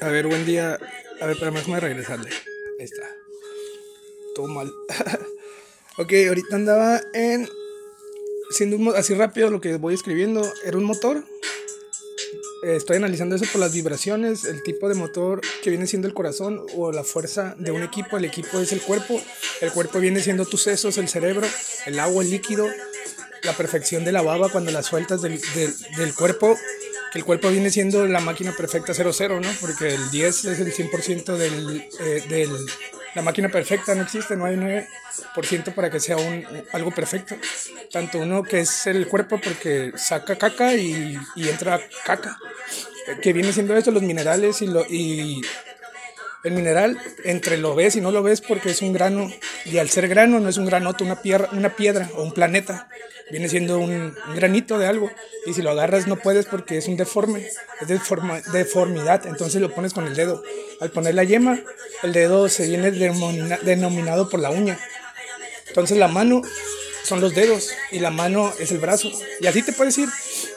A ver, buen día. A ver, pero déjame regresarle. Ahí está. Todo mal. ok, ahorita andaba en. Siendo así rápido lo que voy escribiendo. Era un motor. Eh, estoy analizando eso por las vibraciones, el tipo de motor que viene siendo el corazón o la fuerza de un equipo. El equipo es el cuerpo. El cuerpo viene siendo tus sesos, el cerebro, el agua, el líquido, la perfección de la baba cuando la sueltas del, del, cuerpo, que el cuerpo viene siendo la máquina perfecta 00, ¿no? Porque el 10 es el 100% del, eh, del, la máquina perfecta, no existe, no hay 9% para que sea un, algo perfecto. Tanto uno que es el cuerpo porque saca caca y, y entra caca, que viene siendo esto, los minerales y, lo, y el mineral entre lo ves y no lo ves porque es un grano y al ser grano no es un granote, una piedra, una piedra o un planeta, viene siendo un, granito de algo y si lo agarras no puedes porque es un deforme, es deformidad, entonces lo pones con el dedo. Al poner la yema, el dedo se viene denominado por la uña. Entonces la mano son los dedos y la mano es el brazo. Y así te puedes ir.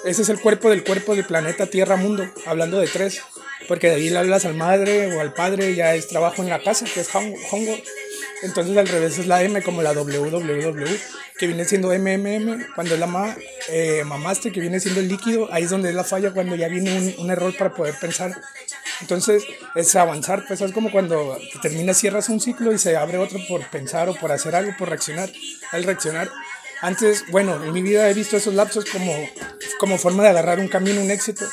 Ese es el cuerpo del cuerpo del planeta Tierra Mundo, hablando de tres porque de ahí le hablas al madre o al padre, ya es trabajo en la casa, que es Hongo. Entonces al revés es la M como la WWW, que viene siendo MMM, cuando es la ma, eh, mamaste, que viene siendo el líquido, ahí es donde es la falla, cuando ya viene un, un error para poder pensar. Entonces es avanzar, pues es como cuando terminas, cierras un ciclo y se abre otro por pensar o por hacer algo, por reaccionar. Al reaccionar, antes, bueno, en mi vida he visto esos lapsos como, como forma de agarrar un camino, un éxito.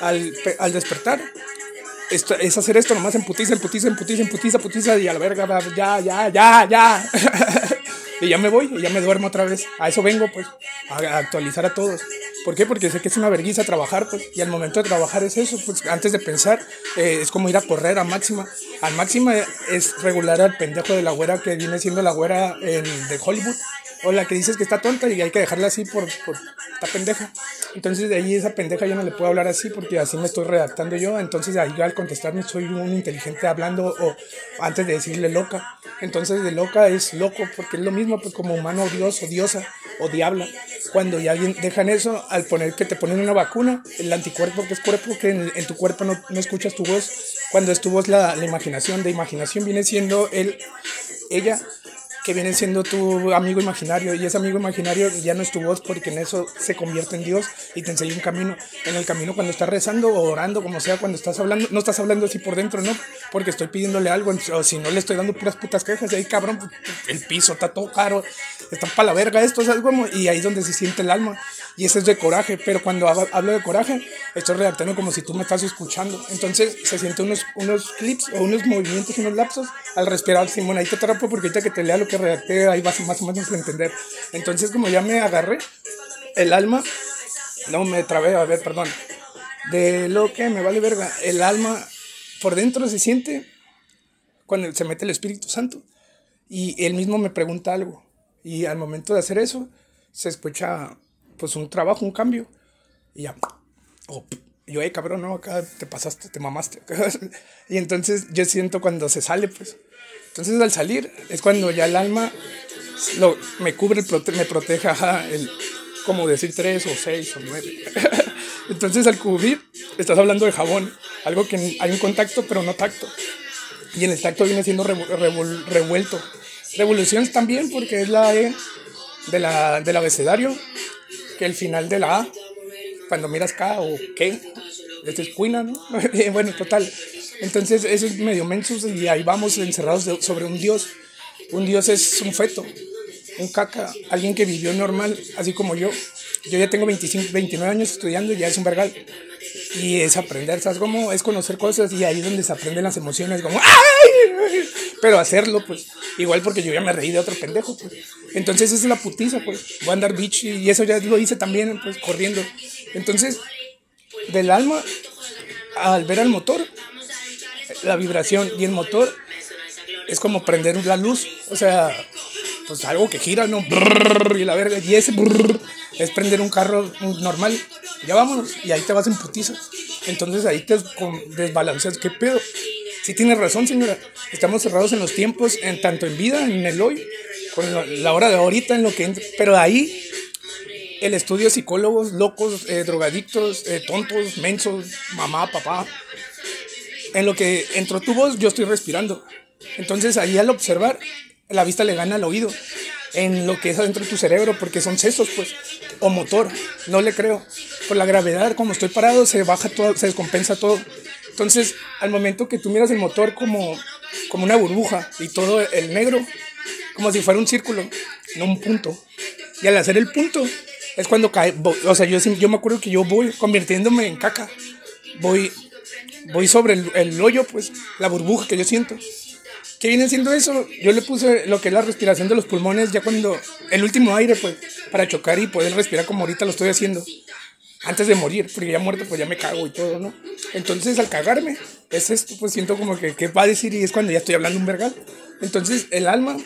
Al, al despertar, esto, es hacer esto nomás en putiza, en putiza, en putiza, en putiza, putiza, y a la verga, ya, ya, ya, ya. y ya me voy, y ya me duermo otra vez. A eso vengo, pues, a, actualizar a todos. ¿Por qué? Porque sé que es una vergüenza trabajar, pues, y al momento de trabajar es eso, pues, antes de pensar, eh, es como ir a correr a máxima. Al máxima es regular al pendejo de la güera que viene siendo la güera de Hollywood o la que dices que está tonta y hay que dejarla así por, por esta pendeja. Entonces de ahí esa pendeja yo no le puedo hablar así porque así me estoy redactando yo. Entonces ahí al contestarme soy un inteligente hablando o antes de decirle loca. Entonces de loca es loco porque es lo mismo pues como humano o dios o diosa o diabla. Cuando ya dejan eso al poner que te ponen una vacuna, el anticuerpo que es cuerpo que en, tu cuerpo no, no, escuchas tu voz. Cuando es tu voz la, la imaginación, de imaginación viene siendo el, ella que viene siendo tu amigo imaginario y ese amigo imaginario ya no es tu voz porque en eso se convierte en Dios y te enseña un camino. En el camino cuando estás rezando o orando, como sea, cuando estás hablando, no estás hablando así por dentro, ¿no? Porque estoy pidiéndole algo, o si no le estoy dando puras putas quejas, y ahí cabrón, el piso está todo caro, está para la verga esto, ¿sabes? Como, y ahí es donde se siente el alma. Y eso es de coraje, pero cuando hablo de coraje, estoy redactando como si tú me estás escuchando. Entonces se sienten unos, unos clips o unos movimientos, unos lapsos al respirar. Simón, ahí te atrapo porque ahorita que te lea lo que redacté, ahí vas más o menos a entender. Entonces, como ya me agarré, el alma, no me trabé, a ver, perdón. De lo que me vale verga, el alma por dentro se siente cuando se mete el Espíritu Santo. Y él mismo me pregunta algo. Y al momento de hacer eso, se escucha pues un trabajo, un cambio. Y ya, oh, yo, eh, cabrón, no, acá te pasaste, te mamaste. y entonces yo siento cuando se sale, pues. Entonces al salir es cuando ya el alma lo, me cubre, me protege, el, como decir tres o seis o nueve. entonces al cubrir, estás hablando de jabón, algo que hay un contacto pero no tacto. Y en el tacto viene siendo revuelto. Revolución también porque es la E de la, del abecedario el final de la A, cuando miras K o qué, este es cuina, ¿no? bueno, total. Entonces, eso es medio mensos y ahí vamos encerrados sobre un dios. Un dios es un feto, un caca, alguien que vivió normal, así como yo. Yo ya tengo 25, 29 años estudiando y ya es un vergal. Y es aprender, ¿sabes cómo? Es conocer cosas y ahí es donde se aprenden las emociones, como ¡ay! Pero hacerlo, pues, igual porque yo ya me reí de otro pendejo, pues. Entonces es la putiza, pues. Voy a andar bitch y eso ya lo hice también, pues, corriendo. Entonces, del alma al ver al motor, la vibración y el motor es como prender la luz, o sea, pues algo que gira, ¿no? y la verga, y ese es prender un carro normal, ya vámonos, y ahí te vas en putiza. Entonces ahí te desbalanceas, ¿qué pedo? Sí tiene razón, señora. Estamos cerrados en los tiempos, en tanto en vida, en el hoy, con la hora de ahorita, en lo que... Pero ahí el estudio psicólogos, locos, eh, drogadictos, eh, tontos, mensos, mamá, papá. En lo que entró tu voz, yo estoy respirando. Entonces ahí al observar, la vista le gana al oído. En lo que es adentro de tu cerebro, porque son sesos, pues, o motor. No le creo. Por la gravedad, como estoy parado, se baja todo, se descompensa todo. Entonces, al momento que tú miras el motor como, como una burbuja y todo el negro, como si fuera un círculo, no un punto. Y al hacer el punto, es cuando cae. O sea, yo, yo me acuerdo que yo voy convirtiéndome en caca. Voy, voy sobre el, el hoyo, pues, la burbuja que yo siento. ¿Qué viene siendo eso? Yo le puse lo que es la respiración de los pulmones ya cuando el último aire, pues, para chocar y poder respirar como ahorita lo estoy haciendo. Antes de morir, porque ya muerto, pues ya me cago y todo, ¿no? Entonces, al cagarme, es esto, pues siento como que, ¿qué va a decir? Y es cuando ya estoy hablando un vergal. Entonces, el alma,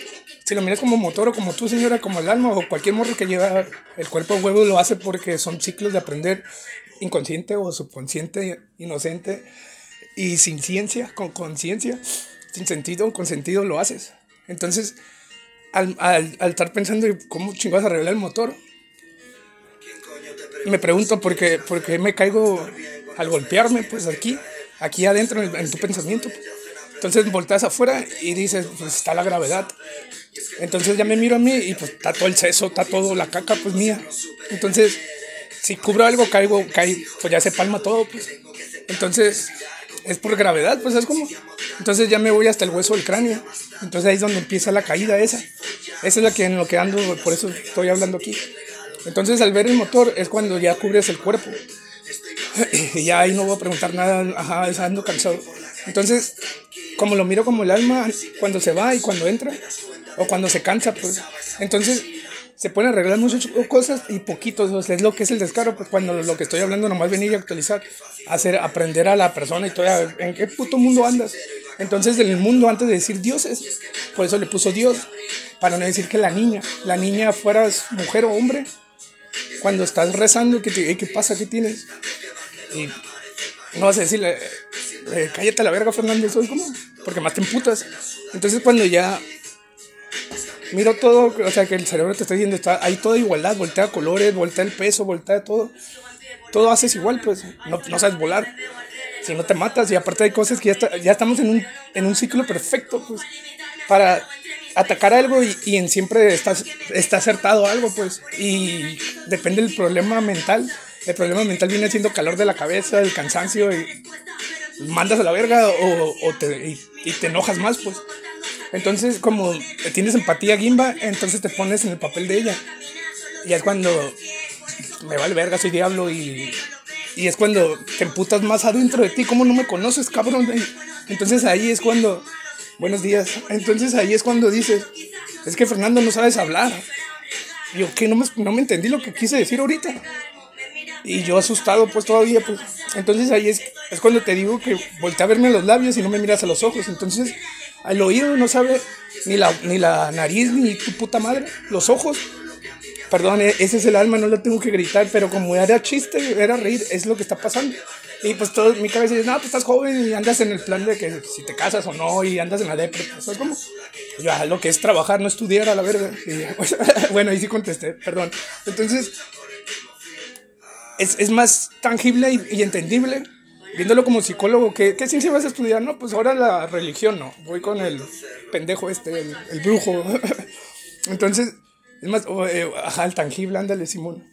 si lo miras como motor o como tú, señora, como el alma o cualquier morro que lleva el cuerpo a huevo, lo hace porque son ciclos de aprender inconsciente o subconsciente, inocente y sin ciencia, con conciencia sin sentido, con sentido lo haces. Entonces, al, al, al estar pensando cómo chingados arreglar el motor, me pregunto por qué, por qué me caigo al golpearme, pues aquí, aquí adentro en, tu pensamiento. Entonces volteas afuera y dices, pues está la gravedad. Entonces ya me miro a mí y pues está todo el seso, está todo la caca, pues mía. Entonces, si cubro algo, caigo, cae, pues ya se palma todo, pues. Entonces, es por gravedad, pues es como. Entonces ya me voy hasta el hueso del cráneo. Entonces ahí es donde empieza la caída esa. Esa es la que en lo que ando, por eso estoy hablando aquí. Entonces al ver el motor es cuando ya cubres el cuerpo. y ya ahí no voy a preguntar nada, ajá, ando cansado. Entonces, como lo miro como el alma cuando se va y cuando entra, o cuando se cansa, pues. Entonces, se pueden arreglar muchas cosas y poquitos, es lo que es el descaro, pues cuando lo que estoy hablando nomás venir y actualizar, hacer, aprender a la persona y todo, en qué puto mundo andas. Entonces, en el mundo antes de decir dioses, por eso le puso Dios, para no decir que la niña, la niña fueras mujer o hombre, cuando estás rezando, ¿qué, te, ¿qué pasa? ¿Qué tienes? Y no vas a decirle, eh, cállate la verga, Fernando, soy como, porque más te emputas. Entonces, cuando ya miro todo, o sea, que el cerebro te está diciendo, está, hay toda igualdad, voltea colores, voltea el peso, voltea todo. Todo haces igual, pues, no, no sabes volar. Si no te matas, y aparte hay cosas que ya, ya estamos en un, en un ciclo perfecto, pues, para atacar algo y, y en siempre está, está acertado algo, pues, y depende del problema mental. El problema mental viene siendo calor de la cabeza, el cansancio, y mandas a la verga o, o te, y, y te enojas más, pues. Entonces, como tienes empatía Gimba, entonces te pones en el papel de ella. Y es cuando me vale verga, soy diablo y, y es cuando te emputas más adentro de ti. ¿Cómo no me conoces, cabrón? Entonces ahí es cuando, buenos días, entonces ahí es cuando dices, es que Fernando no sabes hablar. Yo, que no me, no me entendí lo que quise decir ahorita. Y yo asustado, pues todavía, pues. Entonces ahí es, es cuando te digo que voltea a verme a los labios y no me miras a los ojos. Entonces al oído no sabe ni la, ni la nariz ni tu puta madre, los ojos. Perdón, e, ese es el alma, no lo tengo que gritar, pero como era chiste, era reír, es lo que está pasando. Y pues todo mi cabeza dice, no, tú estás joven y andas en el plan de que si te casas o no y andas en la depre, pues es como, ya lo que es trabajar, no estudiar a la verga. Pues, bueno, ahí sí contesté, perdón. Entonces, es, es más tangible y entendible viéndolo como psicólogo, ¿qué, ¿qué ciencia vas a estudiar? No, pues ahora la religión, no. Voy con el pendejo este, el, brujo. Entonces, es más, eh, ajá, el tangible, ándale, Simón.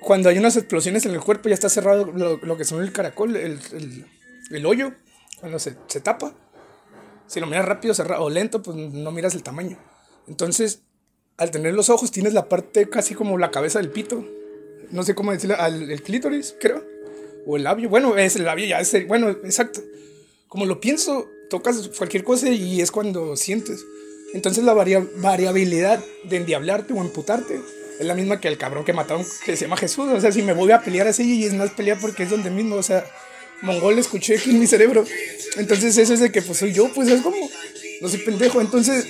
Cuando hay unas explosiones en el cuerpo, ya está cerrado lo, que son el caracol, el, el, el hoyo, cuando se, se, tapa. Si lo miras rápido cerrado, o lento, pues no miras el tamaño. Entonces, al tener los ojos, tienes la parte casi como la cabeza del pito. No sé cómo decirlo, al, el clítoris, creo o el labio. Bueno, es el labio ya, es el, bueno, exacto. Como lo pienso, tocas cualquier cosa y es cuando sientes. Entonces la variabilidad de endiablarte o emputarte es la misma que el cabrón que mataron, que se llama Jesús. O sea, si me voy a pelear así y es más pelear porque es donde mismo, o sea, mongol escuché aquí en mi cerebro. Entonces eso es de que pues soy yo, pues es como, no soy pendejo. Entonces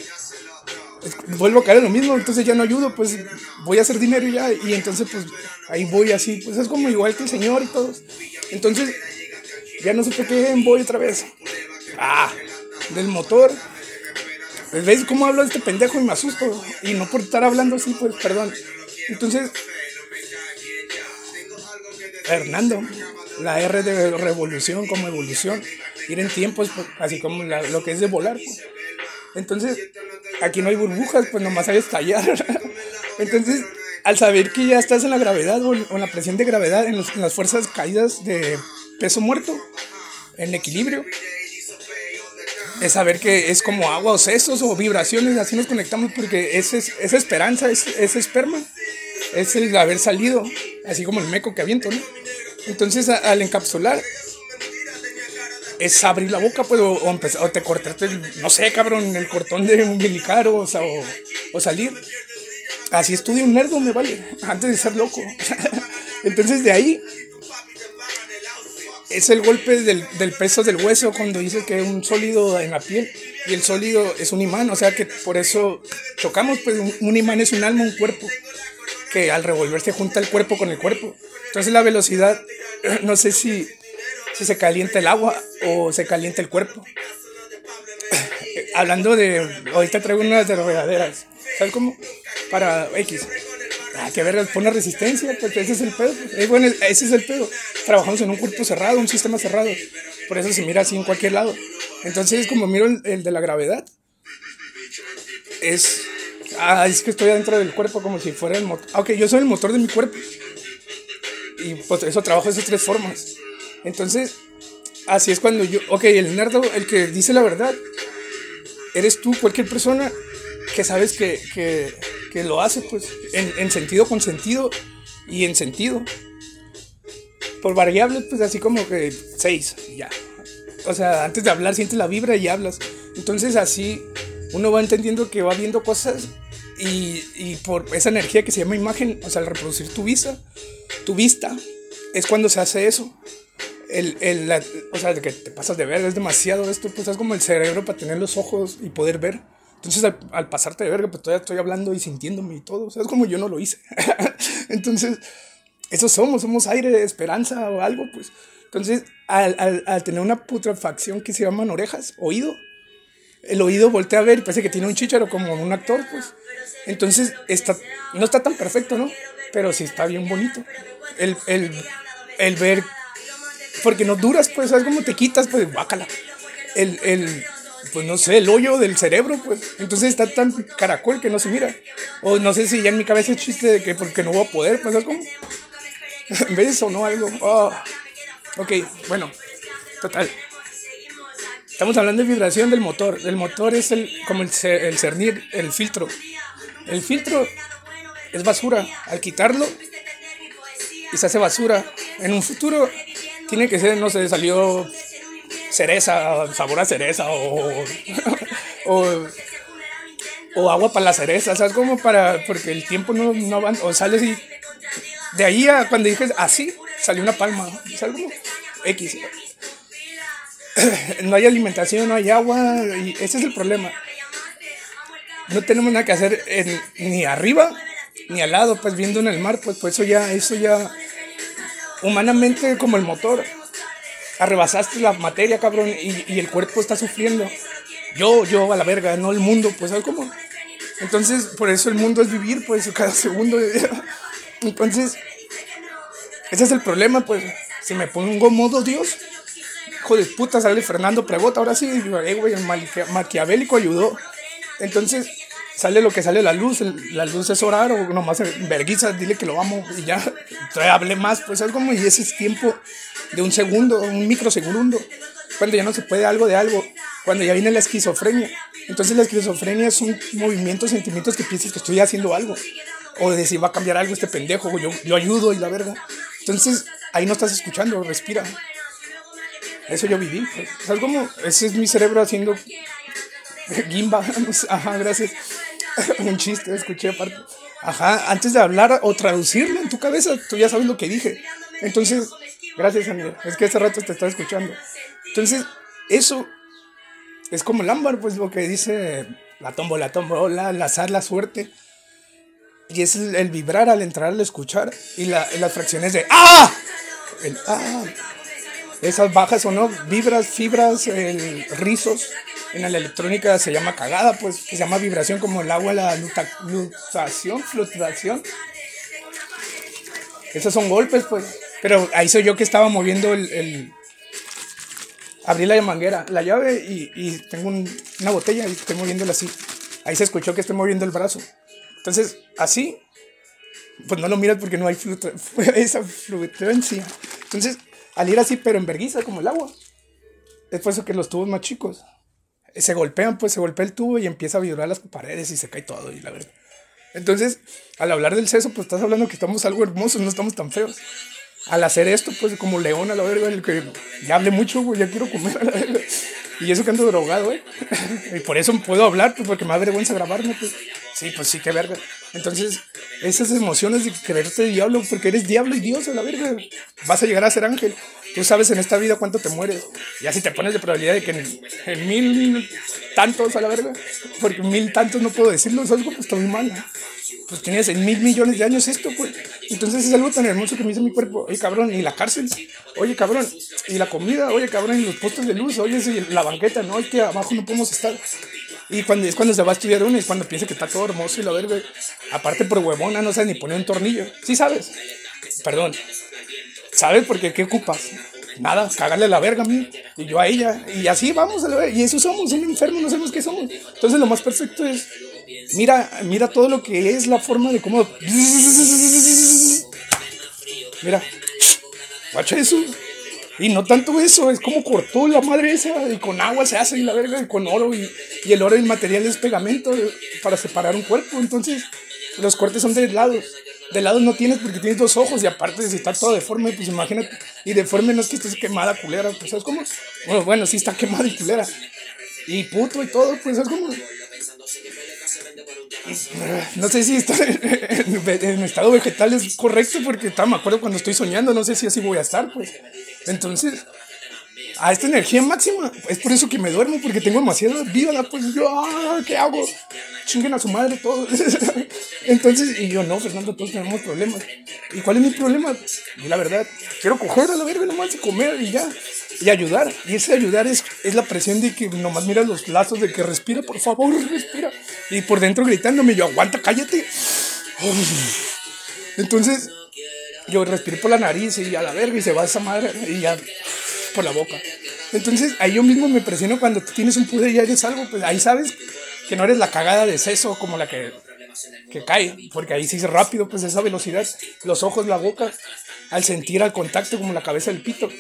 vuelvo a caer en lo mismo, entonces ya no ayudo, pues voy a hacer dinero ya, y entonces pues ahí voy así, pues es como igual que el señor y todos. Entonces, ya no sé por qué voy otra vez. Ah, del motor. ¿Ves cómo hablo de este pendejo y me asusto? Y no por estar hablando así, pues perdón. Entonces, Hernando. La R de revolución como evolución. Ir en tiempos, pues, así como lo que es de volar. Pues. Entonces, aquí no hay burbujas, pues nomás hay estallar. Entonces, al saber que ya estás en la gravedad o en la presión de gravedad, en, en las fuerzas caídas de peso muerto, en el equilibrio, es saber que es como agua o sesos o vibraciones, así nos conectamos porque es, es, esperanza, es, es, esperma, es el haber salido, así como el meco que aviento, ¿no? Entonces al encapsular es abrir la boca, pues, o, empezar, o te cortaste, no sé, cabrón, el cortón de umbilical o, o, o salir. Así estudio un nerdo, me vale, antes de ser loco. Entonces de ahí es el golpe del, peso del hueso cuando dice que un sólido en la piel y el sólido es un imán, o sea que por eso chocamos, pues un, imán es un alma, un cuerpo, que al revolverse junta el cuerpo con el cuerpo. Entonces la velocidad, no sé si, si se calienta el agua o se calienta el cuerpo. Hablando de, ahorita traigo unas de regaderas, ¿sabes cómo? Para X. Ah, que ver, pone resistencia, pues ese es el pedo. Eh, bueno, ese es el pedo. Trabajamos en un cuerpo cerrado, un sistema cerrado. Por eso se mira así en cualquier lado. Entonces, como miro el, de la gravedad, es. Ah, es que estoy adentro del cuerpo como si fuera el motor. Ah, ok, yo soy el motor de mi cuerpo. Y pues eso trabajo de esas tres formas. Entonces, así es cuando yo. Ok, el nerdo, el que dice la verdad, eres tú, cualquier persona que sabes que, que, que lo hace, pues, en, en, sentido con sentido y en sentido. Por variables, pues, así como que seis, ya. O sea, antes de hablar, sientes la vibra y hablas. Entonces, así uno va entendiendo que va viendo cosas y, y por esa energía que se llama imagen, o sea, al reproducir tu vista, tu vista, es cuando se hace eso. El, el, o sea, que te pasas de ver, es demasiado esto, pues es como el cerebro para tener los ojos y poder ver. Entonces, al, pasarte de verga, pues todavía estoy hablando y sintiéndome y todo. O sea, es como yo no lo hice. Entonces, eso somos, somos aire, esperanza o algo, pues. Entonces, al, al, al, tener una putrefacción que se llaman orejas, oído, el oído voltea a ver y parece que tiene un chicharo como un actor, pues. Entonces, está, no está tan perfecto, ¿no? Pero sí está bien bonito. El, el, el ver, porque no duras, pues, ¿sabes cómo te quitas? Pues, bácala. El, el, pues no sé, el hoyo del cerebro, pues. Entonces está tan caracol que no se mira. O no sé si ya en mi cabeza es chiste de que porque no voy a poder, pues ¿sabes cómo? ¿Ves o no algo? Oh. Ok, bueno, total. Estamos hablando de vibración del motor. El motor es el, como el, el cernir, el filtro. El filtro es basura. Al quitarlo y se hace basura. En un futuro tiene que ser, no sé, salió cereza, sabor a cereza o, o, agua para la cereza, ¿sabes? Como para, porque el tiempo no, no va, o sales y de ahí a cuando dije así, salió una palma, ¿sabes? X. No hay alimentación, no hay agua, y ese es el problema. No tenemos nada que hacer ni arriba ni al lado, pues viendo en el mar, pues, pues eso ya, eso ya, humanamente como el motor arrebasaste la materia, cabrón, y, y, el cuerpo está sufriendo. Yo, yo, a la verga, no el mundo, pues, ¿sabes cómo? Entonces, por eso el mundo es vivir, pues, cada segundo Entonces, ese es el problema, pues, si me pongo modo Dios, hijo de puta, sale Fernando Pregota, ahora sí, eh, güey, el maquiavélico ayudó. Entonces, sale lo que sale la luz, la luz es orar o nomás verguiza, dile que lo amo y ya, hable más, pues es como, y ese es tiempo de un segundo, un microsegundo, cuando ya no se puede algo de algo, cuando ya viene la esquizofrenia. Entonces la esquizofrenia es un movimiento, sentimientos que piensas que estoy haciendo algo, o de si va a cambiar algo este pendejo, yo, yo ayudo y la verga. Entonces ahí no estás escuchando, respira. Eso yo viví, pues. ¿sabes cómo? Ese es mi cerebro haciendo Gimba, ajá, gracias. Un chiste, escuché aparte. Ajá, antes de hablar o traducirlo en tu cabeza, tú ya sabes lo que dije. Entonces, gracias, amigo. Es que hace rato te estaba escuchando. Entonces, eso es como el ámbar, pues lo que dice la tómbola, la tómbola, el azar, la suerte. Y es el, vibrar al entrar, al escuchar. Y las fracciones de ¡Ah! El ¡Ah! Esas bajas o no, vibras, fibras, rizos en la electrónica se llama cagada, pues, se llama vibración como el agua, la lutación, fluctuación. Esos son golpes, pues. Pero ahí soy yo que estaba moviendo el. el... Abrí la manguera, la llave y, y tengo una botella y estoy moviéndola así. Ahí se escuchó que estoy moviendo el brazo. Entonces, así, pues no lo miras porque no hay esa fluctuancia. Entonces, al ir así, pero en vergüenza, como el agua, es por eso que los tubos más chicos se golpean, pues se golpea el tubo y empieza a vibrar las paredes y se cae todo, y la verdad. Entonces, al hablar del seso, pues estás hablando que estamos algo hermosos, no estamos tan feos. Al hacer esto, pues como león a la verga, el que ya hablé mucho, güey, ya quiero comer a la verga. Y eso que ando drogado, ¿eh? y por eso puedo hablar, pues porque me da vergüenza grabarme, pues. Sí, pues sí, qué verga. Entonces, esas emociones de creerte diablo, porque eres diablo y Dios a la verga, vas a llegar a ser ángel. Tú sabes en esta vida cuánto te mueres. Y así te pones de probabilidad de que en, mil tantos a la verga, porque mil tantos no puedo decirlo, es como está muy mal. Pues tienes en mil millones de años esto, pues. Entonces es algo tan hermoso que me dice mi cuerpo, oye cabrón, y la cárcel, oye cabrón, y la comida, oye cabrón, y los postes de luz, oye, y la banqueta, no, es que abajo no podemos estar. Y cuando, es cuando se va a estudiar uno, es cuando piensa que está todo hermoso y la verga. Aparte por huevona, no sabe ni poner un tornillo. Sí sabes. Perdón. ¿Sabes por qué? ¿Qué ocupas? Nada, cagarle la verga a mí y yo a ella. Y así vamos. Y eso somos, un enfermo, no sabemos qué somos. Entonces lo más perfecto es, mira, mira todo lo que es la forma de cómo... Mira, guacha eso. Y no tanto eso, es como cortó la madre esa, y con agua se hace y la verga, y con oro, y, y el oro el material es pegamento para separar un cuerpo. Entonces, los cortes son de lados. De lados no tienes porque tienes dos ojos, y aparte, si está todo deforme, pues imagínate. Y deforme no es que estés quemada culera, pues ¿sabes cómo? Bueno, bueno, sí está quemada y culera. Y puto y todo, pues ¿sabes cómo? No sé si está en, estado vegetal es correcto porque está, me acuerdo cuando estoy soñando, no sé si así voy a estar, pues. Entonces, a esta energía máxima, es por eso que me duermo, porque tengo demasiada vida, pues yo, ah, ¿qué hago? Chinguen a su madre todos. Entonces, y yo, no, Fernando, todos tenemos problemas. ¿Y cuál es mi problema? Y la verdad, quiero coger a la verga nomás y comer y ya. Y ayudar. Y ese ayudar es, es la presión de que nomás miras los lazos de que respira, por favor, respira. Y por dentro gritándome, yo, aguanta, cállate. Entonces, yo respiré por la nariz y a la verga y se va esa madre y ya por la boca. Entonces ahí yo mismo me presiono cuando tienes un poder y eres algo, pues ahí sabes que no eres la cagada de seso como la que, que cae, porque ahí sí es rápido, pues esa velocidad, los ojos, la boca, al sentir al contacto como la cabeza del pito.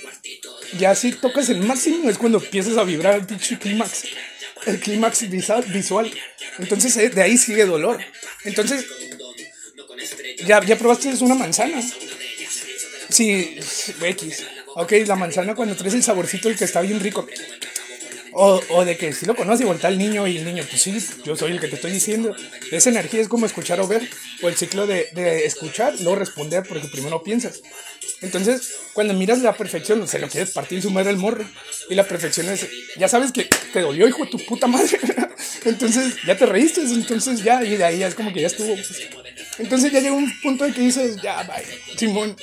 Ya si tocas el máximo es cuando empiezas a vibrar el pinche clímax, el clímax visual. Entonces eh, de ahí sigue dolor. Entonces ya, ya probaste una manzana. Sí, X. Ok, la manzana cuando traes el saborcito el que está bien rico. O, o de que si lo conoces y voltea el niño y el niño, pues sí, yo soy el que te estoy diciendo. Esa energía es como escuchar o ver. O el ciclo de, de escuchar, luego responder porque primero piensas. Entonces, cuando miras la perfección, se lo quieres partir su madre el morro. Y la perfección es, ya sabes que te dolió, hijo de tu puta madre. entonces, ya te reíste, entonces ya, y de ahí ya es como que ya estuvo. Entonces ya llega un punto en que dices, ya, bye, Simón.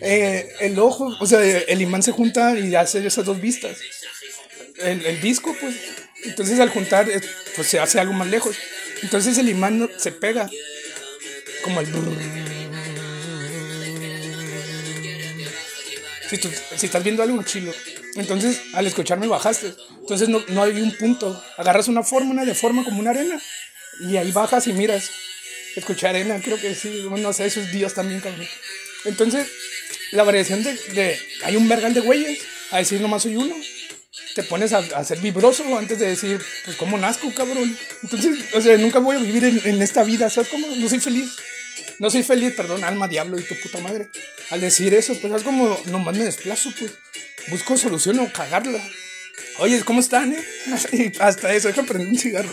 Eh, el ojo, o sea, el imán se junta y hace esas dos vistas. El, el disco, pues, entonces al juntar, eh, pues se hace algo más lejos. Entonces el imán se pega, como el... Si, si estás viendo algo chilo, entonces al escucharme bajaste. Entonces no, no hay un punto. Agarras una forma, una deforma como una arena, y ahí bajas y miras. Escuchar arena, creo que sí, no sé, esos días también, cabrón. Entonces, la variación de, de, hay un vergal de güeyes a decir nomás soy uno. Te pones a, a, ser vibroso antes de decir, pues, ¿cómo nazco, cabrón? Entonces, o sea, nunca voy a vivir en, en esta vida, ¿sabes cómo? No soy feliz. No soy feliz, perdón, alma, diablo y tu puta madre. Al decir eso, pues es como, nomás me desplazo, pues. Busco solución o cagarla. Oye, ¿cómo están, eh? hasta eso, que prender un cigarro.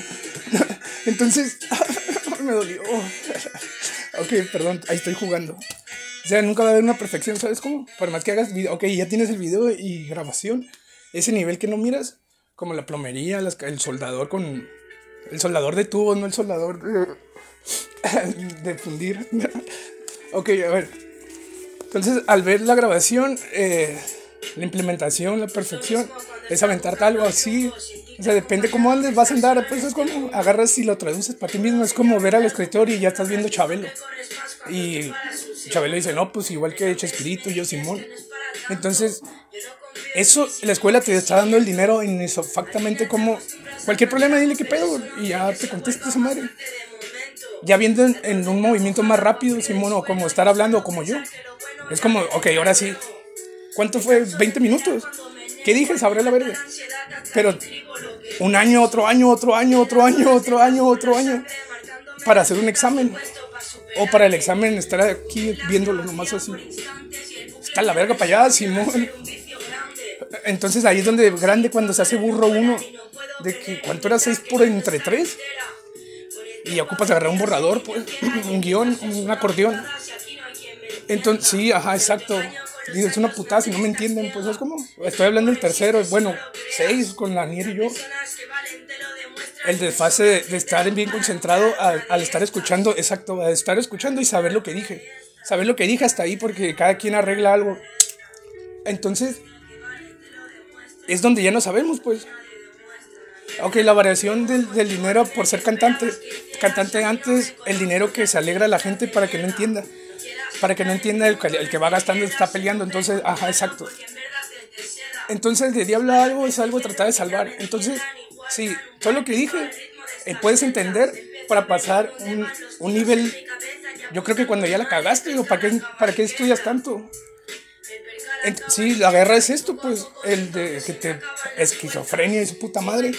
Entonces, me dolió. ok, perdón, ahí estoy jugando. O sea, nunca va a haber una perfección, ¿sabes cómo? Por más que hagas video, ok, ya tienes el video y grabación, ese nivel que no miras, como la plomería, el soldador con... El soldador de tubos, no el soldador de, fundir. ok, a ver. Entonces, al ver la grabación, eh, la implementación, la perfección, es aventarte algo así. O sea, depende cómo andes, vas a andar. Pues es como agarras y lo traduces para ti mismo. Es como ver al escritor y ya estás viendo Chabelo. Y Chabelo dice, no, pues igual que Chespirito, yo Simón. Entonces, eso, la escuela te está dando el dinero insofactamente como cualquier problema, dile qué pedo, y ya te contesta esa madre. Ya viendo en, un movimiento más rápido, Simón, o como estar hablando como yo. Es como, ok, ahora sí. ¿Cuánto fue? ¿20 minutos? ¿Qué dije? Sabré la verga. Pero un año, otro año, otro año, otro año, otro año, otro año. Para hacer un examen. O para el examen estar aquí viéndolo nomás así. Está la verga para allá, Simón. Entonces ahí es donde grande cuando se hace burro uno. De que cuánto era 6 por entre 3. Y ocupas agarrar un borrador, pues. Un guion, un acordeón. Entonces, sí, ajá, exacto. Digo, es una putada si no me entienden, pues es como, estoy hablando del tercero, bueno, seis con la Nier y yo. El desfase de, de estar bien concentrado al, al, estar escuchando, exacto, al estar escuchando y saber lo que dije. Saber lo que dije hasta ahí porque cada quien arregla algo. Entonces, es donde ya no sabemos, pues. Ok, la variación del, del, dinero por ser cantante. Cantante antes, el dinero que se alegra a la gente para que no entienda para que no entienda el, el que va gastando está peleando. Entonces, ajá, exacto. Entonces, de diablo algo es algo tratar de salvar. Entonces, sí, todo lo que dije, eh, puedes entender para pasar un, un, nivel. Yo creo que cuando ya la cagaste, digo, ¿para qué, para qué estudias tanto? sí, la guerra es esto, pues, el de que te esquizofrenia y su puta madre.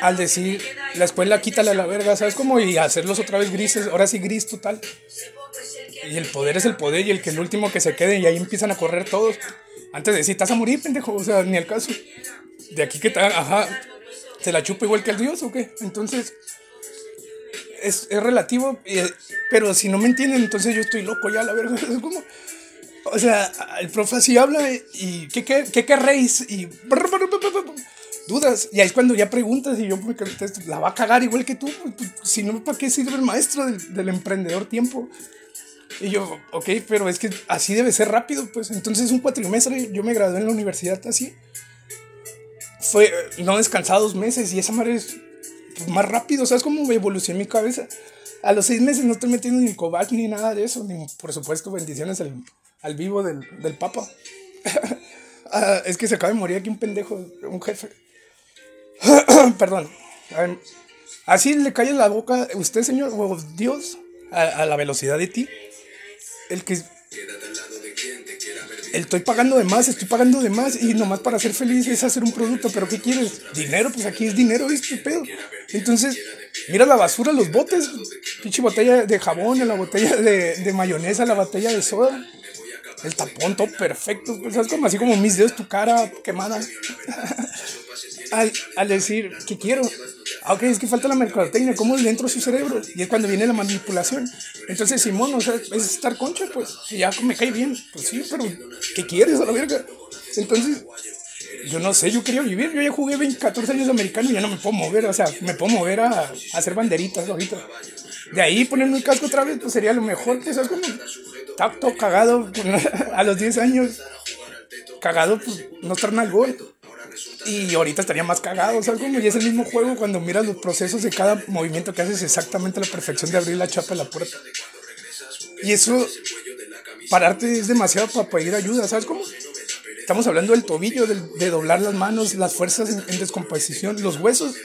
Al decir, la escuela quítale a la verga, ¿sabes cómo? Y hacerlos otra vez grises, ahora sí gris total. Y el poder es el poder y el que el último que se quede y ahí empiezan a correr todos. Antes de decir, estás a morir, pendejo, o sea, ni al caso. De aquí que tal, ajá, se la chupa igual que el dios o qué. Entonces, es, es relativo, pero si no me entienden, entonces yo estoy loco ya, la verdad. Es como, o sea, el profe así habla y ¿qué, qué, qué querréis? Y dudas. Y ahí es cuando ya preguntas y yo me la va a cagar igual que tú. Si no, ¿para qué sirve el maestro del emprendedor tiempo? Y yo, ok, pero es que así debe ser rápido, pues. Entonces, un cuatrimestre, yo me gradué en la universidad así. Fue, no descansado dos meses y esa madre es más rápido, ¿sabes cómo evolucionó mi cabeza? A los seis meses no estoy metiendo ni cobac ni nada de eso, ni por supuesto bendiciones al, al vivo del, del Papa. uh, es que se acaba de morir aquí un pendejo, un jefe. Perdón. Así le cae en la boca usted, señor, o Dios, a la velocidad de ti el que estoy pagando de más, estoy pagando de más y nomás para ser feliz es hacer un producto, pero ¿qué quieres? Dinero, pues aquí es dinero, ¿viste? Pedo. Entonces, mira la basura, los botes, pinche botella de jabón, la botella de, mayonesa, la botella de soda, el tapón todo perfecto, pues, ¿sabes? Como así como mis dedos, tu cara quemada. al, al decir, ¿qué quiero? Ah, ok, es que falta la mercadotecnia, ¿cómo le entro a su cerebro? Y es cuando viene la manipulación. Entonces, Simón, o sea, es estar concha, pues, y ya me cae bien. Pues sí, pero ¿qué quieres a la verga? Entonces, yo no sé, yo quería vivir. Yo ya jugué 20, 14 años de americano y ya no me puedo mover, o sea, me puedo mover a, a hacer banderitas ahorita. De ahí ponerme un casco otra vez, pues sería lo mejor, que ¿sabes? Como tacto cagado a los 10 años. Cagado, pues no estar gol y ahorita estaría más cagado, ¿sabes? Como y es el mismo juego cuando miras los procesos de cada movimiento que haces exactamente la perfección de abrir la chapa de la puerta. Y eso, pararte es demasiado para pedir ayuda, ¿sabes cómo? Estamos hablando del tobillo, de, doblar las manos, las fuerzas en, descomposición, los huesos,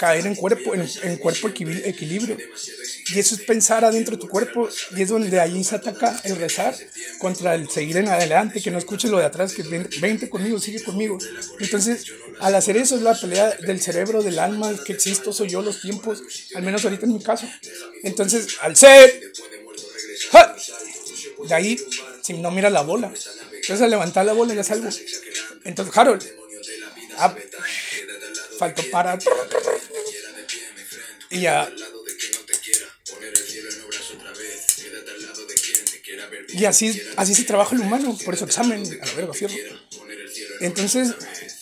caer en cuerpo, en, cuerpo equilibrio. Y eso es pensar adentro de tu cuerpo y es donde ahí se ataca el rezar contra el seguir en adelante, que no escuches lo de atrás, que vente conmigo, sigue conmigo. Entonces, al hacer eso es la pelea del cerebro, del alma, que existo, soy yo, los tiempos, al menos ahorita en mi caso. Entonces, al ser, de ahí, si no mira la bola, entonces al levantar la bola ya salgo. Entonces, Harold, ah, faltó para... Y ya Y así, así se trabaja el humano, por eso examen, a la verga, fierro. Entonces,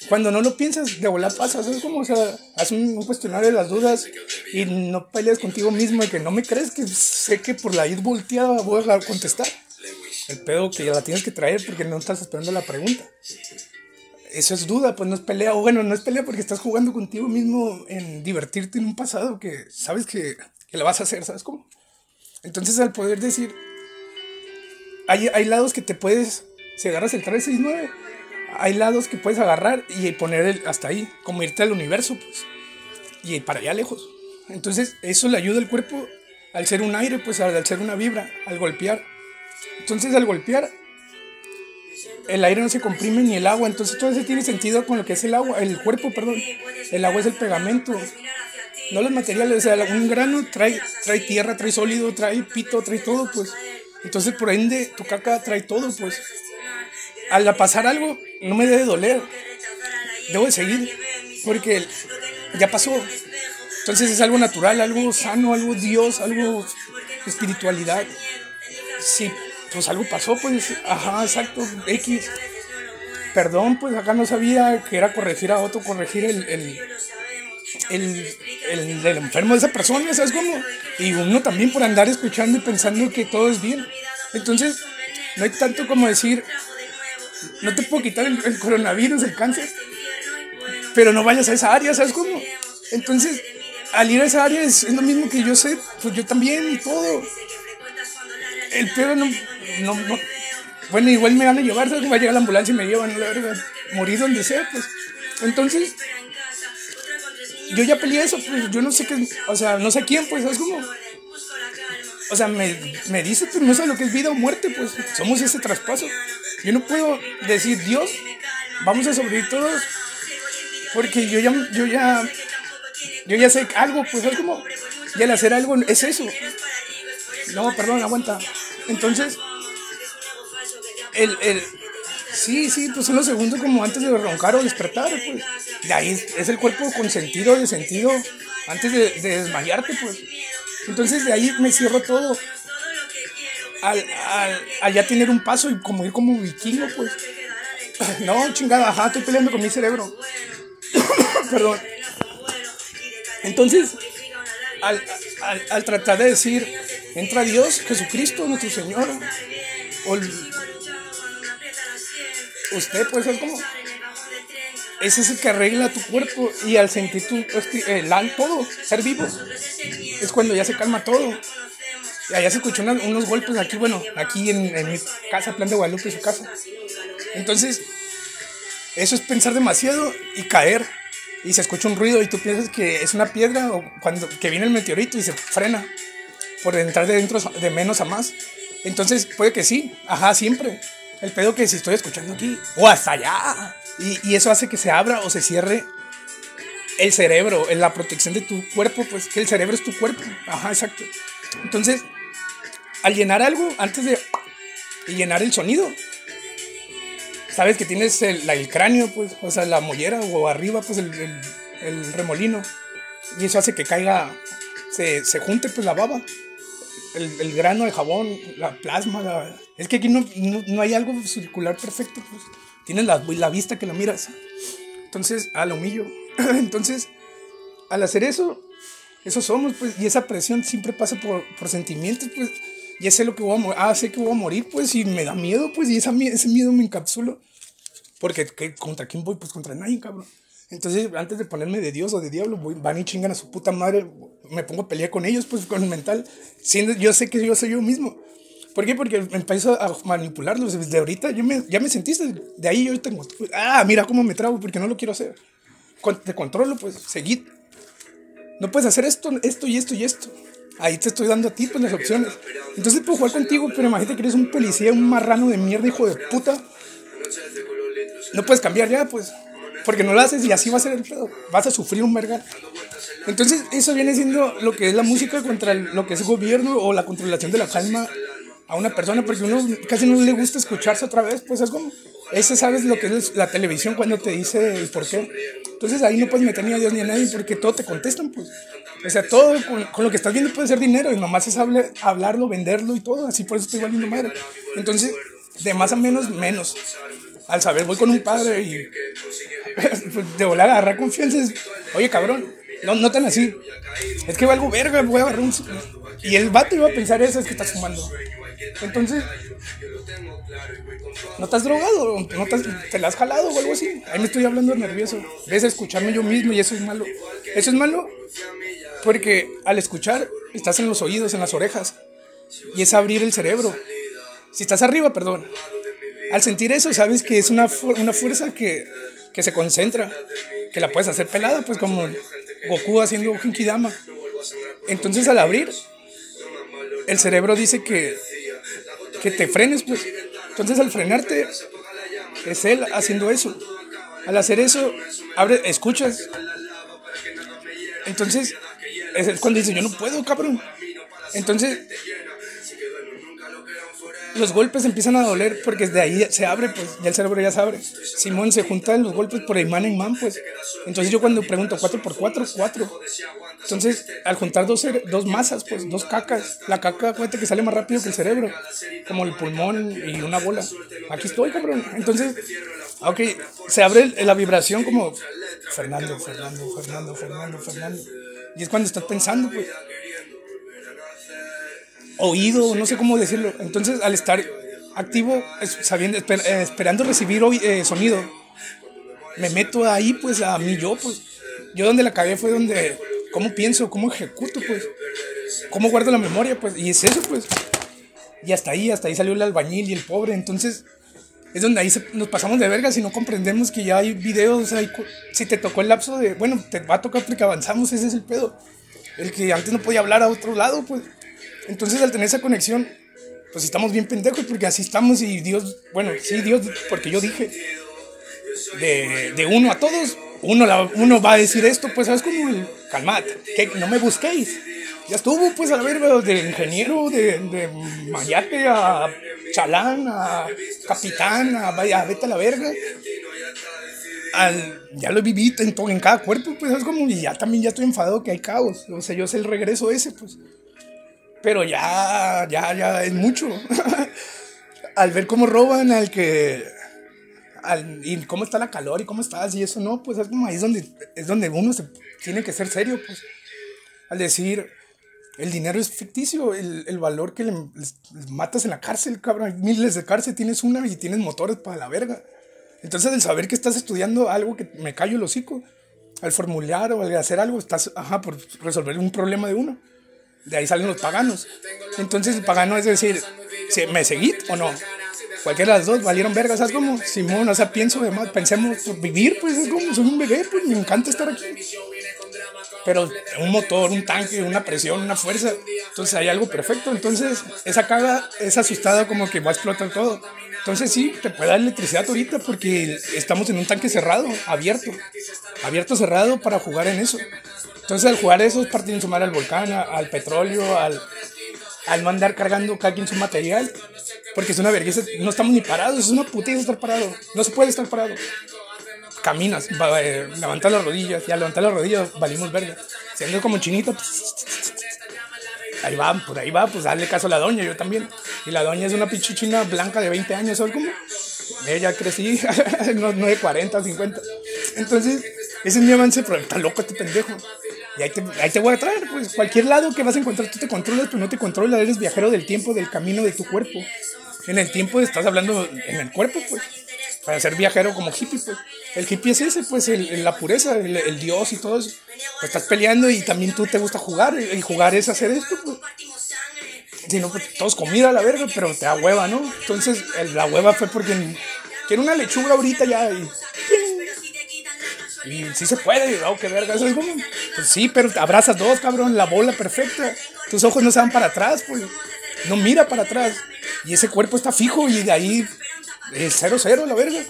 cuando no lo piensas, de volar pasa, ¿sabes cómo? O sea, haz un, cuestionario de las dudas y no peleas contigo mismo de que no me crees que sé que por la id volteada voy a contestar. El pedo que ya la tienes que traer porque no estás esperando la pregunta. Eso es duda, pues no es pelea. O bueno, no es pelea porque estás jugando contigo mismo en divertirte en un pasado que sabes que, la vas a hacer, ¿sabes cómo? Entonces al poder decir, hay, hay lados que te puedes, si agarras el 369, hay lados que puedes agarrar y poner el, hasta ahí, como irte al universo, pues, y para allá lejos. Entonces, eso le ayuda al cuerpo al ser un aire, pues al ser una vibra, al golpear. Entonces, al golpear, el aire no se comprime ni el agua, entonces todo eso tiene sentido con lo que es el agua, el cuerpo, perdón. El agua es el pegamento, no los materiales, o sea, un grano trae, trae tierra, trae sólido, trae pito, trae todo, pues. Entonces, por ende, tu caca trae todo, pues. Al pasar algo, no me debe doler. Debo de seguir, porque ya pasó. Entonces es algo natural, algo sano, algo Dios, algo espiritualidad. Sí, pues algo pasó, pues, ajá, exacto, X. Perdón, pues acá no sabía que era corregir a otro, corregir el, el, el, el, enfermo de esa persona, ¿sabes cómo? Y uno también por andar escuchando y pensando que todo es bien. Entonces, no hay tanto como decir, no te puedo quitar el, coronavirus, el cáncer, pero no vayas a esa área, ¿sabes cómo? Entonces, al ir a esa área es, lo mismo que yo sé, pues yo también y todo. El pedo no, no, no, bueno, igual me van a llevar, ¿sabes? Va a llegar la ambulancia y me llevan, la verdad, morir donde sea, pues. Entonces, yo ya peleé eso, pues yo no sé qué, o sea, no sé quién, pues, ¿sabes cómo? O sea, me, me dice, pues no sé lo que es vida o muerte, pues somos ese traspaso. Yo no puedo decir, Dios, vamos a sobrevivir todos, porque yo ya, yo ya, yo ya sé algo, pues es como, y al hacer algo es eso. No, perdón, aguanta. Entonces, el, el, sí, sí, pues son los segundos como antes de roncar o despertar, pues. De ahí es el cuerpo con sentido, de sentido, antes de, de desmayarte, pues. Entonces de ahí me cierro todo. Al, al, al, ya tener un paso y como ir como vikingo, pues. No, chingada, ajá, estoy peleando con mi cerebro. Perdón. Entonces, al, al, al, tratar de decir, entra Dios, Jesucristo, nuestro Señor, o usted, pues es como, ese es el que arregla tu cuerpo y al sentir tu, el todo, ser vivo, es cuando ya se calma todo. Y allá se escuchó unos golpes aquí, bueno, aquí en, en, mi casa, plan de Guadalupe, su casa. Entonces, eso es pensar demasiado y caer. Y se escucha un ruido y tú piensas que es una piedra o cuando que viene el meteorito y se frena por entrar de dentro de menos a más. Entonces, puede que sí, ajá, siempre. El pedo que si estoy escuchando aquí o hasta allá. Y, y eso hace que se abra o se cierre el cerebro, en la protección de tu cuerpo, pues que el cerebro es tu cuerpo. Ajá, exacto. Entonces, al llenar algo, antes de llenar el sonido, sabes que tienes el, el, cráneo, pues, o sea, la mollera o arriba, pues, el, el, el remolino. Y eso hace que caiga, se, se junte, pues, la baba. El, grano de jabón, la plasma. La... Es que aquí no, no, no, hay algo circular perfecto, pues. Tienes la, la vista que la miras. Entonces, a lo humillo. Entonces, al hacer eso, eso somos, pues, y esa presión siempre pasa por, por sentimientos, pues, ya sé lo que voy a morir, ah, sé que voy a morir, pues, y me da miedo, pues, y esa, ese miedo me encapsulo. Porque, ¿qué, ¿contra quién voy? Pues contra nadie, cabrón. Entonces, antes de ponerme de Dios o de diablo, voy, van y chingan a su puta madre, me pongo a pelear con ellos, pues, con el mental. Siendo, yo sé que yo soy yo mismo. ¿Por qué? Porque empiezo a manipularlos. Desde ahorita yo me, ya me sentiste. De ahí yo tengo. Ah, mira cómo me trago porque no lo quiero hacer. Te controlo, pues, seguid. No puedes hacer esto, esto y esto y esto. Ahí te estoy dando a ti, pues, las opciones. Entonces puedo jugar contigo, pero imagínate que eres un policía, un marrano de mierda, hijo de puta. No puedes cambiar ya, pues. Porque no lo haces y así va a ser el pedo. Vas a sufrir un verga. Entonces, eso viene siendo lo que es la música contra lo que es el gobierno o la controlación de la calma a una persona, porque uno casi no le gusta escucharse otra vez, pues es como, ese sabes lo que es la televisión cuando te dice el por qué. Entonces ahí no puedes meter ni a Dios ni a nadie porque todo te contestan, pues. O sea, todo con, con lo que estás viendo puede ser dinero y nomás es hable, hablarlo, venderlo y todo, así por eso estoy valiendo madre. Entonces, de más a menos, menos. Al saber, voy con un padre y de volar a agarrar confianza. Oye, cabrón, no, no tan así. Es que valgo verga, voy a agarrar un... Y el vato iba a pensar eso, es que estás fumando. Entonces, ¿no estás drogado? ¿No te, te la has jalado o algo así? Ahí me estoy hablando nervioso. Ves a escucharme yo mismo y eso es malo. Eso es malo porque al escuchar estás en los oídos, en las orejas. Y es abrir el cerebro. Si estás arriba, perdón. Al sentir eso, sabes que es una, una fuerza que, que se concentra, que la puedes hacer pelada, pues como Goku haciendo Kinkidama. Entonces al abrir, el cerebro dice que, que te frenes, pues. Entonces al frenarte, es él haciendo eso. Al hacer eso, abre, escuchas. Entonces, es cuando dice, yo no puedo, cabrón. Entonces, los golpes empiezan a doler porque de ahí se abre, pues ya el cerebro ya se abre. Simón se juntan los golpes por imán en man, pues. Entonces yo cuando pregunto 4 por 4, 4. Entonces, al juntar dos, dos masas, pues dos cacas, la caca, cuenta que sale más rápido que el cerebro, como el pulmón y una bola. Aquí estoy, cabrón. Entonces, ok, se abre la vibración como Fernando, Fernando, Fernando, Fernando, Fernando. Y es cuando estás pensando, pues oído, no sé cómo decirlo. Entonces, al estar activo, sabiendo, eh, esperando recibir eh, sonido, me meto ahí, pues, a mí yo, pues. Yo donde la cagué fue donde, cómo pienso, cómo ejecuto, pues. Cómo guardo la memoria, pues. Y es eso, pues. Y hasta ahí, hasta ahí salió el albañil y el pobre. Entonces, es donde ahí nos pasamos de verga si no comprendemos que ya hay videos, hay, si te tocó el lapso de, bueno, te va a tocar porque avanzamos, ese es el pedo. El que antes no podía hablar a otro lado, pues. Entonces al tener esa conexión, pues estamos bien pendejos porque así estamos y Dios, bueno, sí, Dios, porque yo dije, de, de uno a todos, uno, la, uno va a decir esto, pues sabes como, calmad, que no me busquéis. Ya estuvo, pues, a ver, de ingeniero, de, de mayate a chalán, a capitán, a, a vete a la verga. Al, ya lo viví en, todo, en cada cuerpo, pues, es como, y ya también ya estoy enfadado que hay caos. O sea, yo sé el regreso ese, pues. Pero ya, ya, ya es mucho. al ver cómo roban, al que. Al, y cómo está la calor y cómo estás y eso, no, pues es como ahí es donde, es donde uno se tiene que ser serio, pues. Al decir, el dinero es ficticio, el, el valor que le, matas en la cárcel, cabrón. Miles de cárcel, tienes una y tienes motores para la verga. Entonces, el saber que estás estudiando algo que me callo el hocico, al formular o al hacer algo, estás, ajá, por resolver un problema de uno. De ahí salen los paganos. Entonces el pagano es decir, ¿me seguí o no? Cualquiera de las dos valieron vergas, ¿sabes cómo? Simón, o sea, pienso, además, pensemos vivir, pues es como, soy un bebé, pues me encanta estar aquí. Pero un motor, un tanque, una presión, una fuerza, entonces hay algo perfecto. Entonces esa caga es asustada como que va a explotar todo. Entonces sí, te puede dar electricidad ahorita porque estamos en un tanque cerrado, abierto. Abierto, cerrado para jugar en eso. Entonces, al jugar eso es partir sumar al volcán, al petróleo, al, al no andar cargando cada quien su material. Porque es una vergüenza, no estamos ni parados, es una putita estar parado. No se puede estar parado. Caminas, eh, levantas las rodillas, ya levantar las rodillas, valimos verga. Siendo como chinito, ahí va, por ahí va, pues dale caso a la doña, yo también. Y la doña es una pichuchina blanca de 20 años, ¿sabes cómo? Ella crecí, no, no de 40, 50. Entonces, ese es mi avance, pero está loco este pendejo. Y ahí te, voy a traer, pues cualquier lado que vas a encontrar, tú te controlas, pero no te controlas, eres viajero del tiempo, del camino de tu cuerpo. En el tiempo estás hablando en el cuerpo, pues. Para ser viajero como hippie, pues. El hippie es ese, pues, el, la pureza, el, Dios y todo eso. Pues estás peleando y también tú te gusta jugar, y jugar es hacer esto, pues. Si no, pues todos comida a la verga, pero te da hueva, ¿no? Entonces, la hueva fue porque quiero una lechuga ahorita ya y y sí se puede, oh, qué verga. es como, pues sí, pero abrazas dos, cabrón, la bola perfecta. Tus ojos no se van para atrás, pues. No mira para atrás. Y ese cuerpo está fijo y de ahí es cero, cero, la verga.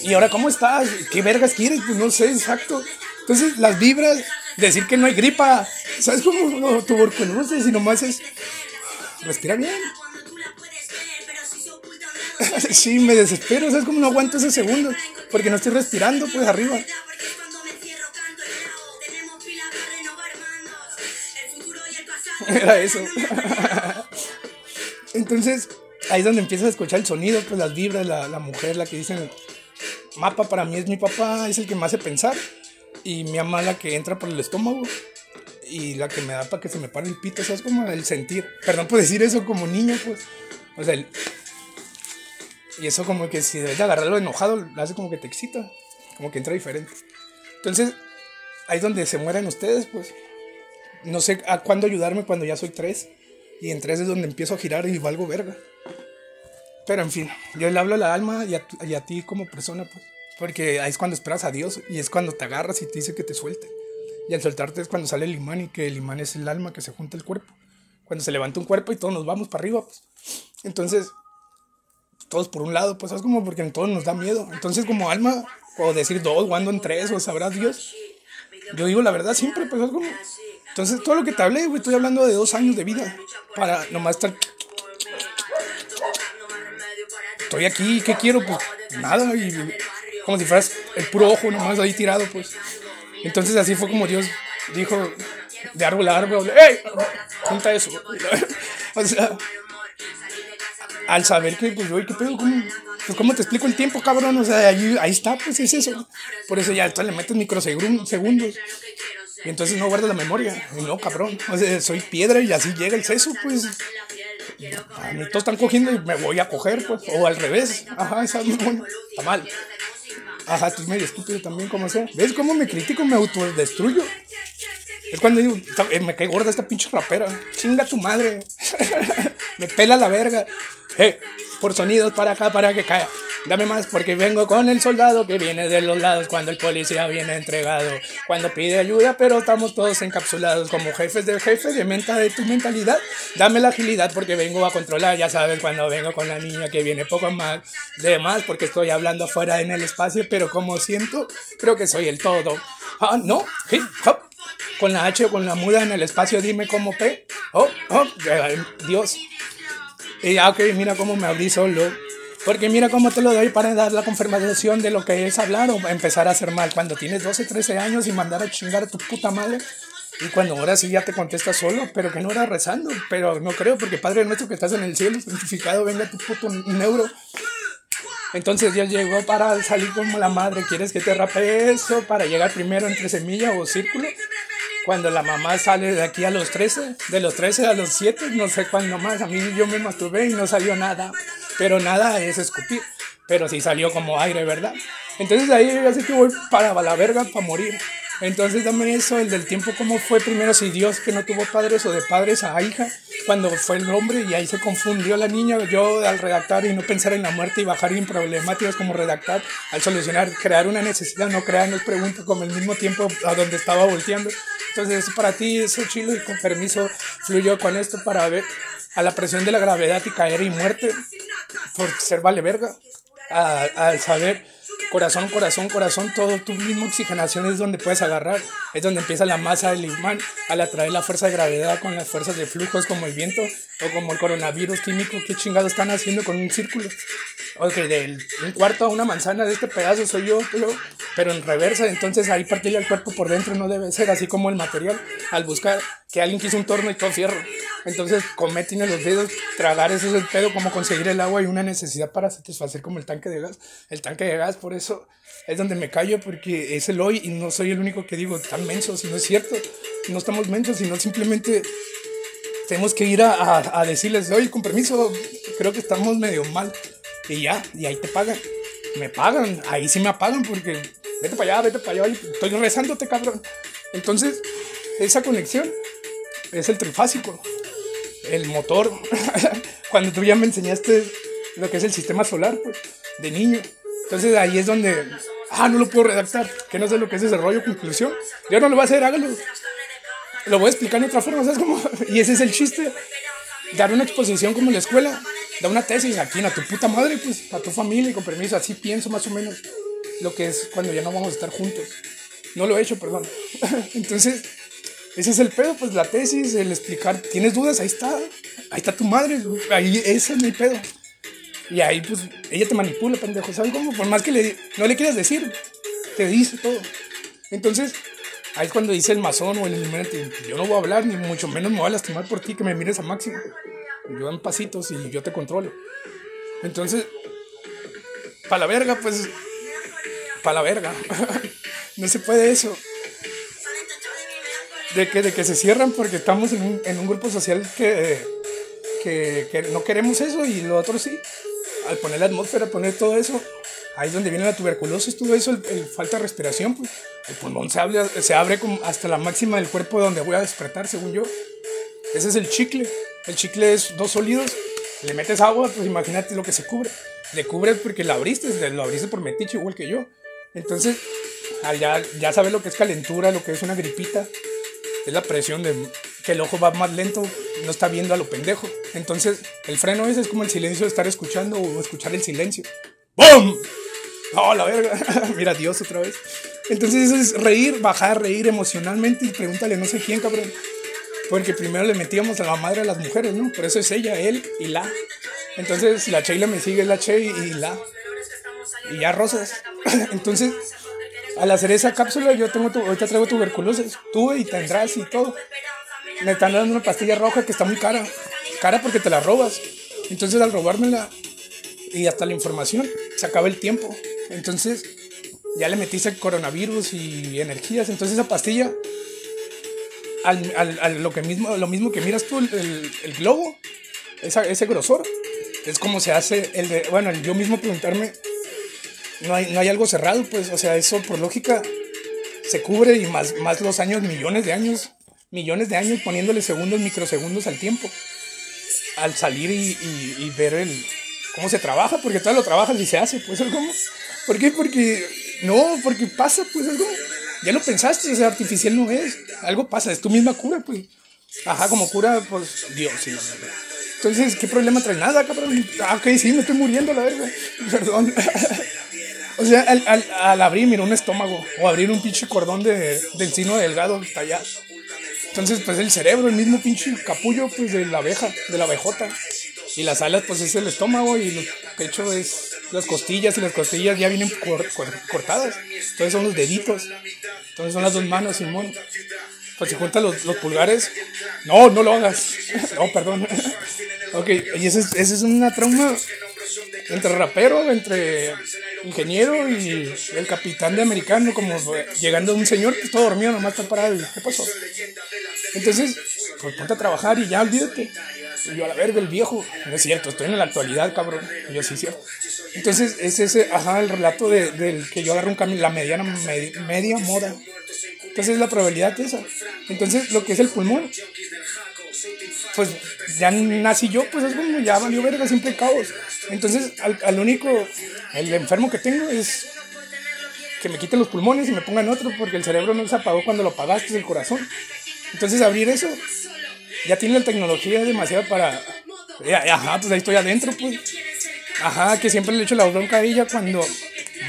Y ahora, ¿cómo estás? ¿Qué vergas quieres? Pues no sé, exacto. Entonces, las vibras, decir que no hay gripa, ¿sabes cómo? No, tuberculosis, y nomás es. Respira bien. sí, me desespero, ¿sabes cómo no aguanto ese segundo? Porque no estoy respirando, pues arriba. Era eso. Entonces, ahí es donde empiezas a escuchar el sonido, pues las vibras, la, la mujer, la que dicen, mapa para mí es mi papá, es el que me hace pensar. Y mi mamá la que entra por el estómago. Y la que me da para que se me pare el pito, o sea, es como el sentir. Perdón por decir eso como niño, pues. O sea, el... Y eso como que si debes de agarrarlo enojado, lo hace como que te excita. Como que entra diferente. Entonces, ahí es donde se mueren ustedes, pues no sé a cuándo ayudarme cuando ya soy tres. Y en tres es donde empiezo a girar y valgo verga. Pero en fin, yo le hablo a la alma y a, y a ti como persona, pues. Porque ahí es cuando esperas a Dios y es cuando te agarras y te dice que te suelte. Y al soltarte es cuando sale el imán y que el imán es el alma que se junta el cuerpo. Cuando se levanta un cuerpo y todos nos vamos para arriba, pues. Entonces, todos por un lado, pues es como porque en todos nos da miedo. Entonces, como alma, o decir dos, o ando en tres, o sabrá Dios. Yo digo la verdad siempre, pues es como. Entonces, todo lo que te hablé, güey, estoy hablando de dos años de vida. Para nomás estar. Estoy aquí, ¿qué quiero? Pues nada, y como si fueras el puro ojo nomás ahí tirado, pues. Entonces, así fue como Dios dijo de árbol a árbol: ¡Ey! Junta eso. o sea, al saber que, pues, güey, ¿qué pedo? ¿Cómo, pues, ¿cómo te explico el tiempo, cabrón? O sea, ahí, ahí está, pues es eso. Por eso ya le metes microsegundos. Y entonces no guardas la memoria. No, cabrón. O sea, soy piedra y así llega el seso, pues. A mí todos están cogiendo y me voy a coger, pues. O al revés. Ajá, esa bueno. Está mal. Ajá, estoy medio estúpido también, como sea. ¿Ves cómo me critico? Me autodestruyo. Es cuando digo, eh, me cae gorda esta pinche rapera. Chinga tu madre. me pela la verga. Eh, por sonidos para acá, para que caiga. Dame más porque vengo con el soldado que viene de los lados cuando el policía viene entregado. Cuando pide ayuda, pero estamos todos encapsulados como jefes de jefe de menta de tu mentalidad. Dame la agilidad porque vengo a controlar. Ya sabes, cuando vengo con la niña que viene poco más de más porque estoy hablando afuera en el espacio, pero como siento, creo que soy el todo. Ah, no, hip hop con la H o con la muda en el espacio, dime cómo P. Oh, oh, Dios. Y ya, ok, mira cómo me abrí solo. Porque mira cómo te lo doy para dar la confirmación de lo que es hablar o empezar a hacer mal. Cuando tienes 12, 13 años y mandar a chingar a tu puta madre. Y cuando ahora sí ya te contestas solo, pero que no era rezando. Pero no creo, porque Padre nuestro que estás en el cielo, santificado, venga tu puto neuro. Entonces Dios llegó para salir como la madre. ¿Quieres que te rape eso? Para llegar primero entre semilla o círculo. Cuando la mamá sale de aquí a los 13, de los 13 a los 7, no sé cuándo más. A mí yo me masturbé y no salió nada. Pero nada es escupir. Pero sí salió como aire, ¿verdad? Entonces ahí yo sé que voy para la verga, para morir. Entonces dame eso, el del tiempo, cómo fue primero si Dios que no tuvo padres o de padres a hija, cuando fue el hombre y ahí se confundió la niña, yo al redactar y no pensar en la muerte y bajar en problemáticas como redactar, al solucionar, crear una necesidad, no crear, nos pregunta como el mismo tiempo a donde estaba volteando. Entonces para ti eso chilo y con permiso fluyó con esto para ver a la presión de la gravedad y caer y muerte por ser vale verga, al saber corazón, corazón, corazón, todo tu mismo oxigenación es donde puedes agarrar, es donde empieza la masa del imán al atraer la fuerza de gravedad con las fuerzas de flujos como el viento o como el coronavirus químico, ¿qué chingados están haciendo con un círculo? Ok, del un cuarto a una manzana de este pedazo soy yo, pero, en reversa, entonces ahí partirle el cuerpo por dentro no debe ser así como el material, al buscar que alguien quiso un torno y todo fierro. Entonces, comer tiene los dedos, tragar eso es el pedo, como conseguir el agua y una necesidad para satisfacer como el tanque de gas. El tanque de gas, por eso es donde me callo, porque es el hoy y no soy el único que digo tan menso, si no es cierto. No estamos mensos, sino simplemente tenemos que ir a, decirles, oye, con permiso, creo que estamos medio mal. Y ya, y ahí te pagan. Me pagan, ahí sí me pagan porque vete para allá, vete para allá, estoy rezándote, cabrón. Entonces, esa conexión es el trifásico el motor. Cuando tú ya me enseñaste lo que es el sistema solar, pues, de niño. Entonces ahí es donde, ah, no lo puedo redactar, que no sé lo que es ese rollo, conclusión. Yo no lo voy a hacer, hágalo. Lo voy a explicar de otra forma, ¿sabes cómo? Y ese es el chiste. Dar una exposición como en la escuela, dar una tesis aquí a tu puta madre, pues, a tu familia y con permiso, así pienso más o menos lo que es cuando ya no vamos a estar juntos. No lo he hecho, perdón. Entonces, ese es el pedo, pues la tesis, el explicar. ¿Tienes dudas? Ahí está. Ahí está tu madre. Ahí ese es mi pedo. Y ahí, pues, ella te manipula, pendejo. ¿Sabes cómo? Por más que le, no le quieras decir, te dice todo. Entonces, ahí cuando dice el masón o el illuminati, yo no voy a hablar, ni mucho menos me voy a lastimar por ti, que me mires a máximo. Yo en pasitos y yo te controlo. Entonces, para la verga, pues, para la verga. no se puede eso de que, de que se cierran porque estamos en un, en un grupo social que, que, que, no queremos eso y lo otro sí. Al poner la atmósfera, poner todo eso, ahí es donde viene la tuberculosis, todo eso, el, falta de respiración, pues, el pulmón se abre, se abre hasta la máxima del cuerpo donde voy a despertar, según yo. Ese es el chicle. El chicle es dos sólidos le metes agua, pues imagínate lo que se cubre. Le cubre porque la abriste, lo abriste por metiche igual que yo. Entonces, ya, ya sabes lo que es calentura, lo que es una gripita. Es la presión de que el ojo va más lento, no está viendo a lo pendejo. Entonces, el freno ese es como el silencio de estar escuchando o escuchar el silencio. ¡Bum! ¡Oh, la verga! Mira, Dios otra vez. Entonces, eso es reír, bajar, reír emocionalmente y pregúntale no sé quién, cabrón. Porque primero le metíamos a la madre a las mujeres, ¿no? Por eso es ella, él y la. Entonces, la Sheila me sigue, la Che y la. Y ya rosas. Entonces, al hacer esa cápsula, yo tengo ahorita traigo tuberculosis. Tuve y tendrás y todo. Me están dando una pastilla roja que está muy cara. Cara porque te la robas. Entonces, al robármela y hasta la información, se acaba el tiempo. Entonces, ya le metiste coronavirus y energías. Entonces, esa pastilla, al, lo, que mismo, lo mismo que miras tú, el, el, globo, ese grosor, es como se hace el de, bueno, yo mismo preguntarme no hay, no hay algo cerrado, pues, o sea, eso por lógica se cubre y más, más los años, millones de años, millones de años poniéndole segundos, microsegundos al tiempo, al salir y, y, ver el, cómo se trabaja, porque todo lo trabajas y se hace, pues, ¿cómo? ¿Por qué? Porque, no, porque pasa, pues, algo, ya lo pensaste, o sea, artificial no es, algo pasa, es tu misma cura, pues, ajá, como cura, pues, Dios, sí, la verdad. Entonces, ¿qué problema trae? Nada, cabrón. Ah, ok, sí, me estoy muriendo, la verdad. Perdón. O sea, al, al, al, abrir, mira, un estómago o abrir un pinche cordón de, del sino delgado allá. Entonces, pues el cerebro, el mismo pinche capullo, pues de la abeja, de la abejota. Y las alas, pues es el estómago y el pecho es las costillas y las costillas ya vienen cortadas. Entonces son los deditos. Entonces son las dos manos, Simón. Pues si juntas los, los pulgares, no, no lo hagas. no, perdón. ok, y esa es, ese es una trauma entre rapero, entre ingeniero y el capitán de americano, como llegando un señor que está dormido, nomás está parado. ¿Qué pasó? Entonces, pues ponte a trabajar y ya olvídate. Y yo a la verga, el viejo. No es cierto, estoy en la actualidad, cabrón. Yo sí, cierto. Entonces, es ese, ajá, el relato del de, que yo agarro un cambio, la mediana, media moda. Entonces, la probabilidad es esa. Entonces, lo que es el pulmón, pues ya nací yo, pues es como ya valió verga, siempre caos. Entonces, al, al, único, el enfermo que tengo es que me quiten los pulmones y me pongan otro, porque el cerebro no se apagó cuando lo apagaste, el corazón. Entonces, abrir eso, ya tiene la tecnología demasiado para. Ajá, pues ahí estoy adentro, pues. Ajá, que siempre le echo la bronca a ella cuando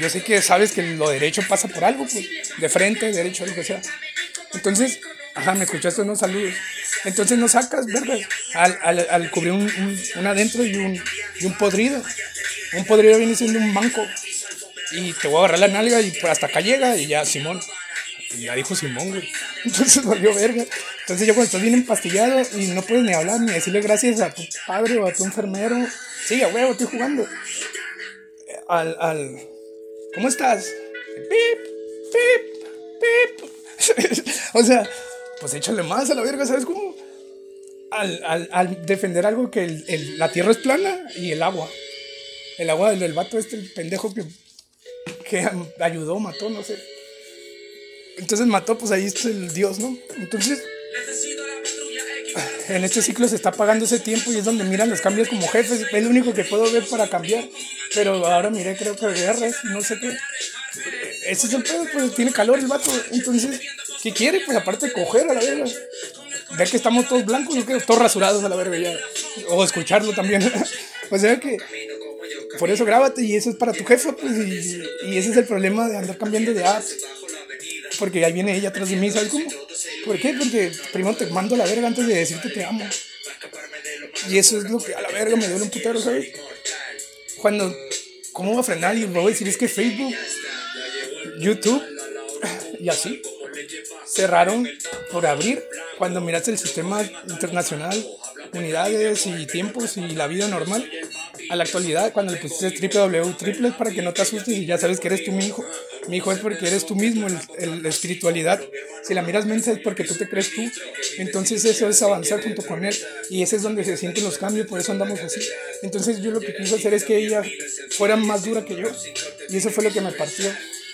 yo sé que sabes que lo derecho pasa por algo, pues, de frente, derecho, lo que sea. Entonces, ajá, me escuchaste unos saludos. Entonces no sacas, ¿verdad? Al, al, al cubrir un, un, adentro y un, y un podrido. Un podrido viene siendo un manco. Y te voy a agarrar la nalga y hasta acá llega y ya, Simón. Y ya dijo Simón, güey. Entonces volvió verga. Entonces yo cuando estás bien empastillado y no puedes ni hablar ni decirle gracias a tu padre o a tu enfermero. Sí, a huevo, estoy jugando. Al, al. ¿Cómo estás? Pip, pip, pip. o sea, pues échale más a la verga, ¿sabes cómo? Al, al, al defender algo que el, el, la tierra es plana y el agua. El agua del, del vato este, el pendejo que, que ayudó, mató, no sé. Entonces mató, pues ahí está el Dios, ¿no? Entonces, en este ciclo se está pagando ese tiempo y es donde miran los cambios como jefes. Es lo único que puedo ver para cambiar. Pero ahora miré, creo que guerras, no sé qué. Ese es el pedo, pues tiene calor el vato. Entonces, ¿Qué quiere? Pues aparte de coger a la verga. Ver que estamos todos blancos, ¿no? todos rasurados a la verga ya. O escucharlo también. o sea que. Por eso grábate y eso es para tu jefa, pues. Y, y ese es el problema de andar cambiando de apps. Porque ahí viene ella atrás de mí, ¿sabes cómo? ¿Por qué? Porque primero te mando la verga antes de decirte te amo. Y eso es lo que a la verga me duele un putero, ¿sabes? Cuando. ¿Cómo va a frenar? Y voy a decir, es que Facebook, YouTube y así cerraron por abrir cuando miraste el sistema internacional, unidades y tiempos y la vida normal. A la actualidad, cuando le pusiste triple W, triple para que no te asustes y ya sabes que eres tú mi hijo. Mi hijo es porque eres tú mismo, la espiritualidad. Si la miras mensa es porque tú te crees tú. Entonces eso es avanzar junto con él. Y ese es donde se sienten los cambios, por eso andamos así. Entonces yo lo que quise hacer es que ella fuera más dura que yo. Y eso fue lo que me partió.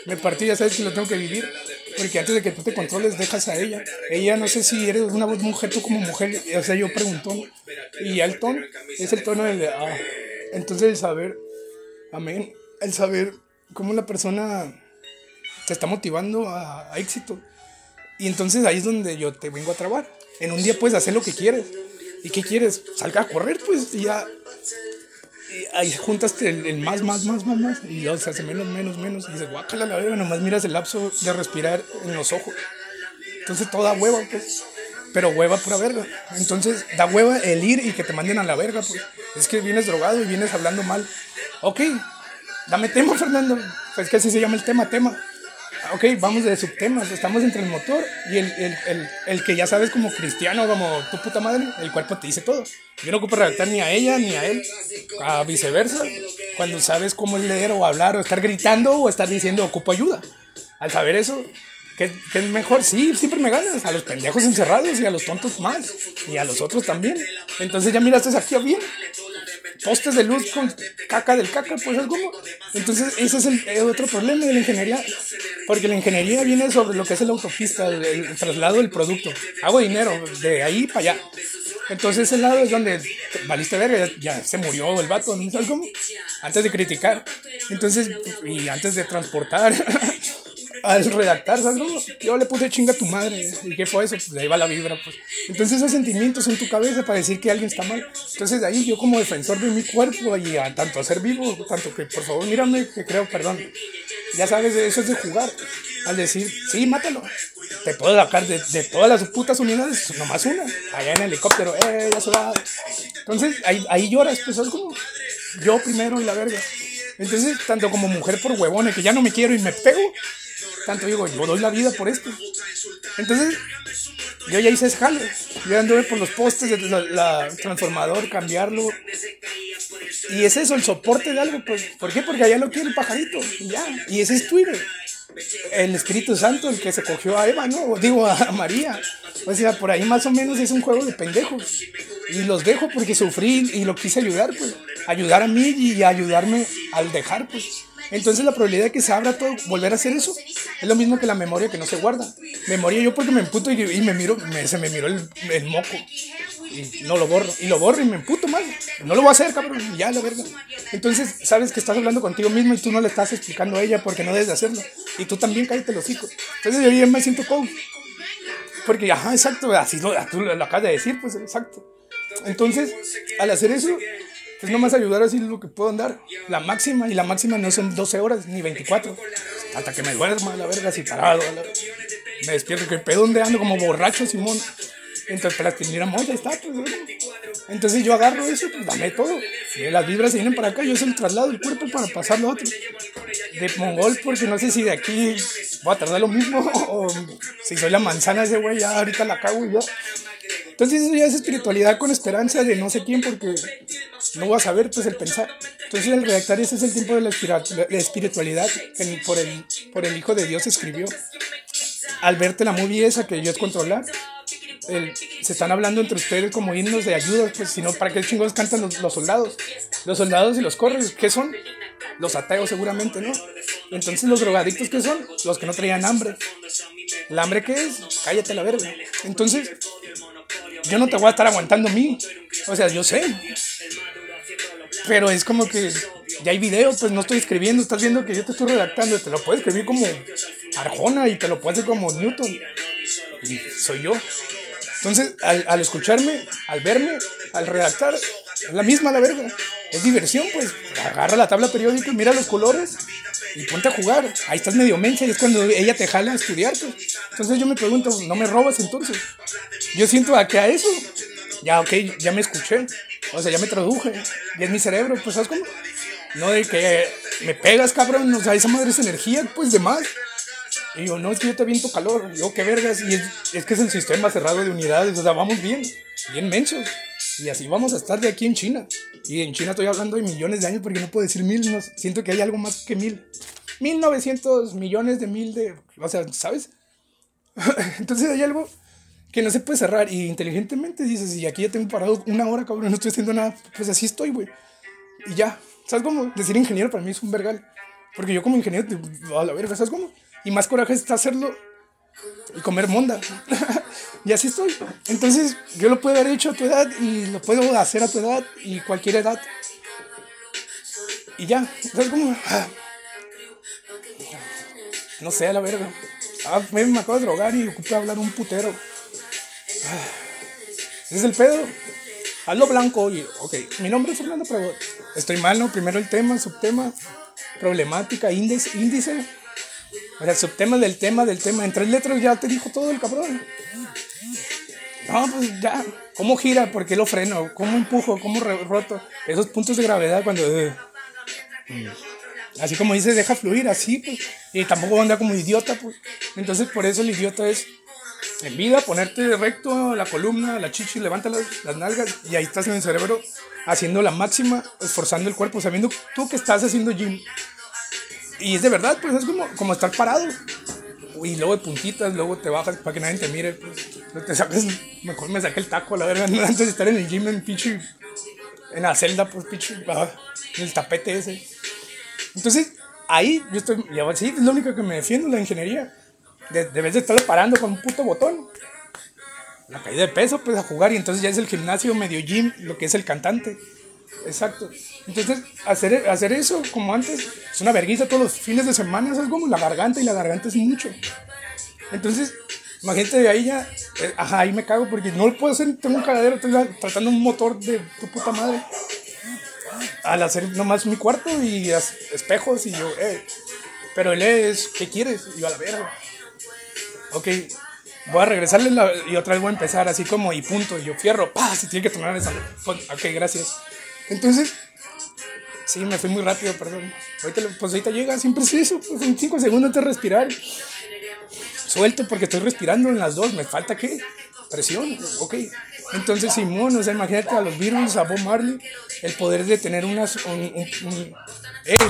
me partí, ya sabes que lo tengo que vivir. Porque antes de que tú te controles, dejas a ella. Ella, no sé si eres una mujer, tú como mujer, o sea, yo pregunto. Y el tono es el tono del ah. Entonces, el saber, amén, el saber cómo la persona te está motivando a, éxito. Y entonces ahí es donde yo te vengo a trabar. En un día puedes hacer lo que quieres. ¿Y qué quieres? Salga a correr, pues, y ya ahí juntas el, más, más, más, más, más, y luego se hace menos, menos, menos, y dices, guácala la verga, nomás miras el lapso de respirar en los ojos. Entonces toda hueva, pues, pero hueva pura verga. Entonces da hueva el ir y que te manden a la verga, pues. Es que vienes drogado y vienes hablando mal. Ok, dame tema, Fernando. Pues que así se llama el tema, tema ok, vamos de subtemas, estamos entre el motor y el, el, el, el, que ya sabes como cristiano, como tu puta madre, el cuerpo te dice todo. Yo no ocupo redactar ni a ella ni a él, a viceversa. Cuando sabes cómo es leer o hablar o estar gritando o estar diciendo ocupo ayuda. Al saber eso, ¿qué, qué es mejor? Sí, siempre me ganas. A los pendejos encerrados y a los tontos más. Y a los otros también. Entonces ya miraste aquí bien postes de luz con caca del caca, pues es como. Entonces, ese es el, otro problema de la ingeniería. Porque la ingeniería viene sobre lo que es la autopista, el, traslado del producto. Hago dinero de ahí para allá. Entonces, ese lado es donde valiste verga, ya, se murió el vato, ¿no cómo? Antes de criticar. Entonces, y antes de transportar. al redactar, ¿sabes? Yo le puse chinga a tu madre. ¿Y qué fue eso? Pues de ahí va la vibra, pues. Entonces esos sentimientos en tu cabeza para decir que alguien está mal. Entonces de ahí yo como defensor de mi cuerpo y tanto a ser vivo, tanto que por favor mírame, que creo, perdón. Ya sabes, eso es de jugar. Al decir, sí, mátalo. Te puedo sacar de, de todas las putas unidades, nomás una. Allá en el helicóptero, eh, ya se va. Entonces ahí, ahí lloras, pues es como yo primero y la verga. Entonces, tanto como mujer por huevones, que ya no me quiero y me pego, tanto digo, yo doy la vida por esto. Entonces, yo ya hice ese jale. Yo anduve por los postes del la, transformador, cambiarlo. Y es eso, el soporte de algo. Pues, ¿Por qué? Porque allá lo quiere el pajarito. Ya. Y ese es Twitter. El Espíritu Santo, el que se cogió a Eva, ¿no? Digo, a María. O sea, por ahí más o menos es un juego de pendejos. Y los dejo porque sufrí y lo quise ayudar, pues. Ayudar a mí y ayudarme al dejar, pues. Entonces la probabilidad de que se abra todo, volver a hacer eso, es lo mismo que la memoria que no se guarda. Memoria yo porque me emputo y, me miro, se me miró el, el, moco. Y no lo borro. Y lo borro y me emputo mal. No lo voy a hacer, cabrón. Ya, la verdad. Entonces, sabes que estás hablando contigo mismo y tú no le estás explicando a ella porque no debes de hacerlo. Y tú también cállate los hijos. Entonces yo ya me siento coach. Porque, ajá, exacto, así lo acabas de decir, pues exacto. Entonces, al hacer eso, pues nomás ayudar así lo que puedo andar. La máxima, y la máxima no son 12 horas ni 24. Hasta que me duerma, la verga, así parado. Me despierto, que pedo donde ando como borracho, Simón. Entonces, para tener amor, ya está, pues, Entonces yo agarro eso, pues dame todo. las vibras se vienen para acá, yo se el traslado del cuerpo para pasarlo a otro. De mongol, porque no sé si de aquí voy a tardar lo mismo, o si soy la manzana ese güey, ya ahorita la cago y ya. Entonces eso ya es espiritualidad con esperanza de no sé quién porque no vas a saber pues el pensar. Entonces el redactar ese es el tiempo de la, espiritualidad que por el, por el Hijo de Dios escribió. Al verte la movie esa que Dios controla, se están hablando entre ustedes como himnos de ayuda, pues si no, ¿para qué chingados cantan los, los, soldados? Los soldados y los corres, ¿qué son? Los ateos seguramente, ¿no? Entonces los drogadictos, ¿qué son? Los que no traían hambre. ¿El hambre qué es? Cállate la verga. Entonces, yo no te voy a estar aguantando a mí. O sea, yo sé. Pero es como que ya hay video, pues no estoy escribiendo, estás viendo que yo te estoy redactando, te lo puedo escribir como Arjona y te lo puedo hacer como Newton. Y soy yo. Entonces, al, al escucharme, al verme, al redactar, es la misma la verga. Es diversión, pues. Agarra la tabla periódica, mira los colores y ponte a jugar. Ahí estás medio mensa y es cuando ella te jala a estudiar. Pues. Entonces yo me pregunto, ¿no me robas entonces? Yo siento a que a eso, ya, ok, ya me escuché. O sea, ya me traduje. Y es mi cerebro, pues, ¿sabes cómo? No de que me pegas, cabrón. O sea, esa madre es energía, pues, de más. Y yo, no, es que yo te aviento calor. yo, qué vergas. Y es, es, que es el sistema cerrado de unidades. O sea, vamos bien, bien mensos. Y así vamos a estar de aquí en China. Y en China estoy hablando de millones de años porque no puedo decir mil. No, siento que hay algo más que mil. Mil novecientos millones de mil de... O sea, ¿sabes? Entonces hay algo que no se puede cerrar. Y inteligentemente dices, y aquí ya tengo parado una hora, cabrón, no estoy haciendo nada. Pues así estoy, güey. Y ya. ¿Sabes cómo? Decir ingeniero para mí es un vergal. Porque yo como ingeniero, a la verga, ¿sabes cómo? Y más coraje está hacerlo y comer monda. y así estoy. Entonces, yo lo puedo haber hecho a tu edad y lo puedo hacer a tu edad y cualquier edad. Y ya, ¿sabes cómo? Ah. No sé, a la verga. Ah, me, acabo de drogar y ocupé hablar un putero. Ah. Es el pedo. Hazlo blanco y, ok, mi nombre es Fernando Prevot. Estoy mal, ¿no? Primero el tema, subtema, problemática, índice, índice. O sea, subtema del tema del tema. En tres letras ya te dijo todo el cabrón. No, pues ya. ¿Cómo gira? ¿Por qué lo freno? ¿Cómo empujo? ¿Cómo roto? Esos puntos de gravedad cuando... Eh, así como dice, deja fluir, así, pues. Y tampoco anda como idiota, pues. Entonces, por eso el idiota es en vida, ponerte recto la columna, la chichi, levanta las, las, nalgas y ahí estás en el cerebro haciendo la máxima, esforzando el cuerpo, sabiendo tú que estás haciendo gym. Y es de verdad, pues es como, como estar parado. Y luego de puntitas, luego te bajas para que nadie te mire. Pues, te sacas, mejor me saqué el taco, la verdad, antes de estar en el gym en pinche, en la celda, pues pinche, en el tapete ese. Entonces, ahí yo estoy, y sí, es lo único que me defiendo, la ingeniería de, debes de estarlo parando con un puto botón. La caída de peso, pues a jugar y entonces ya es el gimnasio medio gym, lo que es el cantante. Exacto. Entonces, hacer, hacer eso como antes es una vergüenza todos los fines de semana, es como la garganta y la garganta es mucho. Entonces, imagínate de ahí ya, eh, ajá, ahí me cago porque no lo puedo hacer, tengo un cagadero, estoy tratando un motor de tu puta madre. Al hacer nomás mi cuarto y espejos y yo, eh, pero él es, ¿qué quieres? Y yo a la verga ok, voy a regresarle y otra vez voy a empezar así como y punto, y yo fierro, pa, se tiene que tomar esa. Ok, gracias. Entonces, sí, me fui muy rápido, perdón. Ahorita, pues ahorita llega, siempre es eso, pues en 5 segundos de respirar. Suelto porque estoy respirando en las dos, me falta qué? Presión, ok. Entonces, Simón, o sea, imagínate a los virus, a Bob Marley, el poder de tener unas. Un,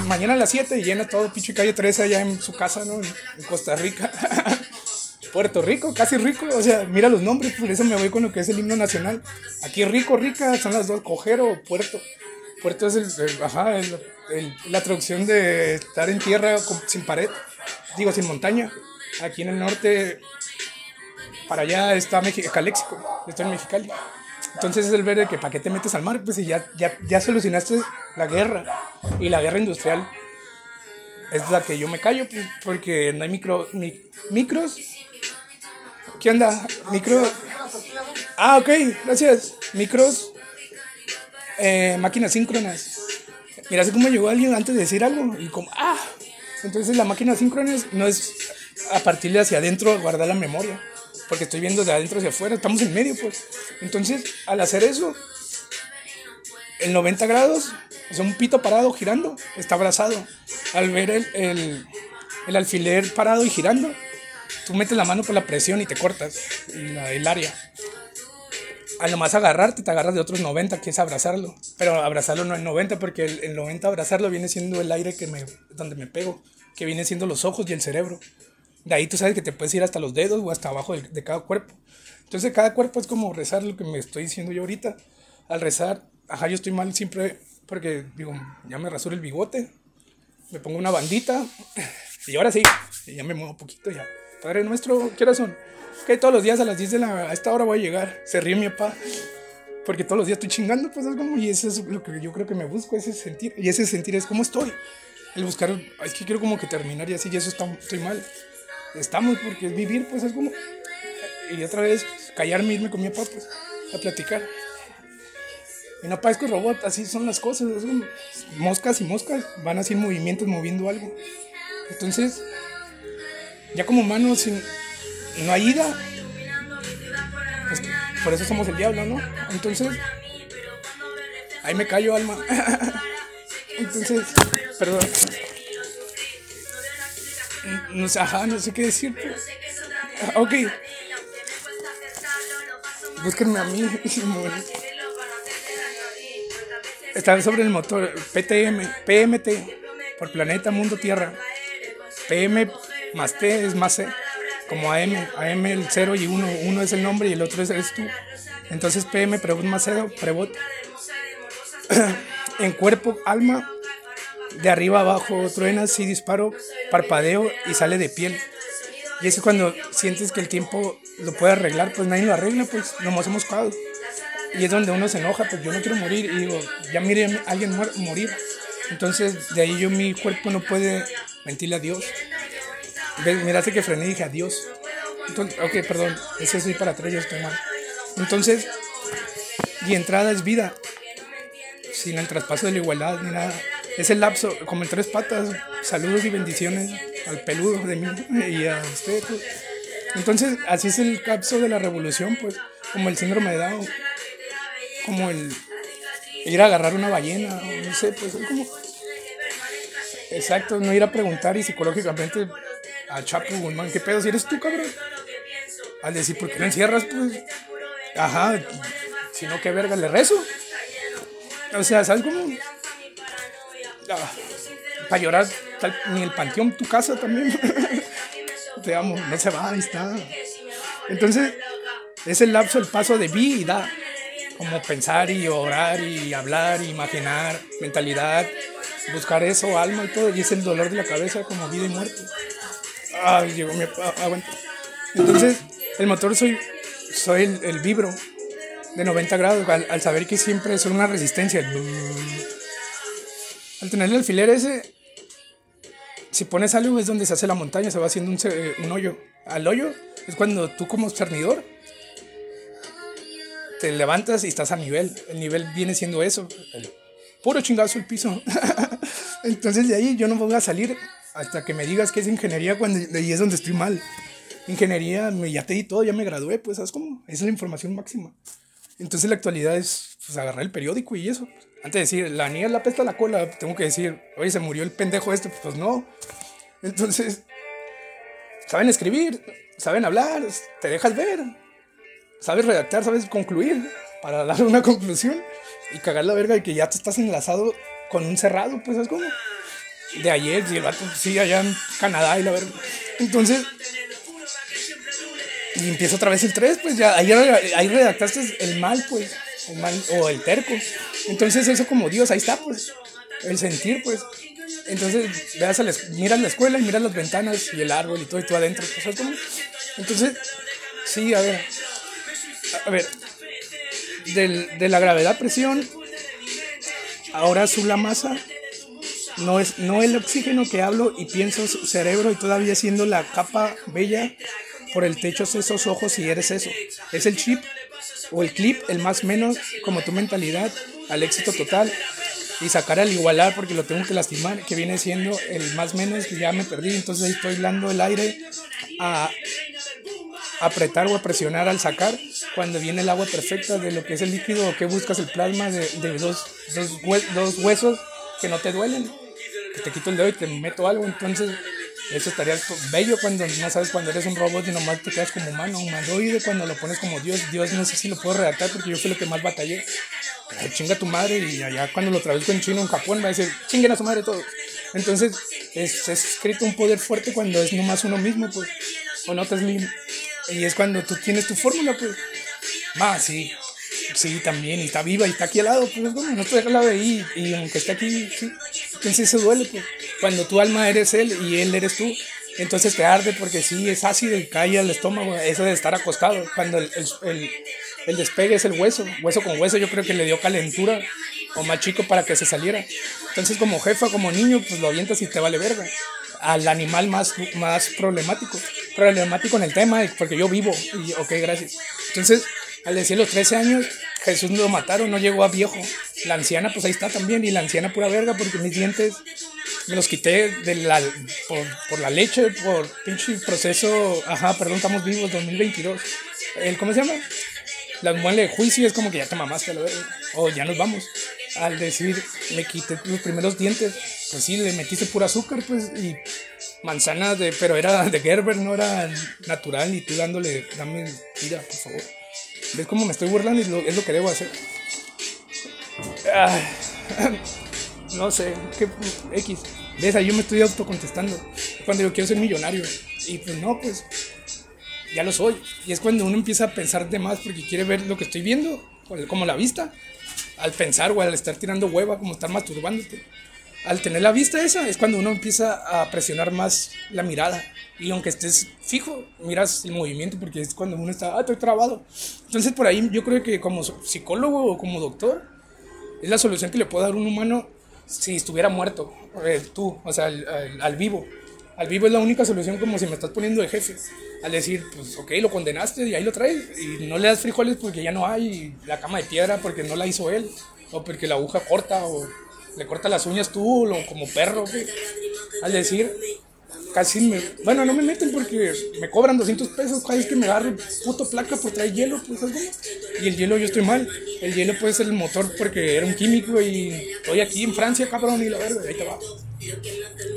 mañana a las 7 y llena todo pinche calle 13 allá en su casa, ¿no? En Costa Rica. Puerto Rico, casi rico, o sea, mira los nombres, por eso me voy con lo que es el himno nacional. Aquí rico, rica, son las dos, cojero, puerto. Puerto es el, ajá, la traducción de estar en tierra sin pared, digo, sin montaña. Aquí en el norte, para allá está México, Caléxico, estoy en Mexicali. Entonces es el ver de que para qué te metes al mar, pues si ya, ya, ya solucionaste la guerra y la guerra industrial es la que yo me callo, pues, porque no hay micro, micros ¿Qué onda? Micro. Ah, ok, gracias. Micros. Eh, máquinas síncronas. Mira, así como llegó alguien antes de decir algo y como, ah. Entonces la máquina síncronas no es a partir de hacia adentro guardar la memoria. Porque estoy viendo de adentro hacia afuera, estamos en medio, pues. Entonces, al hacer eso, el 90 grados, o sea, un pito parado girando, está abrazado. Al ver el, el alfiler parado y girando, tú metes la mano por la presión y te cortas el área. Al nomás agarrarte, te agarras de otros 90, que es abrazarlo. Pero abrazarlo no es 90, porque el, 90 abrazarlo viene siendo el aire que me, donde me pego, que viene siendo los ojos y el cerebro. De ahí tú sabes que te puedes ir hasta los dedos o hasta abajo de, cada cuerpo. Entonces cada cuerpo es como rezar lo que me estoy diciendo yo ahorita. Al rezar, ajá, yo estoy mal siempre porque, digo, ya me rasuro el bigote, me pongo una bandita y ahora sí, ya me muevo un poquito ya. Padre nuestro, ¿qué horas son? Que todos los días a las 10 de la... A esta hora voy a llegar. Se ríe mi papá. Porque todos los días estoy chingando, pues es como... Y eso es lo que yo creo que me busco, ese sentir. Y ese sentir es como estoy. El buscar... Es que quiero como que terminar y así, y eso estoy mal. Estamos, porque vivir, pues es como... Y otra vez, callarme, irme con mi papá, pues, a platicar. Y no parezco robot, así son las cosas. moscas y moscas van así en movimientos, moviendo algo. Entonces, ya como humanos no hay ida. por eso somos el diablo, ¿no? Entonces, ahí me callo, alma. Entonces, perdón. No sé, ajá, no sé qué decir. Ok. Búsquenme a mí. Está sobre el motor PTM, PMT, por planeta, mundo, tierra. PM más T es más C, como AM, AM el 0 y 1, uno es el nombre y el otro es eres tú. Entonces PM, prebot más 0, prebot. en cuerpo, alma, de arriba abajo, truena, sí disparo, parpadeo y sale de piel. Y eso cuando sientes que el tiempo lo puede arreglar, pues nadie lo arregla, pues nomás hemos cagado. Y es donde uno se enoja, pues yo no quiero morir. Y digo, ya mire a alguien morir. Entonces, de ahí yo, mi cuerpo no puede mentirle a Dios. Miraste que frené y dije adiós. Entonces, ok, perdón, ese es para atrás, yo estoy mal. Entonces, y entrada es vida, sin el traspaso de la igualdad ni nada. Es el lapso, como en tres patas, saludos y bendiciones al peludo de mí y a usted. Pues. Entonces, así es el lapso de la revolución, pues, como el síndrome de Down, como el ir a agarrar una ballena, no sé, pues es como... Exacto, no ir a preguntar y psicológicamente a Chapo Guzmán, ¿qué pedo si eres tú, cabrón? Al decir, ¿por qué no encierras? Pues, ajá, si no, ¿qué verga le rezo? O sea, ¿sabes cómo? Ah, para llorar, ni el panteón, tu casa también. Te amo, no se va, ahí está. Entonces, es el lapso, el paso de vi y da. Como pensar y orar y hablar, y imaginar, mentalidad, buscar eso, alma y todo. Y es el dolor de la cabeza como vida y muerte. Ay, llegó mi. aguanta. Entonces, el motor soy, soy el, vibro de 90 grados al, saber que siempre es una resistencia. Al tener el alfiler ese, si pones algo es donde se hace la montaña, se va haciendo un, un hoyo. Al hoyo es cuando tú como cernidor te levantas y estás a nivel. El nivel viene siendo eso, el puro chingazo el piso. Entonces de ahí yo no voy a salir hasta que me digas que es ingeniería cuando ahí es donde estoy mal ingeniería, ya te di todo, ya me gradué, pues, ¿sabes cómo? Esa es la información máxima. Entonces la actualidad es pues, agarrar el periódico y eso. Antes de decir, la niña la pesta la cola, tengo que decir, oye, se murió el pendejo este, pues no. Entonces, saben escribir, saben hablar, te dejas ver, sabes redactar, sabes concluir para dar una conclusión y cagar la verga de que ya te estás enlazado con un cerrado, pues, ¿sabes cómo? De ayer, y el vato sigue allá en Canadá y la verga. Entonces, y empieza otra vez el 3, pues ya ahí, ahí redactaste el mal, pues, el mal, o el terco. Entonces eso como Dios, ahí está, pues, el sentir, pues. Entonces, veas a la, miras la escuela y miras las ventanas y el árbol y todo, y tú adentro, pues, Entonces, sí, a ver, a ver, del, de la gravedad presión, ahora sube la masa, no es no el oxígeno que hablo y pienso cerebro y todavía siendo la capa bella por el techo esos ojos y eres eso. Es el chip o el clip, el más menos, como tu mentalidad, al éxito total. Y sacar al igualar porque lo tengo que lastimar, que viene siendo el más menos, ya me perdí. Entonces estoy dando el aire a apretar o a presionar al sacar cuando viene el agua perfecta de lo que es el líquido que buscas el plasma de, de dos, dos, huesos que no te duelen. Que te quito el dedo y te meto algo. Entonces eso estaría bello cuando no sabes cuando eres un robot y nomás te quedas como humano, humanoide, cuando lo pones como Dios. Dios no sé si lo puedo redactar porque yo fui lo que más batallé. Chinga tu madre y allá cuando lo traduzco en chino en Japón va a decir, chinguen a su madre todo. Entonces es, escrito un poder fuerte cuando es nomás uno mismo, pues. O no te Y es cuando tú tienes tu fórmula, pues. Más, sí. Sí, también, y está viva y está aquí al lado, pues bueno, no te deja la ahí, y aunque esté aquí, sí. Entonces eso duele, pues. Cuando tu alma eres él y él eres tú, entonces te arde porque sí, es ácido y cae al estómago, eso de estar acostado. Cuando el, el, el, despegue es el hueso, hueso con hueso, yo creo que le dio calentura o más chico para que se saliera. Entonces, como jefa, como niño, pues lo avientas y te vale verga. Al animal más, más problemático, problemático en el tema, porque yo vivo, y ok, gracias. Entonces, al decir los 13 años, Jesús lo mataron, no llegó a viejo. La anciana, pues ahí está también, y la anciana pura verga, porque mis dientes me los quité de la, por, por la leche, por pinche proceso, ajá, perdón, estamos vivos, 2022. El, ¿Cómo se llama? La muele de juicio es como que ya te mamaste. O ya nos vamos. Al decir, me quité los primeros dientes, pues sí, le metiste pura azúcar, pues, y manzana de, pero era de Gerber, no era natural, y tú dándole, dame, mira, por favor. ¿Ves cómo me estoy burlando y es lo que debo hacer? no sé, ¿qué X. ¿Ves? Ahí yo me estoy autocontestando. Cuando yo quiero ser millonario. Y pues no, pues ya lo soy. Y es cuando uno empieza a pensar de más porque quiere ver lo que estoy viendo, como la vista. Al pensar o al estar tirando hueva, como estar masturbándote. al tener la vista esa es cuando uno empieza a presionar más la mirada. Y aunque estés fijo, miras el movimiento porque es cuando uno está, ah, estoy trabado. Entonces por ahí yo creo que como psicólogo o como doctor, es la solución que le puede dar un humano si estuviera muerto, eh, tú, o sea, al, vivo. Al vivo es la única solución como si me estás poniendo de jefe. Al decir, pues ok, lo condenaste y ahí lo traes. Y no le das frijoles porque ya no hay la cama de piedra porque no la hizo él. O porque la aguja corta o le corta las uñas tú o como perro. Al decir, casi me. Bueno, no me meten porque me cobran 200 pesos cada vez que me agarro puto placa por traer hielo, pues Y el hielo yo estoy mal. El hielo puede ser el motor porque era un químico y estoy aquí en Francia, cabrón, y la verga, ahí te va.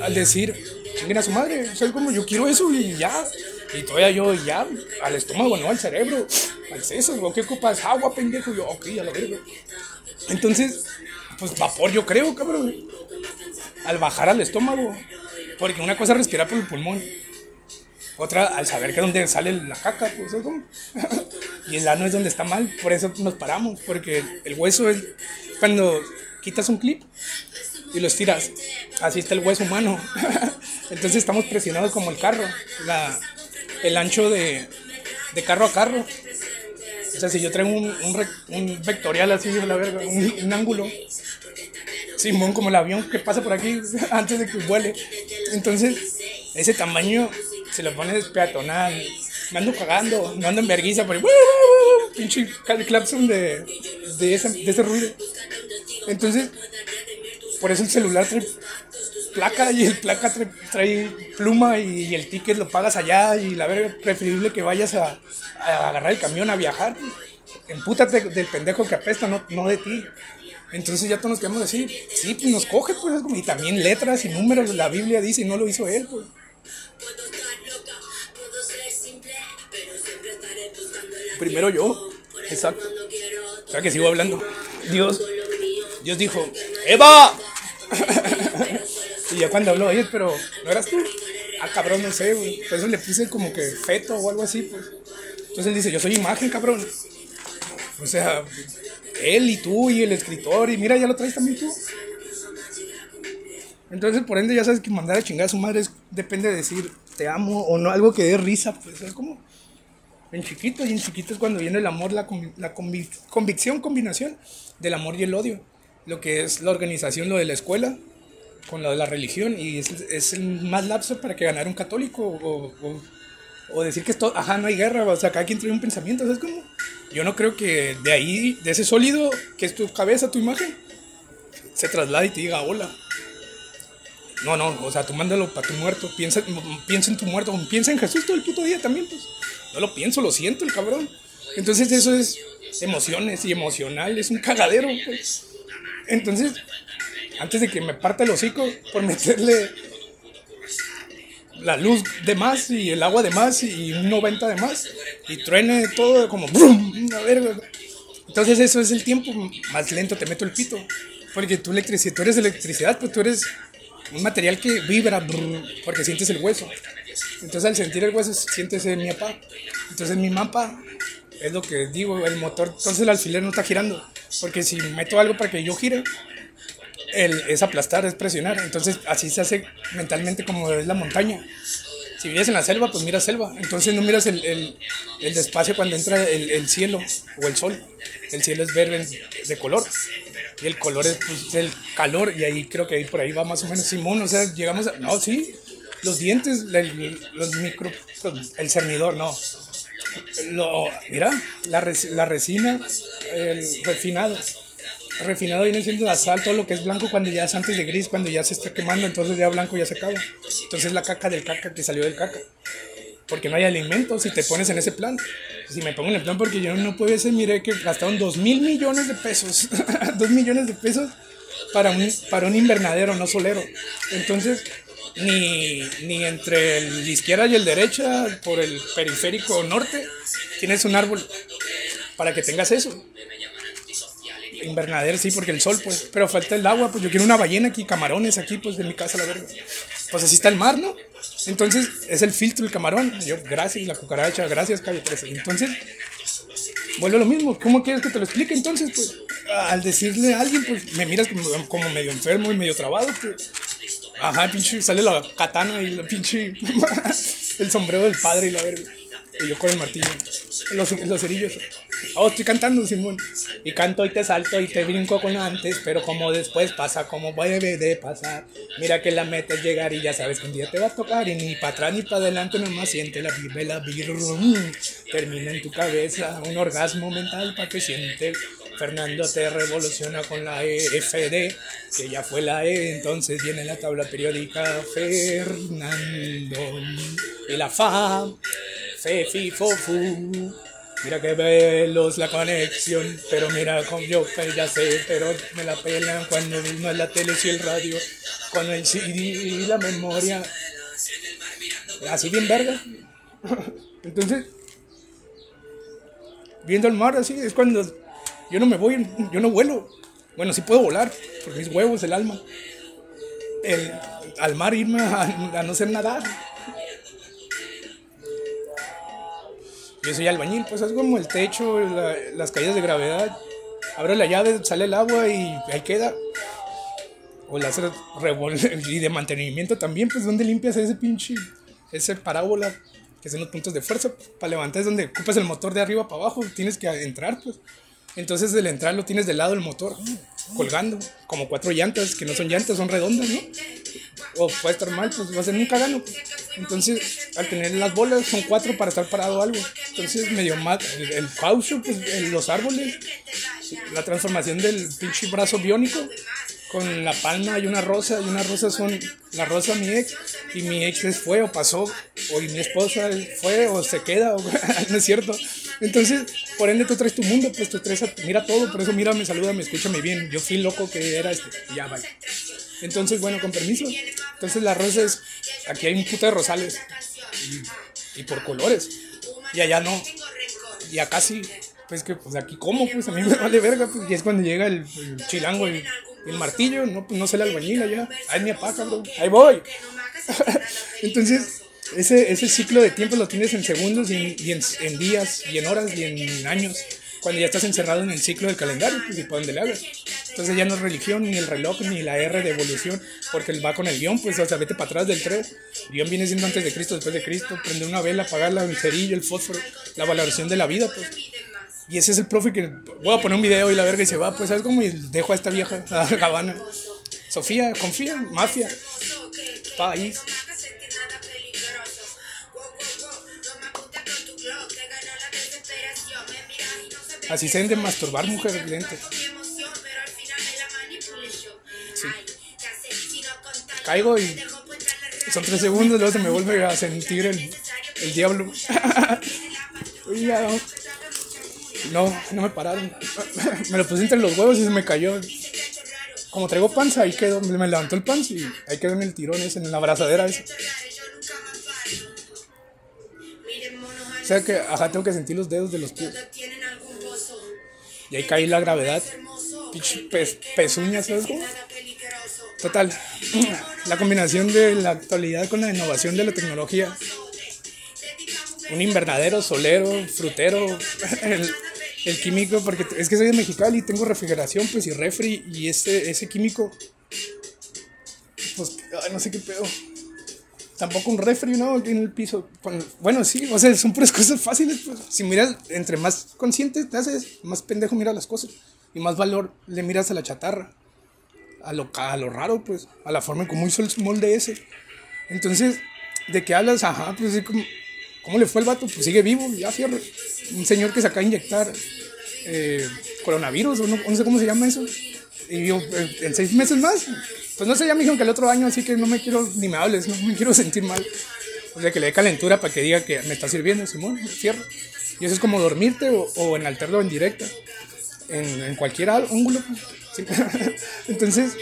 Al decir, chinguen a su madre, o sea, como yo quiero eso y ya. Y todavía yo ya, al estómago, no al cerebro, al seso, ¿qué ocupas? Agua, pendejo. yo, ok, a la verga. Entonces, pues vapor, yo creo, cabrón. Al bajar al estómago, porque una cosa es respirar por el pulmón. Otra, al saber que donde sale la caca, pues es como... y el ano es donde está mal, por eso nos paramos, porque el hueso es cuando quitas un clip y lo estiras, así está el hueso humano. Entonces estamos presionados como el carro, la, el ancho de, de carro a carro. O sea, si yo traigo un, un, vectorial así, un, ángulo, Simón, como el avión que pasa por aquí antes de que vuele. Entonces, ese tamaño se lo pones peatonal. Me ando cagando, me ando en vergüenza por el pinche clapson de, de, ese, de ese ruido. Entonces, por eso el celular trae placa y el placa trae, pluma y, el ticket lo pagas allá y la verdad preferible que vayas a, a agarrar el camión a viajar. Empútate del pendejo que apesta, no, no de ti. Entonces ya todos nos quedamos así, sí, pues nos coge, pues, y también letras y números, la Biblia dice, y no lo hizo él, pues. Primero yo, exacto. O sea que sigo hablando. Dios, Dios dijo, ¡Eva! Y ya cuando habló, oye, pero ¿no eras tú? Ah, cabrón, no sé, güey. Por eso le puse como que feto o algo así, pues. Entonces él dice, yo soy imagen, cabrón. O sea, él y tú y el escritor, y mira, ya lo traes también tú. Entonces, por ende, ya sabes que mandar a chingar a su madre depende de decir te amo o no, algo que dé risa, pues es como en chiquito, y en chiquito es cuando viene el amor, la, la convicción, combinación del amor y el odio. Lo que es la organización, lo de la escuela, con lo de la religión, y es, es el más lapso para que ganara un católico o, o, decir que esto, ajá, no hay guerra, o sea, cada quien trae un pensamiento, es como yo no creo que de ahí, de ese sólido que es tu cabeza, tu imagen, se traslade y te diga hola. No, no, o sea, tú mándalo para tu muerto, piensa, piensa en tu muerto, piensa en Jesús todo el puto día también, pues. No lo pienso, lo siento el cabrón. Entonces eso es emociones y emocional, es un cagadero, pues. Entonces, antes de que me parte el hocico por meterle la luz de más y el agua de más y un 90 de más y truene todo como ¡brum! Entonces eso es el tiempo más lento, te meto el pito. Porque tú, electricidad, tú eres electricidad, pues tú eres un material que vibra porque sientes el hueso. Entonces al sentir el hueso sientes mi mapa. Entonces mi mapa es lo que digo, el motor, entonces el alfiler no está girando. Porque si meto algo para que yo gire, el, es aplastar, es presionar. Entonces así se hace mentalmente como es la montaña. Si vives en la selva, pues miras selva. Entonces no miras el, el, el despacio cuando entra el, el, cielo o el sol. El cielo es verde de color. Y el color es pues, el calor. Y ahí creo que ahí por ahí va más o menos Simón. O sea, llegamos a... No, sí. Los dientes, los micro... El cernidor, no. Lo, mira, la, la resina, el refinado refinado viene siendo la sal, todo lo que es blanco cuando ya es antes de gris, cuando ya se está quemando, entonces ya blanco ya se acaba. Entonces la caca del caca que salió del caca. Porque no hay alimentos si te pones en ese plan. Si me pongo en el plan porque yo no puedo ser, mire que gastaron dos mil millones de pesos. dos millones de pesos para un, para un invernadero, no solero. Entonces, ni, ni entre el izquierda y el derecha, por el periférico norte, tienes un árbol para que tengas eso invernadero, sí, porque el sol, pues, pero falta el agua, pues yo quiero una ballena aquí, camarones aquí, pues de mi casa, la verga. Pues así está el mar, ¿no? Entonces es el filtro el camarón. Yo, gracias, la cucaracha, gracias, calle 13. Entonces, vuelve lo mismo. ¿Cómo quieres que te lo explique entonces? Pues al decirle a alguien, pues me miras como medio enfermo y medio trabado. Pues. Ajá, pinche, sale la katana y la pinche. el sombrero del padre y la verga. Y yo con el martillo. Los, los cerillos. Oh, estoy cantando, Simón. Y canto y te salto y te brinco con antes, pero como después pasa, como debe de pasar. Mira que la meta es llegar y ya sabes que un día te va a tocar. Y ni para atrás ni para adelante nomás siente la vibra, la Termina en tu cabeza un orgasmo mental para que siente. Fernando te revoluciona con la EFD, que ya fue la E, entonces viene la tabla periódica Fernando. Y la FA, Fe, Fi, Fo. Mira que velos la conexión, pero mira con yo ya sé, pero me la pelan cuando no es la tele y el radio, con el CD y la memoria. Así bien verga. Entonces, viendo el mar así, es cuando yo no me voy, yo no vuelo. Bueno, sí puedo volar, por mis huevos, el alma. El, al mar irme a, no ser nadar. Yo soy albañil, pues es como el techo, las caídas de gravedad. Abre la llave, sale el agua y ahí queda. O la hacer y de mantenimiento también, pues donde limpias ese pinche, ese parábola, que son los puntos de fuerza, para levantar es donde ocupas el motor de arriba para abajo, tienes que entrar, pues. Entonces el entrar lo tienes del lado del motor, colgando, como cuatro llantas, que no son llantas, son redondas, ¿no? O puede estar mal, pues va a ser un cagano. Pues. Entonces, al tener las bolas, son cuatro para estar parado algo. Entonces, medio más, el, el pues los árboles, la transformación del pinche brazo biónico, con la palma hay una rosa, y una rosa son la rosa mi ex, y mi ex fue o pasó, o mi esposa fue o se queda, o, no es cierto. Entonces, por ende tú traes tu mundo, pues tú traes, mira todo, por eso mira, me saluda, me escúchame bien. Yo fui loco que era este, ya vaya. Entonces, bueno, con permiso. Entonces la rosa es, aquí hay un puto de rosales, y, por colores, y allá no, y acá sí. Pues que, pues aquí como, pues a mí me vale verga, pues, y es cuando llega el, el chilango, el el martillo, no, no sé la albañil ya. Ahí mi apaca, bro. Ahí voy. Entonces, ese, ese ciclo de tiempo lo tienes en segundos y, en, días y en horas y en años. Cuando ya estás encerrado en el ciclo del calendario, pues y por donde le hagas. Entonces ya no es religión, ni el reloj, ni la R de evolución, porque va con el guion, pues, o sea, vete para atrás del 3. El guion viene siendo antes de Cristo, después de Cristo. Prende una vela, apagarla, el cerillo, el fósforo, la valoración de la vida, pues. Y ese es el profe que voy a poner un video y la verga y se va, pues sabes cómo dejo a esta vieja, a la Habana. Sofía, confía, mafia, país. Así se de masturbar mujeres lentes. Caigo y son tres segundos, luego se me vuelve a sentir el, el diablo. No, no me pararon. Me lo puse entre los huevos y se me cayó. Como traigo panza, ahí quedó. Me levantó el panza y ahí quedó en el tirón ese, en la abrazadera esa. O sea que, ajá, tengo que sentir los dedos de los pies. Y ahí caí la gravedad. Pinche pezuñas, ¿sabes? Total. La combinación de la actualidad con la innovación de la tecnología. Un invernadero, solero, frutero. el químico, porque es que soy de Mexicali y tengo refrigeración, pues, y refri, y ese, ese químico, pues, no sé qué pedo. Tampoco un refri, ¿no? en el piso. Bueno, sí, o sea, son puras cosas fáciles, pues. Si miras, entre más consciente te haces, más pendejo miras las cosas. Y más valor le miras a la chatarra. A lo, a lo raro, pues. A la forma en cómo hizo el molde ese. Entonces, ¿de qué hablas? Ajá, pues, como, ¿cómo le fue el vato? Pues sigue vivo, ya fierro un señor que se acaba de inyectar eh, coronavirus, o no, sé cómo se llama eso. Y yo, eh, en seis meses más, pues no sé, ya me dijeron que el otro año, así que no me quiero, ni me hables, no me quiero sentir mal. O sea, que le dé calentura para que diga que me está sirviendo, Simón, fierro. Y eso es como dormirte o, en alterno o en directa, en, en cualquier ángulo. Entonces,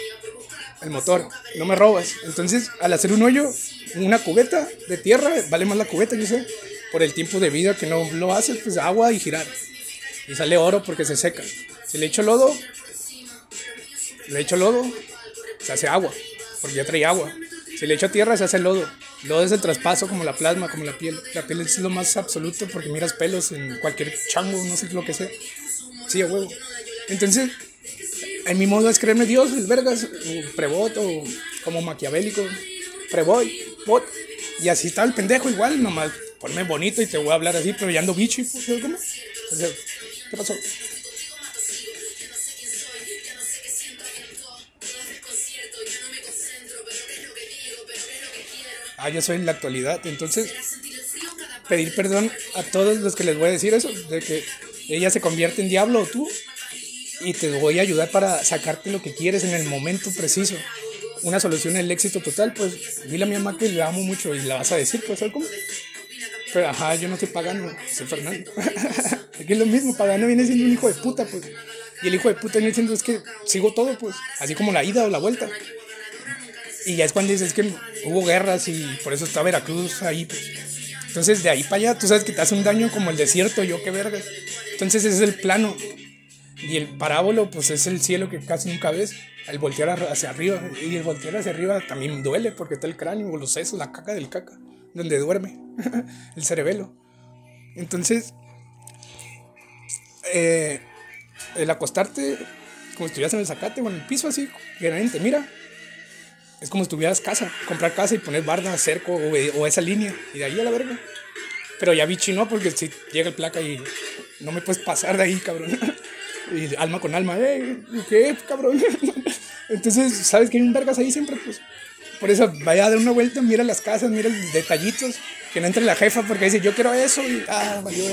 el motor, no me robas. Entonces, al hacer un hoyo, una cubeta de tierra, vale más la cubeta, yo sé por el tiempo de vida que no lo hace, pues agua y girar. Y sale oro porque se seca. Si le echo lodo, le echo lodo, se hace agua, porque ya trae agua. Si le echo tierra, se hace lodo. Lodo es el traspaso como la plasma, como la piel. La piel es lo más absoluto porque miras pelos en cualquier chango, no sé lo que sea. Sí, a huevo. Entonces, en mi modo es creerme Dios, el vergas, prebot o como maquiavélico, preboy, bot. Y así estaba el pendejo igual, nomás ponme bonito y te voy a hablar así, pero ya ando bicho. Pues, ¿cómo? O sea, ¿Qué pasó? Ah, yo soy en la actualidad, entonces pedir perdón a todos los que les voy a decir eso, de que ella se convierte en diablo o tú, y te voy a ayudar para sacarte lo que quieres en el momento preciso. Una solución el éxito total, pues dile a mi mamá que le amo mucho y la vas a decir, pues, ¿sabes cómo? Pero, ajá, yo no estoy pagando, soy Fernando. Aquí es lo mismo, pagando viene siendo un hijo de puta, pues. Y el hijo de puta viene siendo es que sigo todo, pues, así como la ida o la vuelta. Y ya es cuando dices que hubo guerras y por eso está Veracruz ahí, pues. Entonces, de ahí para allá, tú sabes que te hace un daño como el desierto, yo qué vergas. Entonces, ese es el plano. Y el parábolo, pues es el cielo que casi nunca ves. El voltear hacia arriba. Y el voltear hacia arriba también duele porque está el cráneo, los sesos, la caca del caca, donde duerme, el cerebelo. Entonces, eh, el acostarte como si estuvieras en el zacate o en el piso así, que mira. Es como si estuvieras casa, comprar casa y poner barda, cerco o, esa línea. Y de ahí a la verga. Pero ya vi chino porque si llega el placa y no me puedes pasar de ahí, cabrón. y alma con alma, eh, ¿qué, cabrón? Entonces, ¿sabes que hay un vergas ahí siempre? Pues por eso vaya a dar una vuelta, mira las casas, mira los detallitos, que no entre la jefa porque dice, yo quiero eso, y ah, valió,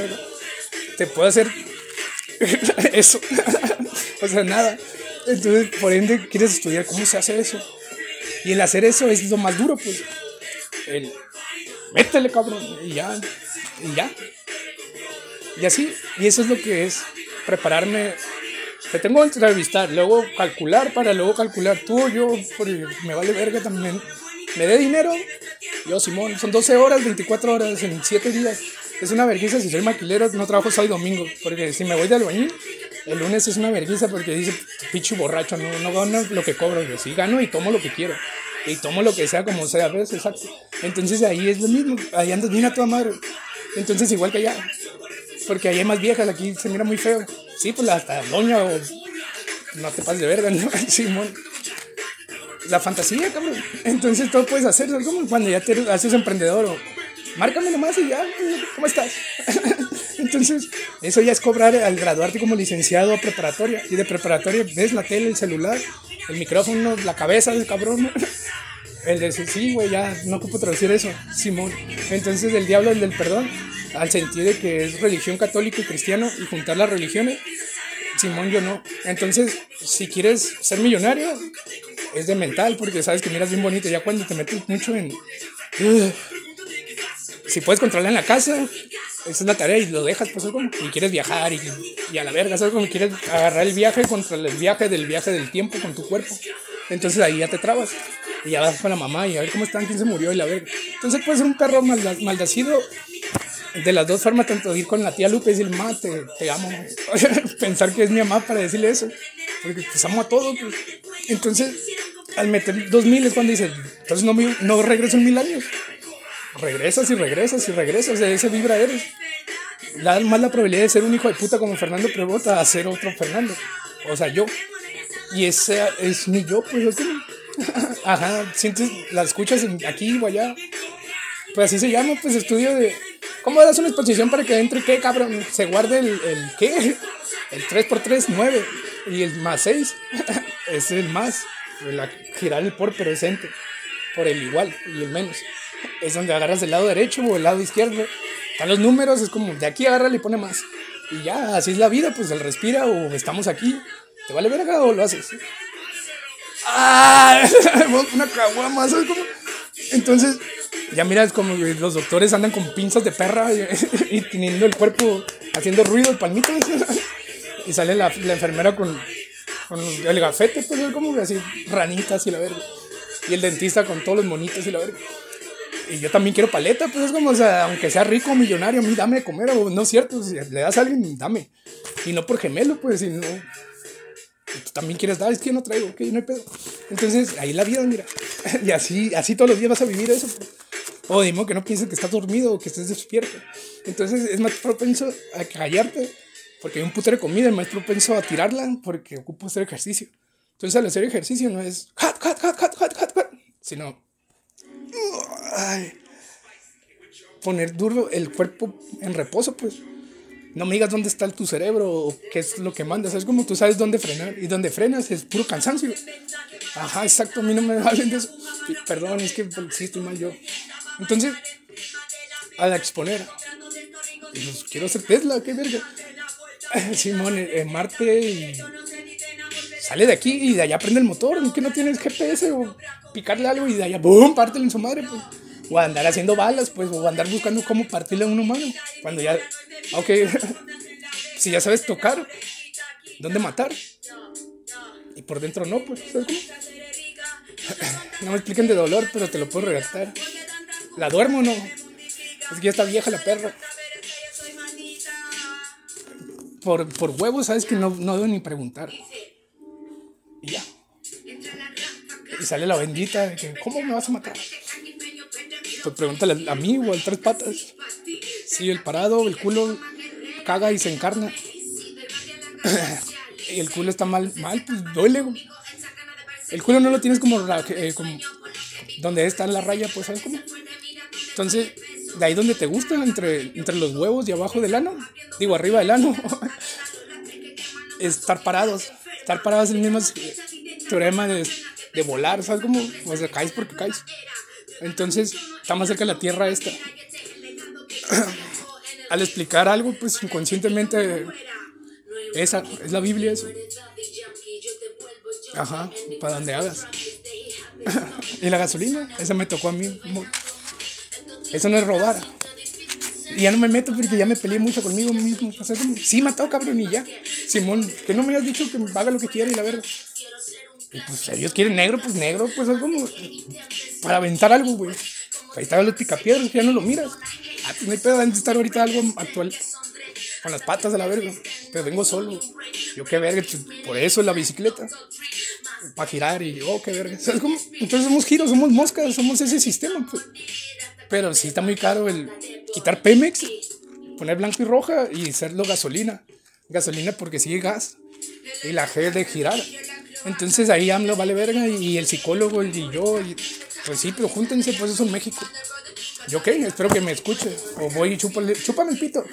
te puedo hacer eso, o sea, nada. Entonces, por ende, quieres estudiar cómo se hace eso. Y el hacer eso es lo más duro, pues. El, métele, cabrón, y ya, y ya. Y así, y eso es lo que es prepararme. Te tengo que entrevistar, luego calcular para luego calcular tú yo, porque me vale verga también. Me dé dinero, yo Simón, son 12 horas, 24 horas en 7 días. Es una vergüenza si soy maquilero, no trabajo sábado domingo, porque si me voy de albañil, el lunes es una vergüenza porque dice, picho borracho, no, no gano lo que cobro, yo sí gano y tomo lo que quiero. Y tomo lo que sea como sea, ¿ves? Exacto. Entonces ahí es lo mismo, ahí andas bien a toda madre. Entonces igual que allá, porque ahí hay más viejas, aquí se mira muy feo. Sí, pues hasta doña o no te pases de verga, ¿no? Simón. La fantasía, cabrón. Entonces todo puedes hacer, es como cuando ya te haces emprendedor o márcame nomás y ya, ¿cómo estás? Entonces, eso ya es cobrar al graduarte como licenciado a preparatoria. Y de preparatoria ves la tele, el celular, el micrófono, la cabeza del cabrón. El de sí, güey, ya no ocupo traducir eso, Simón. Entonces, el diablo, el del perdón, al sentido de que es religión católica y cristiano y juntar las religiones, Simón, yo no. Entonces, si quieres ser millonario, es de mental, porque sabes que miras bien bonito. Ya cuando te metes mucho en. si puedes controlar en la casa, esa es la tarea y lo dejas, pues, como, y quieres viajar y, y, a la verga, ¿sabes? Como quieres agarrar el viaje contra el viaje del viaje del tiempo con tu cuerpo. Entonces ahí ya te trabas. Y ya vas con la mamá y a ver cómo están, quién se murió y la verga. Entonces puede ser un perro maldacido de las dos formas, tanto ir con la tía Lupe y decirle, mamá, te, amo. Pensar que es mi mamá para decirle eso. Porque pues amo a todos. Pues. Entonces, al meter dos mil es cuando dices, entonces no, no regreso en mil años regresas y regresas y regresas, de ese vibra eres. La, más la probabilidad de ser un hijo de puta como Fernando Prebota a ser otro Fernando. O sea, yo. Y ese es mi yo, pues yo Ajá, sientes, la escuchas aquí o allá. Pues así se llama, pues estudio de. ¿Cómo das una exposición para que entre qué, cabrón? Se guarde el, el qué? El 3x3, 9. Y el más 6 es el más. Girar el por presente. Por el igual y el menos es donde agarras el lado derecho o el lado izquierdo. Están los números, es como de aquí agarra y pone más. Y ya, así es la vida, pues el respira o estamos aquí. ¿Te vale verga o lo haces? ¡Ah! Una caguama, ¿sabes cómo? Entonces, ya miras como los doctores andan con pinzas de perra y, teniendo el cuerpo haciendo ruido, el palmito. Y sale la, la enfermera con, con, el gafete, pues como así, ranitas y la verga. Y el dentista con todos los monitos y la verga y yo también quiero paleta, pues es como, o sea, aunque sea rico o millonario, a mí dame de comer, o no es cierto, si le das a alguien, dame. Y no por gemelo, pues, si no. Tú también quieres dar, es que yo no traigo, ok, no hay pedo. Entonces, ahí la vida, mira. y así, así todos los días vas a vivir eso. O dime que no pienses que estás dormido o que estés despierto. Entonces, es más propenso a callarte Porque hay un putero de comida, el maestro propenso a tirarla porque ocupo hacer ejercicio. Entonces al hacer ejercicio no es cut, cut, cut, cut, cut, cut, cut, sino ay, poner duro el cuerpo en reposo, pues. No me digas dónde está tu cerebro o qué es lo que mandas. Es como tú sabes dónde frenar. Y donde frenas es puro cansancio. Ajá, exacto. A mí no me valen de eso. Perdón, es que sí estoy mal yo. Entonces, al exponer, pues, quiero ser Tesla, qué verga. Simón, en Marte y sale de aquí y de allá prende el motor. Que no tienes GPS o picarle algo y de allá, ¡boom! Pártelo en su madre, pues. O andar haciendo balas, pues, o andar buscando cómo partirle a un humano. Cuando ya, ok, si ya sabes tocar, ¿dónde matar? Y por dentro no, pues, ¿sabes cómo? No me expliquen de dolor, pero te lo puedo redactar. ¿La duermo o no? Es que ya está vieja la perra. Por, por huevos, sabes que no, no debo ni preguntar. Y ya. Y sale la bendita de que, ¿cómo me vas a matar? Pues pregúntale a mí o al tres patas. Sí, el parado, el culo caga y se encarna. y el culo está mal, mal, pues duele. El culo no lo tienes como, eh, como donde está la raya, pues ¿sabes cómo? Entonces, de ahí donde te gusta, entre, entre los huevos y abajo del ano, digo arriba del ano, estar parados. Estar parados es el mismo teorema de, de volar, ¿sabes cómo? Sea, caes porque caes. Entonces, está más cerca de la tierra esta. Al explicar algo, pues inconscientemente, esa es la Biblia, eso. Ajá, para donde hagas. y la gasolina, esa me tocó a mí. Eso no es robar. Y ya no me meto porque ya me peleé mucho conmigo mismo. O sea, sí, matado cabrón y ya. Simón, que no me hayas dicho que haga lo que quiera y la verdad. Pues si ellos quieren negro, pues negro, pues es como para aventar algo, güey. Ahí estaban los picapiedras, ya no lo miras. Ah, pues no hay pedo, de estar ahorita algo actual. Con las patas de la verga. Pero vengo solo. Yo qué verga, pues, por eso la bicicleta. Para girar y oh, qué verga. Entonces somos giros, somos moscas, somos ese sistema, pues. Pero sí está muy caro el quitar Pemex, poner blanco y roja y hacerlo gasolina. Gasolina porque sigue gas. Y la G de girar. Entonces ahí AMLO vale verga y el psicólogo y yo, y, pues sí, pero júntense, pues eso es México. Yo qué, espero que me escuche. O voy y chúpale, chúpame el pito.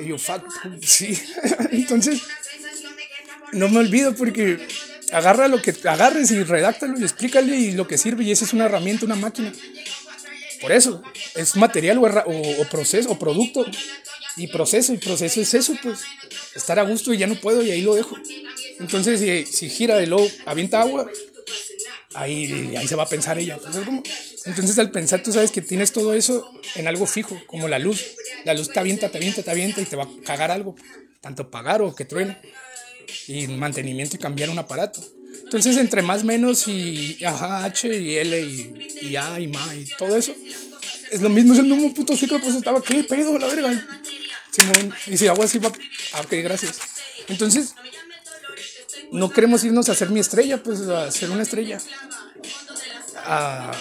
Y yo, fuck, sí. Entonces, no me olvido porque agarra lo que agarres y redáctalo y explícale y lo que sirve y esa es una herramienta, una máquina. Por eso, es material o, proceso o producto y proceso y proceso es eso, pues estar a gusto y ya no puedo y ahí lo dejo. Entonces, si, si gira de luego avienta agua, ahí, ahí se va a pensar ella. Entonces, al pensar, tú sabes que tienes todo eso en algo fijo, como la luz. La luz te avienta, te avienta, te avienta y te va a cagar algo. Tanto pagar o que truene. Y mantenimiento y cambiar un aparato. Entonces, entre más, menos y ajá, H y L y, y A y MA y todo eso, es lo mismo, es el mismo puto ciclo, pues estaba, ¿qué pedo, la verga? Simón, y si agua así va, ah, ok, gracias. Entonces, no queremos irnos a hacer mi estrella, pues a hacer una estrella. A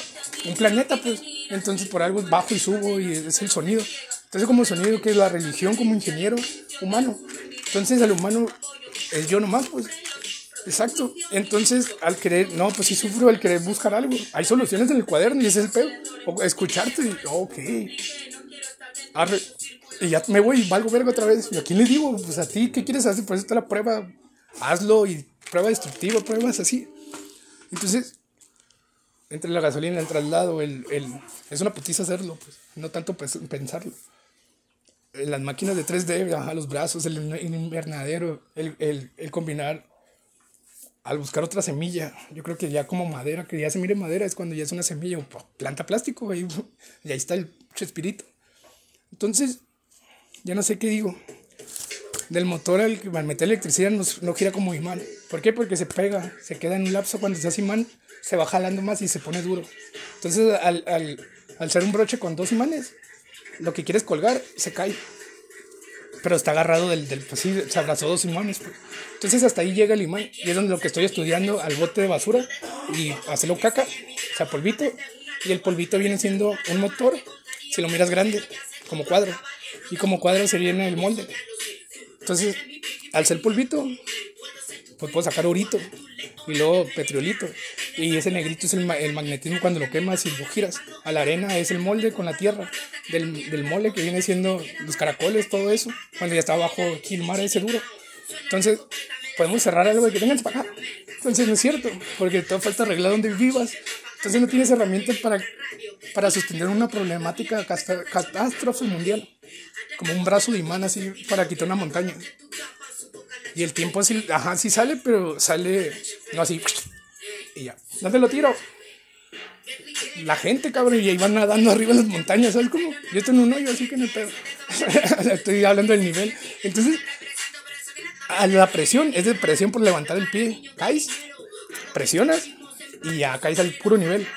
un planeta, pues. Entonces por algo bajo y subo y es el sonido. Entonces como sonido que es la religión como ingeniero humano. Entonces el humano es yo nomás, pues. Exacto. Entonces al querer, no, pues sí sufro al querer buscar algo. Hay soluciones en el cuaderno y ese es el pedo. O escucharte y, ok. y ya me voy y valgo verga otra vez. ¿Y a quién le digo? Pues a ti, ¿qué quieres hacer? Pues esta la prueba hazlo y prueba destructiva, pruebas así. Entonces, entre la gasolina, el traslado, el, el, es una putiza hacerlo, pues, no tanto pensarlo. Las máquinas de 3D, a los brazos, el, invernadero, el, el, el, combinar al buscar otra semilla. Yo creo que ya como madera, que ya se mire madera, es cuando ya es una semilla o planta plástico, y, ahí está el espíritu. Entonces, ya no sé qué digo del motor al, al meter electricidad no, no, gira como imán. ¿Por qué? Porque se pega, se queda en un lapso cuando se hace imán, se va jalando más y se pone duro. Entonces, al, al, al ser un broche con dos imanes, lo que quieres colgar se cae. Pero está agarrado del, del pues se abrazó dos imanes. Pues. Entonces hasta ahí llega el imán y es donde lo que estoy estudiando al bote de basura y hacerlo caca, o sea, polvito. Y el polvito viene siendo un motor, si lo miras grande, como cuadro. Y como cuadro se viene el molde Entonces, al ser polvito, pues puedo sacar orito y luego petriolito. Y ese negrito es el, el, magnetismo cuando lo quemas y lo giras. A la arena es el molde con la tierra del, del mole que viene siendo los caracoles, todo eso. Cuando ya está abajo aquí el mar ese duro. Entonces, podemos cerrar algo de que vengan para acá. Entonces no es cierto, porque todo falta arreglar donde vivas. Entonces no tienes herramientas para, para sostener una problemática catástrofe mundial. Como un brazo de imán así para quitar una montaña. Y el tiempo así, ajá, sí sale, pero sale, no así, y ya. ¿Dónde lo tiro? La gente, cabrón, y ahí van nadando arriba en las montañas, ¿sabes cómo? Yo tengo un hoyo, así que no pedo. Estoy hablando del nivel. Entonces, a la presión, es de presión por levantar el pie. Caes, presionas y ya caes al puro nivel.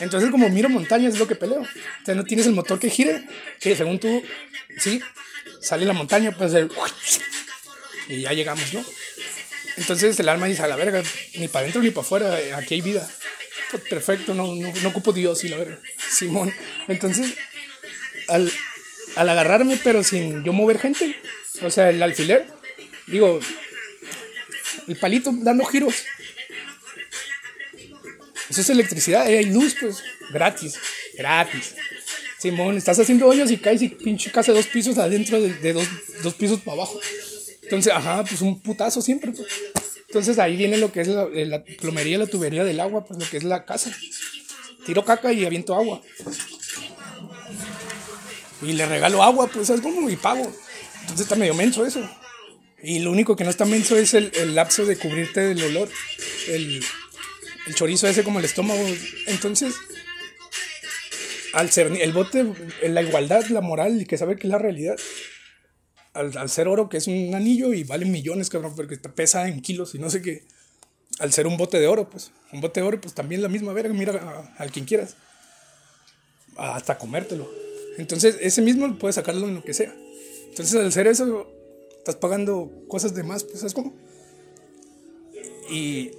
Entonces, como miro montañas, es lo que peleo. O sea, no tienes el motor que gire, que según tú, sí, sale la montaña, pues y ya llegamos, ¿no? Entonces el alma dice, a la verga, ni para adentro ni para afuera, aquí hay vida. Pues perfecto, no, no, no ocupo Dios y la verga. Simón. Entonces, al, al agarrarme, pero sin yo mover gente, o sea, el alfiler, digo, el palito dando giros. Eso es electricidad, hay luz, pues, gratis, gratis. Simón, estás haciendo hoyos y caes y pinche casa dos pisos adentro de, de dos, dos pisos para abajo. Entonces, ajá, pues un putazo siempre. Pues. Entonces ahí viene lo que es la, la, plomería, la tubería del agua, pues lo que es la casa. Tiro caca y aviento agua. Y le regalo agua, pues es como y pago. Entonces está medio menso eso. Y lo único que no está menso es el, el lapso de cubrirte del olor. El, el, chorizo ese como el estómago. Entonces, al ser el bote, la igualdad, la moral y que sabe que es la realidad al, al, ser oro, que es un anillo y vale millones, cabrón, porque pesa en kilos y no sé qué. Al ser un bote de oro, pues, un bote de oro, pues también la misma verga, mira al quien quieras. Hasta comértelo. Entonces, ese mismo puedes sacarlo en lo que sea. Entonces, al ser eso, estás pagando cosas de más, pues, ¿sabes cómo? Y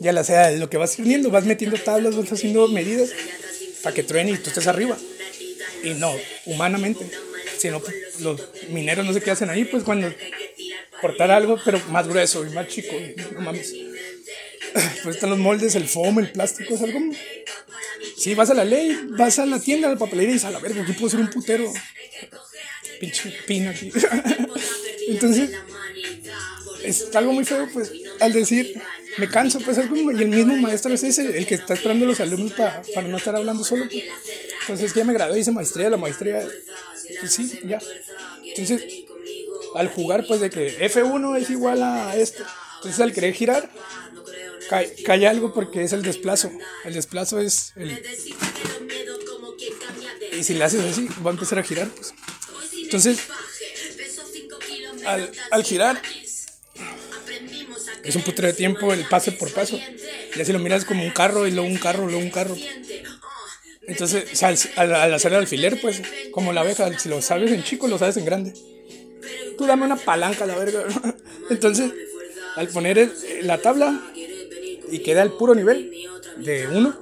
ya la sea, lo que vas teniendo, vas metiendo tablas, vas haciendo medidas para que truene y tú estés arriba. Y no, humanamente si no, pues, los mineros no sé qué hacen ahí, pues cuando cortar algo, pero más grueso y más chico, no mames. Pues están los moldes, el foam, el plástico, es algo. Si vas a la ley, vas a la tienda de papelería y dices, a la verga, aquí puedo ser un putero. Pinche pino aquí. Entonces, es algo muy feo, pues, al decir, me canso, pues, algo, y el mismo maestro es ese, el que está esperando a los alumnos para, para no estar hablando solo. Pues. Entonces, ya me gradué, hice maestría, la maestría pues sí, ya. Entonces, al jugar, pues de que F1 es igual a esto. Entonces, al querer girar, cae, algo porque es el desplazo. El desplazo es el. Y si le haces así, va a empezar a girar, pues. Entonces, al, al girar, es un putero de tiempo el pase por paso. Y así lo miras como un carro y luego un carro, luego un carro. Entonces, al, al, hacer el alfiler, pues, como la abeja, si lo sabes en chico, lo sabes en grande. Tú dame una palanca, la verga. Entonces, al poner la tabla y queda el puro nivel de uno,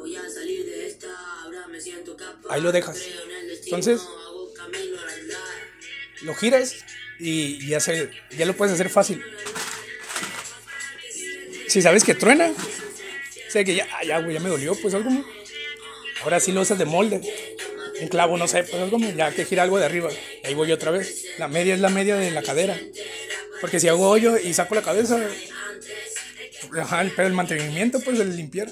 ahí lo dejas. Entonces, lo giras y ya, se, ya lo puedes hacer fácil. Si sabes que truena, sé que ya, ya, ya me dolió, pues algo Ahora sí lo usas de molde. Un clavo, no sé, pues como ya que gira algo de arriba. Ahí voy otra vez. La media es la media de la cadera. Porque si hago hoyo y saco la cabeza, ajá, el, el mantenimiento, pues el limpiar,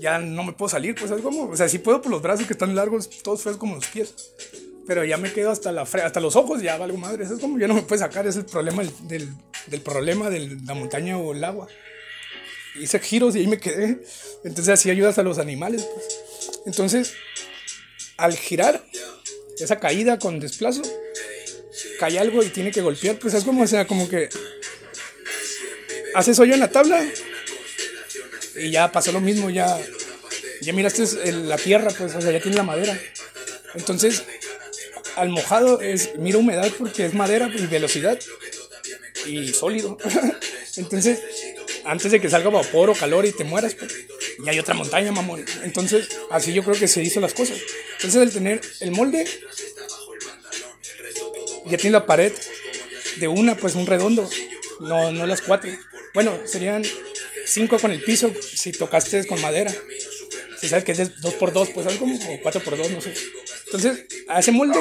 ya no me puedo salir, pues es como, o sea, sí puedo por los brazos que están largos, todos feos como los pies. Pero ya me quedo hasta la hasta los ojos, ya valgo madre. Eso es como ya no me puede sacar, es el problema del, del, problema de la montaña o el agua. Hice giros y ahí me quedé. Entonces así ayudas a los animales, pues. Entonces, al girar esa caída con desplazo, cae algo y tiene que golpear, pues es como, sea, como que haces hoyo en la tabla y ya pasó lo mismo, ya, ya miraste la tierra, pues, o sea, ya tiene la madera. Entonces, al mojado es, mira humedad porque es madera y velocidad y sólido. Entonces, antes de que salga vapor o calor y te mueras, pues, y hay otra montaña, mamón. Entonces, así yo creo que se hizo las cosas. Entonces, el tener el molde, ya tiene la pared de una, pues un redondo, no, no las cuatro. Bueno, serían cinco con el piso si tocaste con madera. Si sabes que es de dos por dos, pues algo como cuatro por dos, no sé. Entonces, a ese molde,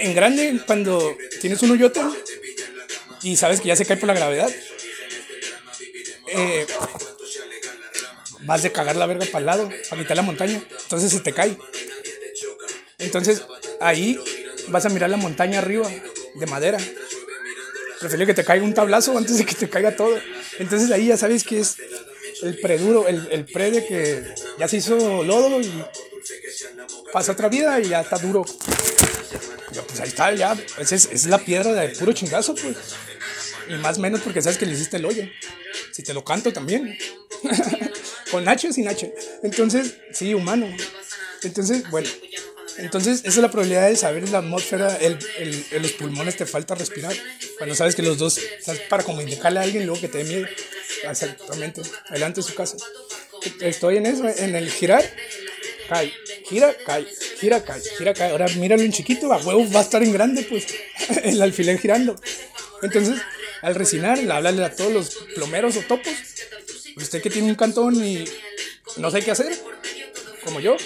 en grande, cuando tienes un hoyote y sabes que ya se cae por la gravedad, eh, vas de cagar la verga para el lado, para quitar la montaña. Entonces se te cae. Entonces, ahí vas a mirar la montaña arriba, de madera. Prefiero que te caiga un tablazo antes de que te caiga todo. Entonces ahí ya sabes que es el preduro, el, el pre de que ya se hizo lodo y pasa otra vida y ya está duro. pues ahí está, ya. Esa es, es, la piedra de puro chingazo, pues. Y más menos porque sabes que le hiciste el hoyo. Si te lo canto también. Con H o sin H. Entonces, sí, humano. Entonces, bueno. Entonces, esa es la probabilidad de saber la atmósfera, el, el, los pulmones te falta respirar. Cuando sabes que los dos, ¿sabes? para como indicarle a alguien luego que te dé miedo. Exactamente, adelante de su casa. Estoy en eso, en el girar, cae, gira, cae, gira, cae, gira, cae. Ahora míralo en chiquito, a huevo va a estar en grande, pues, el alfiler girando. Entonces, al resinar, háblale a todos los plomeros o topos. Usted que tiene un cantón y no sé qué hacer, como yo,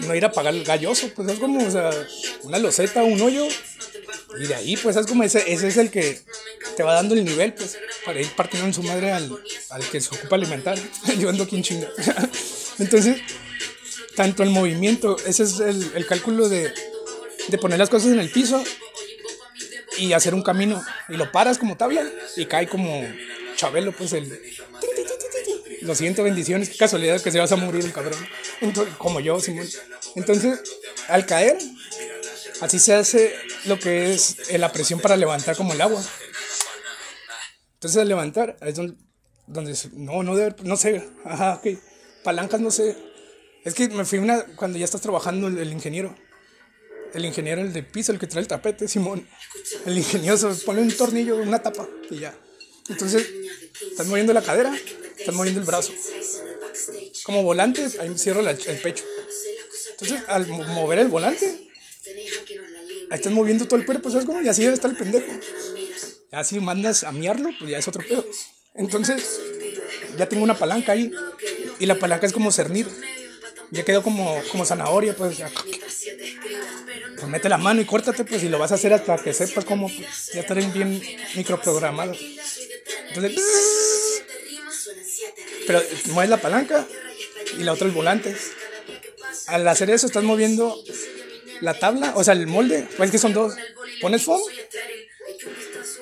no ir a pagar el galloso, pues es como, o sea, una loseta, un hoyo, y de ahí, pues es como ese, ese es el que te va dando el nivel, pues, para ir partiendo en su madre al, al que se ocupa alimentar. Yo ando aquí en chinga. Entonces, tanto el movimiento, ese es el, el cálculo de, de poner las cosas en el piso y hacer un camino. Y lo paras como tabla y cae como Chabelo, pues el. Lo siento, bendiciones. Qué casualidad que se vas a morir el cabrón. Entonces, como yo, Simón. Entonces, al caer, así se hace lo que es la presión para levantar como el agua. Entonces, al levantar, es donde. donde no, no debe. No sé. Ajá, ok. Palancas, no sé. Es que me fui una. Cuando ya estás trabajando el ingeniero el ingeniero, el de piso, el que trae el tapete, Simón. El ingenioso pone un tornillo, una tapa y ya. Entonces, estás moviendo la cadera, estás moviendo el brazo. Como volante, ahí cierro el pecho. Entonces, al mover el volante, ahí estás moviendo todo el cuerpo, ¿sabes cómo? Y así debe estar el pendejo. Ya si mandas a miarlo, pues ya es otro pedo. Entonces, ya tengo una palanca ahí. Y la palanca es como cernir. Ya quedó como, como zanahoria, pues ya pues mete la mano y córtate, pues, y lo vas a hacer hasta que sepas cómo pues, ya estar bien microprogramado. Entonces, pero mueves la palanca y la otra el volante. Al hacer eso estás moviendo la tabla, o sea, el molde, pues que son dos. Pones foam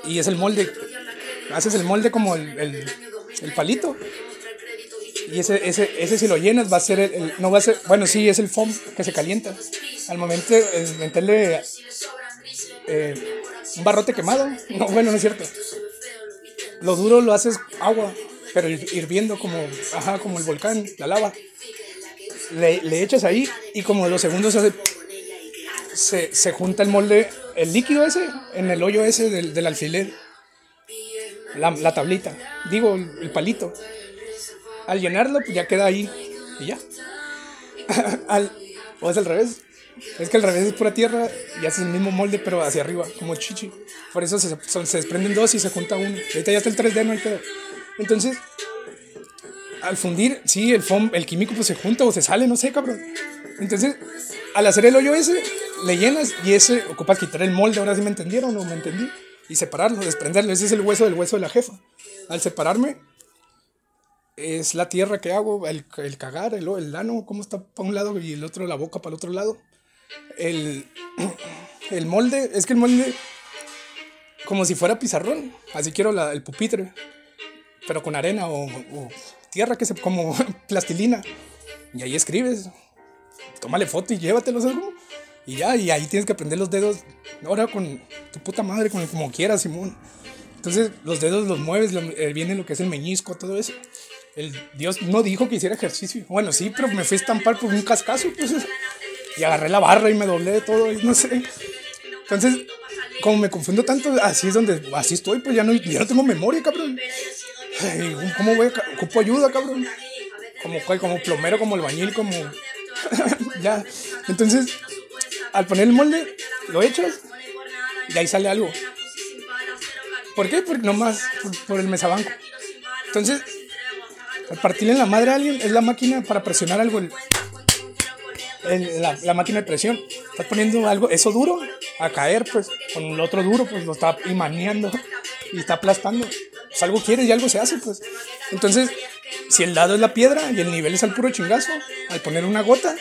y es el molde. Haces el molde como el, el palito. Y ese, ese, ese si lo llenas va a ser el, no va a ser, bueno, sí, es el foam que se calienta. Al momento meterle eh, un barrote quemado, no, bueno, no es cierto. Lo duro lo haces agua, pero hirviendo como, ajá, como el volcán, la lava. Le, le echas ahí y como los segundos hace, se, se, junta el molde, el líquido ese, en el hoyo ese del, del alfiler. La, la, tablita, digo, el palito al llenarlo, pues ya queda ahí y ya. al, o es al revés. Es que al revés es pura tierra y haces el mismo molde, pero hacia arriba, como chichi. Por eso se, se desprenden dos y se junta uno. Ahorita ya está el 3D, no hay pedo. Entonces, al fundir, sí, el foam, el químico pues se junta o se sale, no sé, cabrón. Entonces, al hacer el hoyo ese, le llenas y ese ocupas quitar el molde, ahora sí me entendieron o me entendí. Y separarlo, desprenderlo. Ese es el hueso del hueso de la jefa. Al separarme, es la tierra que hago, el, el cagar, el, el lano, cómo está para un lado y el otro la boca para el otro lado. El, el molde, es que el molde, como si fuera pizarrón, así quiero la, el pupitre, pero con arena o, tierra que se como plastilina. Y ahí escribes, tómale foto y llévatelo, ¿sabes cómo? Y ya, y ahí tienes que aprender los dedos, ahora con tu puta madre, con como quieras, Simón. Entonces los dedos los mueves, eh, viene lo que es el meñisco, todo eso el Dios no dijo que hiciera ejercicio. Bueno, sí, pero me fui a estampar por un cascazo, pues. Y agarré la barra y me doblé todo, no sé. Entonces, como me confundo tanto, así es donde, así estoy, pues ya no, ya no tengo memoria, cabrón. ¿Cómo voy a, ocupo ayuda, cabrón? Como, como plomero, como albañil, como... ya. Entonces, al poner el molde, lo echas y ahí sale algo. ¿Por qué? Porque nomás por, el mesabanco. Entonces, partirle en la madre a alguien es la máquina para presionar algo. la, máquina de presión. Estás poniendo algo, eso duro, a caer, pues, con el otro duro, pues lo está imaneando y está aplastando. Pues algo quieres y algo se hace, pues. Entonces, si el dado es la piedra y el nivel es al puro chingazo, al poner una gota,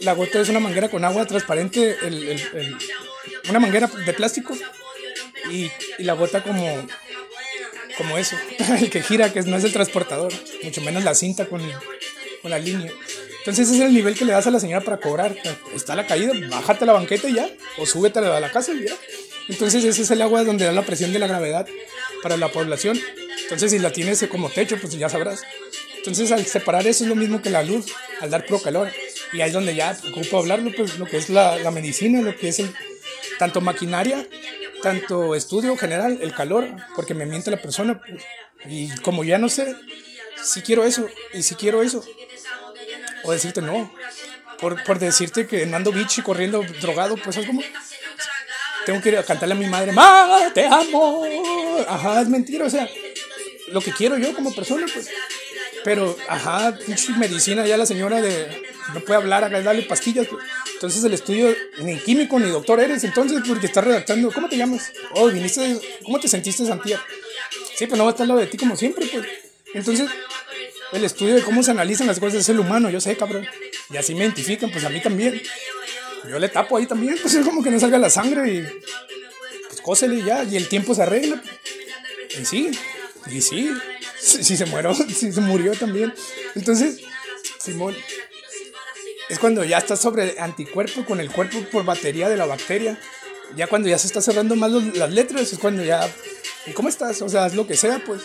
la gota es una manguera con agua transparente, el- una manguera de plástico y la gota como, como eso, el que gira, que no es el transportador, mucho menos la cinta con, con la línea. Entonces ese es el nivel que le das a la señora para cobrar. Está la caída, bájate a la banqueta y ya, o súbete a la casa y ya. Entonces ese es el agua donde da la presión de la gravedad para la población. Entonces si la tienes como techo, pues ya sabrás. Entonces al separar eso es lo mismo que la luz, al dar puro calor. Y ahí es donde ya ocupo hablarlo, pues lo que es la, la medicina, lo que es el, tanto maquinaria, tanto estudio general, el calor, porque me miente la persona. y como ya no sé si quiero eso y si quiero eso, o decirte no, por, por decirte que no ando bichi corriendo drogado, pues es como, tengo que ir a cantarle a mi madre, ¡Ma, te amo! Ajá, es mentira, o sea, lo que quiero yo como persona, pues. Pero, ajá, pinche medicina, ya la señora de no puede hablar, acá darle pastillas. pues. Entonces el estudio, ni químico ni doctor eres, entonces, porque estás redactando, ¿cómo te llamas? Oh, viniste, ¿cómo te sentiste, Santiago? Sí, pues no va a estar al lado de ti como siempre, pues. Entonces, el estudio de cómo se analizan las cosas es el humano, yo sé, cabrón. Y así me identifican, pues a mí también. Yo le tapo ahí también, pues es como que no salga la sangre y pues cósele ya, y el tiempo se arregla. Y sí, y sí, si, si se murió, si se murió también. Entonces, Simón, es cuando ya estás sobre anticuerpo con el cuerpo por batería de la bacteria. Ya cuando ya se está cerrando más los- las letras, es cuando ya, ¿y cómo estás? O sea, haz lo que sea, pues.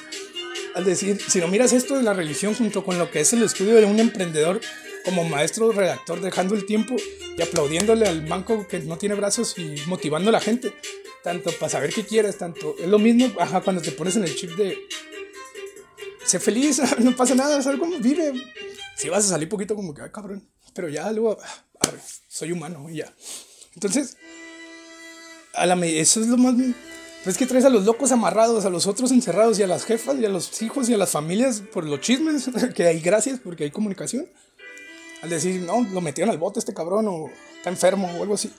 Al decir, si no miras esto de la religión junto con lo que es el estudio de un emprendedor como maestro redactor, dejando el tiempo y aplaudiéndole al banco que no tiene brazos y motivando a la gente, tanto para saber qué quieres, tanto. Es lo mismo, ajá, cuando te pones en el chip de. Sé feliz, no pasa nada, es algo, vive. Si vas a salir poquito como que, ay, cabrón, pero ya luego, ah, arre, soy humano y ya. Entonces, a la eso es lo más. Pues es que traes a los locos amarrados, a los otros encerrados y a las jefas y a los hijos y a las familias por los chismes, que hay gracias porque hay comunicación. Al decir, no, lo metieron al bote este cabrón o está enfermo o algo así.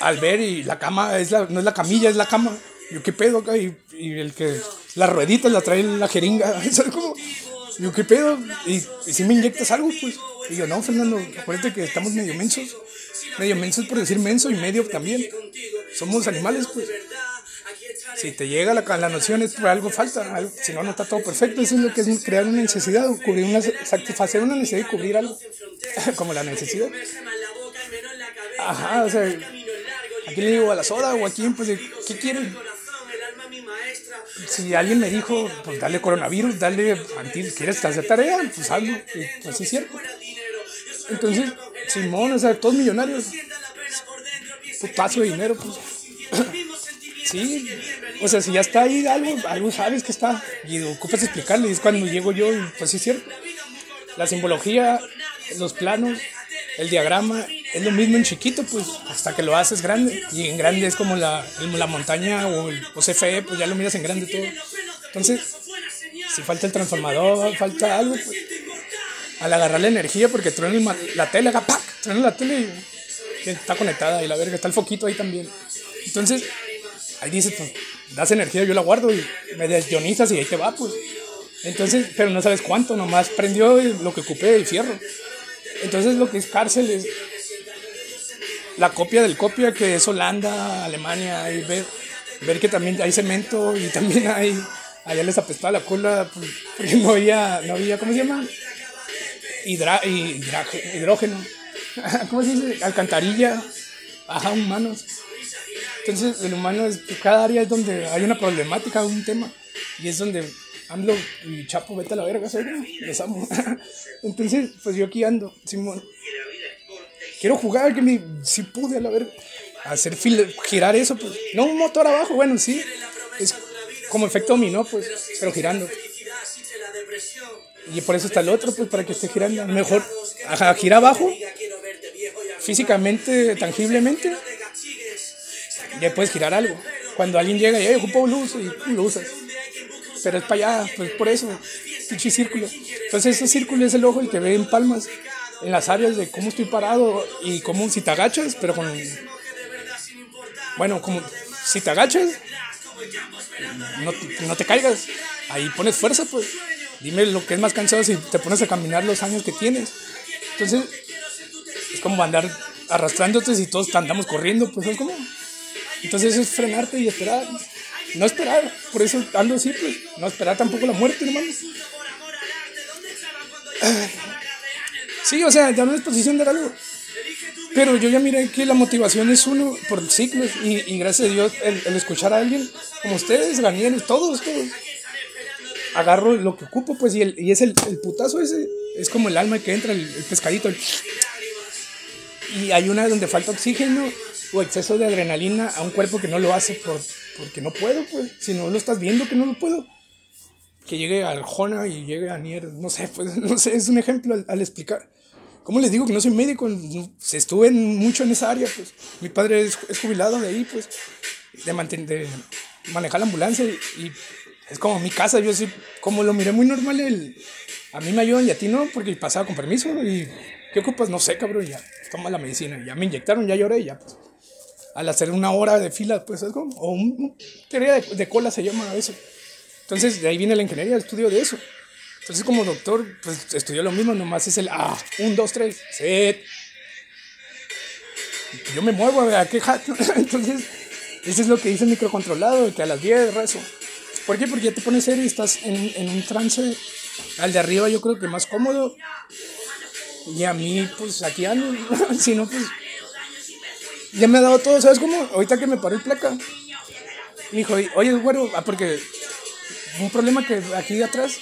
Al ver y la cama es la, no es la camilla, es la cama. Yo qué pedo y, y el que las rueditas la trae en la jeringa. ¿Sabes cómo? Yo qué pedo y, y si me inyectas algo pues. Y yo no, Fernando, acuérdate que estamos medio mensos. Medio mensos por decir menso y medio también. Somos animales pues. Si te llega la, la noción es por algo falta, si no, no está todo perfecto. Eso es lo que es crear una necesidad, cubrir una, satisfacer una necesidad y cubrir algo. Como la necesidad. Ajá, o sea, ¿a quién le digo a la soda o a quién? Pues, ¿qué quieren? Si alguien me dijo, pues dale coronavirus, dale anti, ¿quieres hacer tarea? Pues hazlo. Pues sí es cierto. Entonces, Simón, o sea, todos millonarios. Putazo de dinero, pues. Sí, o sea, si ya está ahí algo, algo sabes que está y ocupas explicarle y es cuando llego yo y pues sí es cierto. La simbología, los planos, el diagrama, es lo mismo en chiquito, pues hasta que lo haces grande y en grande es como la, la montaña o el o CFE, pues ya lo miras en grande todo. Entonces, si falta el transformador, falta algo, pues al agarrar la energía porque truena la tele, acá, ¡pac! truena la tele y está conectada y la verga, está el foquito ahí también. Entonces, ahí dices, pues, das energía, yo la guardo y me desionizas y ahí te va, pues. Entonces, pero no sabes cuánto, nomás prendió y lo que ocupé de fierro. Entonces, lo que es cárcel es la copia del copia, que es Holanda, Alemania, y ver, ver que también hay cemento y también hay, allá les apestaba la cola, pues, porque no había, no había, ¿cómo se llama? Hidra, hidraje- hidrógeno, ¿cómo se dice? Alcantarilla, ajá, humanos. Entonces, el humano es, cada área es donde hay una problemática, un tema, y es donde AMLO y Chapo, vete a la verga, ¿sabes? Los amo. Entonces, pues yo aquí ando, Simón. Quiero jugar, que me, si pude a la verga, hacer fil- girar eso, pues, no un motor abajo, bueno, sí, es como efecto dominó, pues, pero girando. Y por eso está el otro, pues, para que esté girando. Mejor, ajá, gira abajo, físicamente, tangiblemente, ya puedes girar algo. Cuando alguien llega y ocupo luz y lo usas. Pero es para allá, pues por eso, pinche círculo. Entonces ese círculo es el ojo el que ve en palmas, en las áreas de cómo estoy parado y cómo si te agachas, pero con... Bueno, como si te agachas, no, no te caigas, ahí pones fuerza, pues. Dime lo que es más cansado si te pones a caminar los años que tienes. Entonces, es como andar arrastrándote si todos andamos corriendo, pues es como. Entonces, eso es frenarte y esperar. No esperar, por eso ando así, pues. No esperar tampoco la muerte, hermano. Sí, o sea, ya no es posición de algo. Pero yo ya miré que la motivación es uno por ciclos y, gracias a Dios el, escuchar a alguien como ustedes, Ganieles, todos, todos, agarro lo que ocupo, pues, y, el, y es el, el, putazo ese, es como el alma que entra, el, pescadito. y hay una donde falta oxígeno o exceso de adrenalina a un cuerpo que no lo hace por, porque no puedo, pues, si no lo estás viendo que no lo puedo. Que llegue al Jona y llegue a Nier, no sé, pues, no sé, es un ejemplo al, al explicar. ¿Cómo les digo que no soy médico? Estuve mucho en esa área, pues. Mi padre es, jubilado de ahí, pues. De, de manejar la ambulancia y, es como mi casa. Yo sí, como lo miré muy normal, el, a mí me ayudan y a ti no, porque pasaba con permiso. Y ¿qué ocupas? No sé, cabrón. Ya, toma la medicina. Ya me inyectaron, ya lloré, ya, pues. Al hacer una hora de fila, pues es como, o un, teoría de, de cola se llama eso. Entonces, de ahí viene la ingeniería, el estudio de eso. Entonces, como doctor, pues estudió lo mismo, nomás es el ah, un, dos, tres, set. Yo me muevo a qué Entonces, eso es lo que dice el microcontrolado, que a las 10 rezo. ¿Por qué? Porque ya te pones serio y estás en, en un trance. Al de arriba yo creo que más cómodo. Y a mí, pues aquí ando. si no, pues. Ya me ha dado todo, ¿sabes cómo? Ahorita que me paró el placa. Me dijo, oye, güero, ah, porque un problema que aquí atrás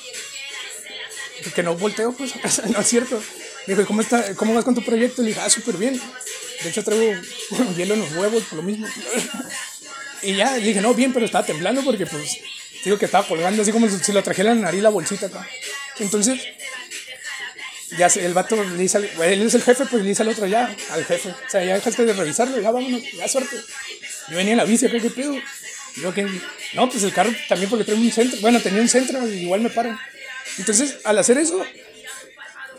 que no volteo, pues, no es cierto. Me dijo, ¿cómo, está, ¿cómo vas con tu proyecto? Le dije, ah, súper bien. De hecho, traigo hielo en los huevos por lo mismo. y ya, le dije, no, bien, pero estaba temblando porque, pues, digo que estaba colgando así como si lo trajera en la nariz la bolsita acá. Entonces, ya el vato le dice, al, él es el jefe, pues le dice al otro ya, al jefe. O sea, ya dejaste de revisarlo, ya vámonos, ya suerte. Yo venía en la bici, ¿qué pedo? Yo que, no, pues el carro también porque trae un centro. Bueno, tenía un centro, igual me paran. Entonces, al hacer eso,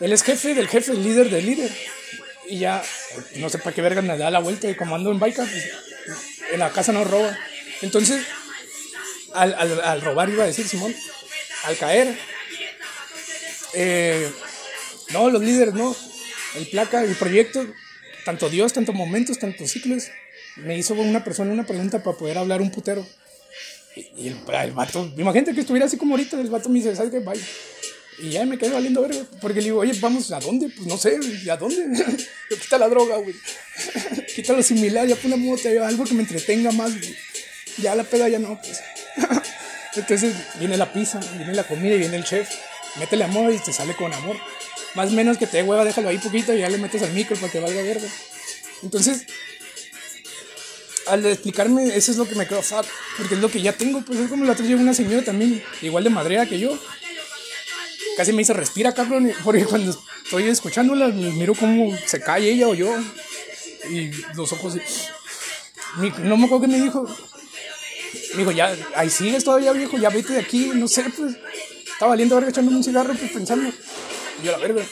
él es jefe del jefe, líder del líder. Y ya, no sé para qué verga me da la vuelta y como ando en bike, pues, en la casa no roba. Entonces, al, al, robar, iba a decir Simón, al caer, eh, no, los líderes, no. El placa, el proyecto, tanto Dios, tanto momentos, tantos ciclos, me hizo una persona una pregunta para poder hablar un putero. Y el, el vato, imagínate que estuviera así como ahorita, el vato me dice, ¿sabes qué? Vaya. Y ya me quedé valiendo verga, porque le digo, oye, vamos, ¿a dónde? Pues no sé, ¿y a dónde? Quita la droga, güey. Quita lo similar, ya pone moto, algo que me entretenga más, güey. Ya la peda ya no, pues. Entonces viene la pizza, viene la comida y viene el chef. Métele amor y te sale con amor. Más menos que te dé hueva, déjalo ahí poquito y ya le metes al micro para que valga verga. Entonces, al explicarme, eso es lo que me quedó fat, porque es lo que ya tengo, pues es como la otra una señora también, igual de madrea que yo. Casi me dice, respira, cabrón, porque cuando estoy escuchándola, miro cómo se cae ella o yo, y los ojos, no me acuerdo qué me dijo. Me dijo, ya, ahí sigues todavía, viejo, ya vete de aquí, no sé, pues, estaba valiendo verga echándome un cigarro, pues pensando. Yo, la verga.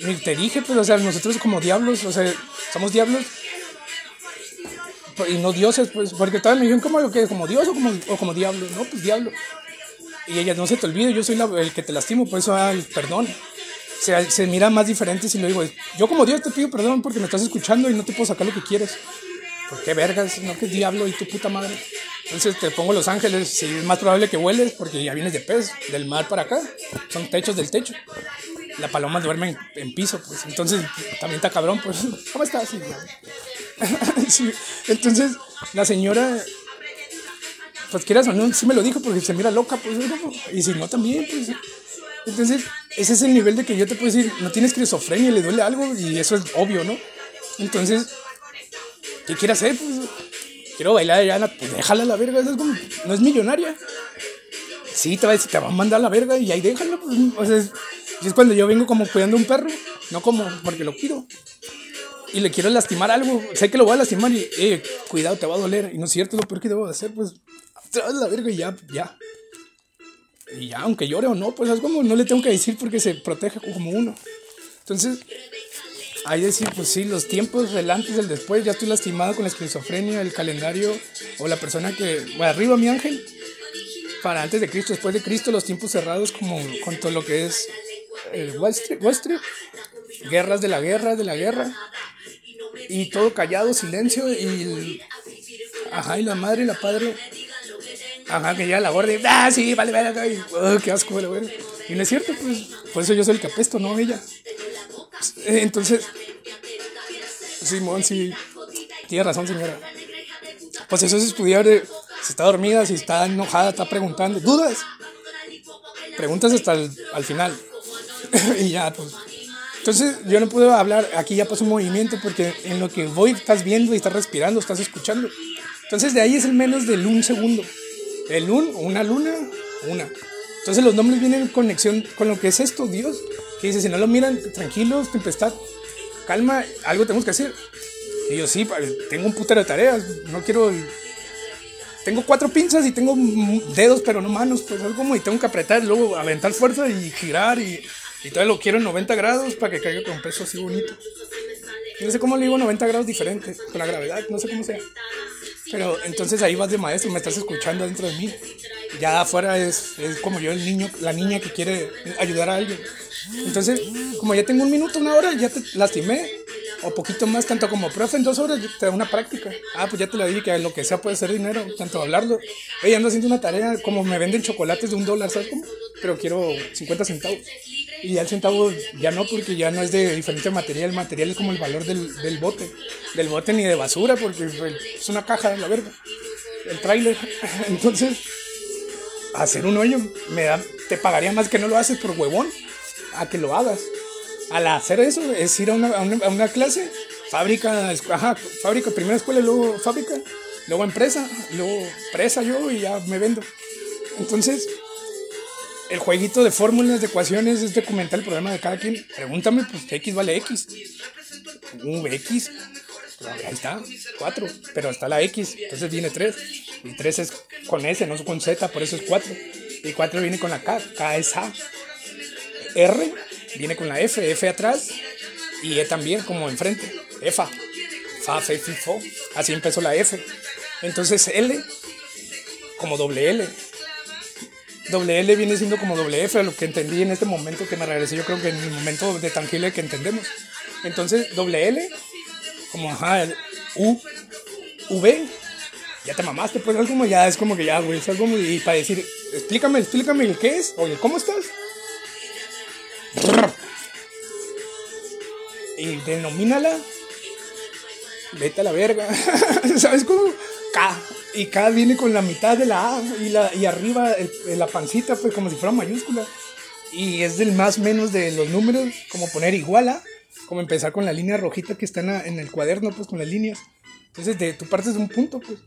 Y te dije, pues, o sea, nosotros como diablos, o sea, somos diablos y no dioses, pues, porque todas me dijeron, ¿cómo lo que como Dios o como, o como diablo? No, pues diablo. Y ella, no se te olvide, yo soy el que te lastimo, por eso, perdón. Se, se mira más diferente si lo digo, yo como Dios te pido perdón porque me estás escuchando y no te puedo sacar lo que quieres. ¿Por qué vergas? No, que diablo y tu puta madre. Entonces te pongo Los Ángeles, si es más probable que vueles porque ya vienes de pez, del mar para acá. Son techos del techo. La paloma duerme en, piso, pues. Entonces también está cabrón, pues. ¿Cómo estás? Entonces, la señora, pues quieras o no, sí me lo dijo porque se mira loca, pues, y si no, también, pues. Entonces, ese es el nivel de que yo te puedo decir, no tienes esquizofrenia, le duele algo, y eso es obvio, ¿no? Entonces, ¿qué quiere hacer? Pues, quiero bailar ya, pues déjala la verga, es como, no es millonaria. Sí, te va, a te va a mandar a la verga y ahí déjala, pues, o es, cuando yo vengo como cuidando un perro, no como porque lo quiero. y le quiero lastimar algo, sé que lo voy a lastimar y, eh, cuidado, te va a doler. Y no es cierto, lo peor que debo de hacer, pues, tras la verga y ya, ya. Y ya, aunque llore o no, pues es como no le tengo que decir porque se protege como uno. Entonces, ahí decir, pues sí, los tiempos del antes, del después, ya estoy lastimado con la esquizofrenia, el calendario o la persona que, bueno, arriba mi ángel, para antes de Cristo, después de Cristo, los tiempos cerrados como con todo lo que es el Wall Street, Wall Street, guerras de la guerra, de la guerra, y todo callado, silencio, y, ajá, y la madre y la padre, ajá, que ya la gorda, y, ah, sí, vale, vale, vale, oh, qué asco, vale. Y no es cierto, pues, por eso yo soy el que apesto, no ella. Entonces, Simón, sí, tiene razón, señora. Pues eso es estudiar, eh, si está dormida, si está enojada, está preguntando. ¿Dudas? Preguntas hasta el al final. y ya, pues. Entonces, yo no puedo hablar, aquí ya pasó un movimiento porque en lo que voy estás viendo y estás respirando, estás escuchando. Entonces, de ahí es el menos del un segundo. El un, una luna, una. Entonces, los nombres vienen en conexión con lo que es esto, Dios. Que dice, si no lo miran, tranquilos, tempestad, calma, algo tenemos que hacer. Y yo, sí, tengo un putero de tareas, no quiero... Tengo cuatro pinzas y tengo dedos, pero no manos, pues algo como y tengo que apretar, luego aventar fuerza y girar y, y todavía lo quiero en 90 grados para que caiga con peso así bonito. No sé cómo le digo 90 grados diferente, con la gravedad, no sé cómo sea. Pero entonces ahí vas de maestro, me estás escuchando dentro de mí. Ya afuera es, es como yo, el niño, la niña que quiere ayudar a alguien. Entonces, como ya tengo un minuto, una hora, ya te lastimé, o poquito más, tanto como profe, en dos horas te da una práctica. Ah, pues ya te lo dije, que lo que sea puede ser dinero, tanto hablarlo. Ella ando haciendo una tarea, como me venden chocolates de un dólar, ¿sabes cómo? Pero quiero 50 centavos. Y ya el centavo ya no, porque ya no es de diferente material. El material es como el valor del, del bote. Del bote ni de basura, porque es una caja, la verga. El tráiler. Entonces, hacer un hoyo me da, te pagaría más que no lo haces por huevón a que lo hagas. Al hacer eso es ir a una, a una, a una clase, fábrica, ajá, fábrica, primera escuela, luego fábrica, luego empresa, luego presa yo y ya me vendo. Entonces, el jueguito de fórmulas, de ecuaciones, es documentar el problema de cada quien. Pregúntame, pues, ¿qué X vale X? X, ahí está, 4, pero está la X, entonces viene 3. Y 3 es con S, no con Z, por eso es 4. Y 4 viene con la K, K es A. R viene con la F, F atrás. Y E también, como enfrente, EFA. Fa, fe, fi, fo. Así empezó la F. Entonces L, como doble L. Doble L viene siendo como doble F, lo que entendí en este momento que me regresé, yo creo que en el momento de tangible que entendemos. Entonces, doble L, como ajá, U, V, ya te mamaste, pues es como ya, es como que ya, güey, es algo muy, y para decir, explícame, explícame el qué es, oye, ¿cómo estás? Y denomínala, vete a la verga, ¿sabes cómo? K, y K viene con la mitad de la A y, la, y arriba el, la pancita, pues como si fuera mayúscula. Y es del más menos de los números, como poner igual a, como empezar con la línea rojita que está en, en el cuaderno, pues con las líneas. Entonces, de, tú partes de un punto, pues.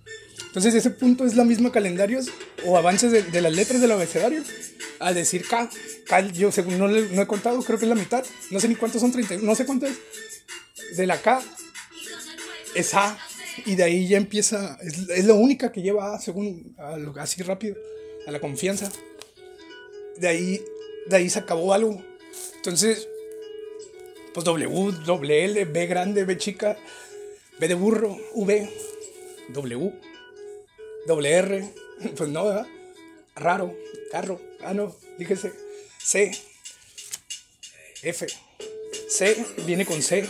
Entonces, ese punto es la misma calendarios o avances de, de las letras del abecedario. Al decir K, K yo según no, no he contado, creo que es la mitad. No sé ni cuántos son, 30, no sé cuánto es. De la K es A. Y de ahí ya empieza, es, es la única que lleva A, según, a lo, así rápido, a la confianza. De ahí, de ahí se acabó algo. Entonces, pues W, doble L, B grande, B chica, B de burro, V, W, doble R, pues no, ¿verdad? Raro, carro, ah no, dígese, C, F, C viene con C,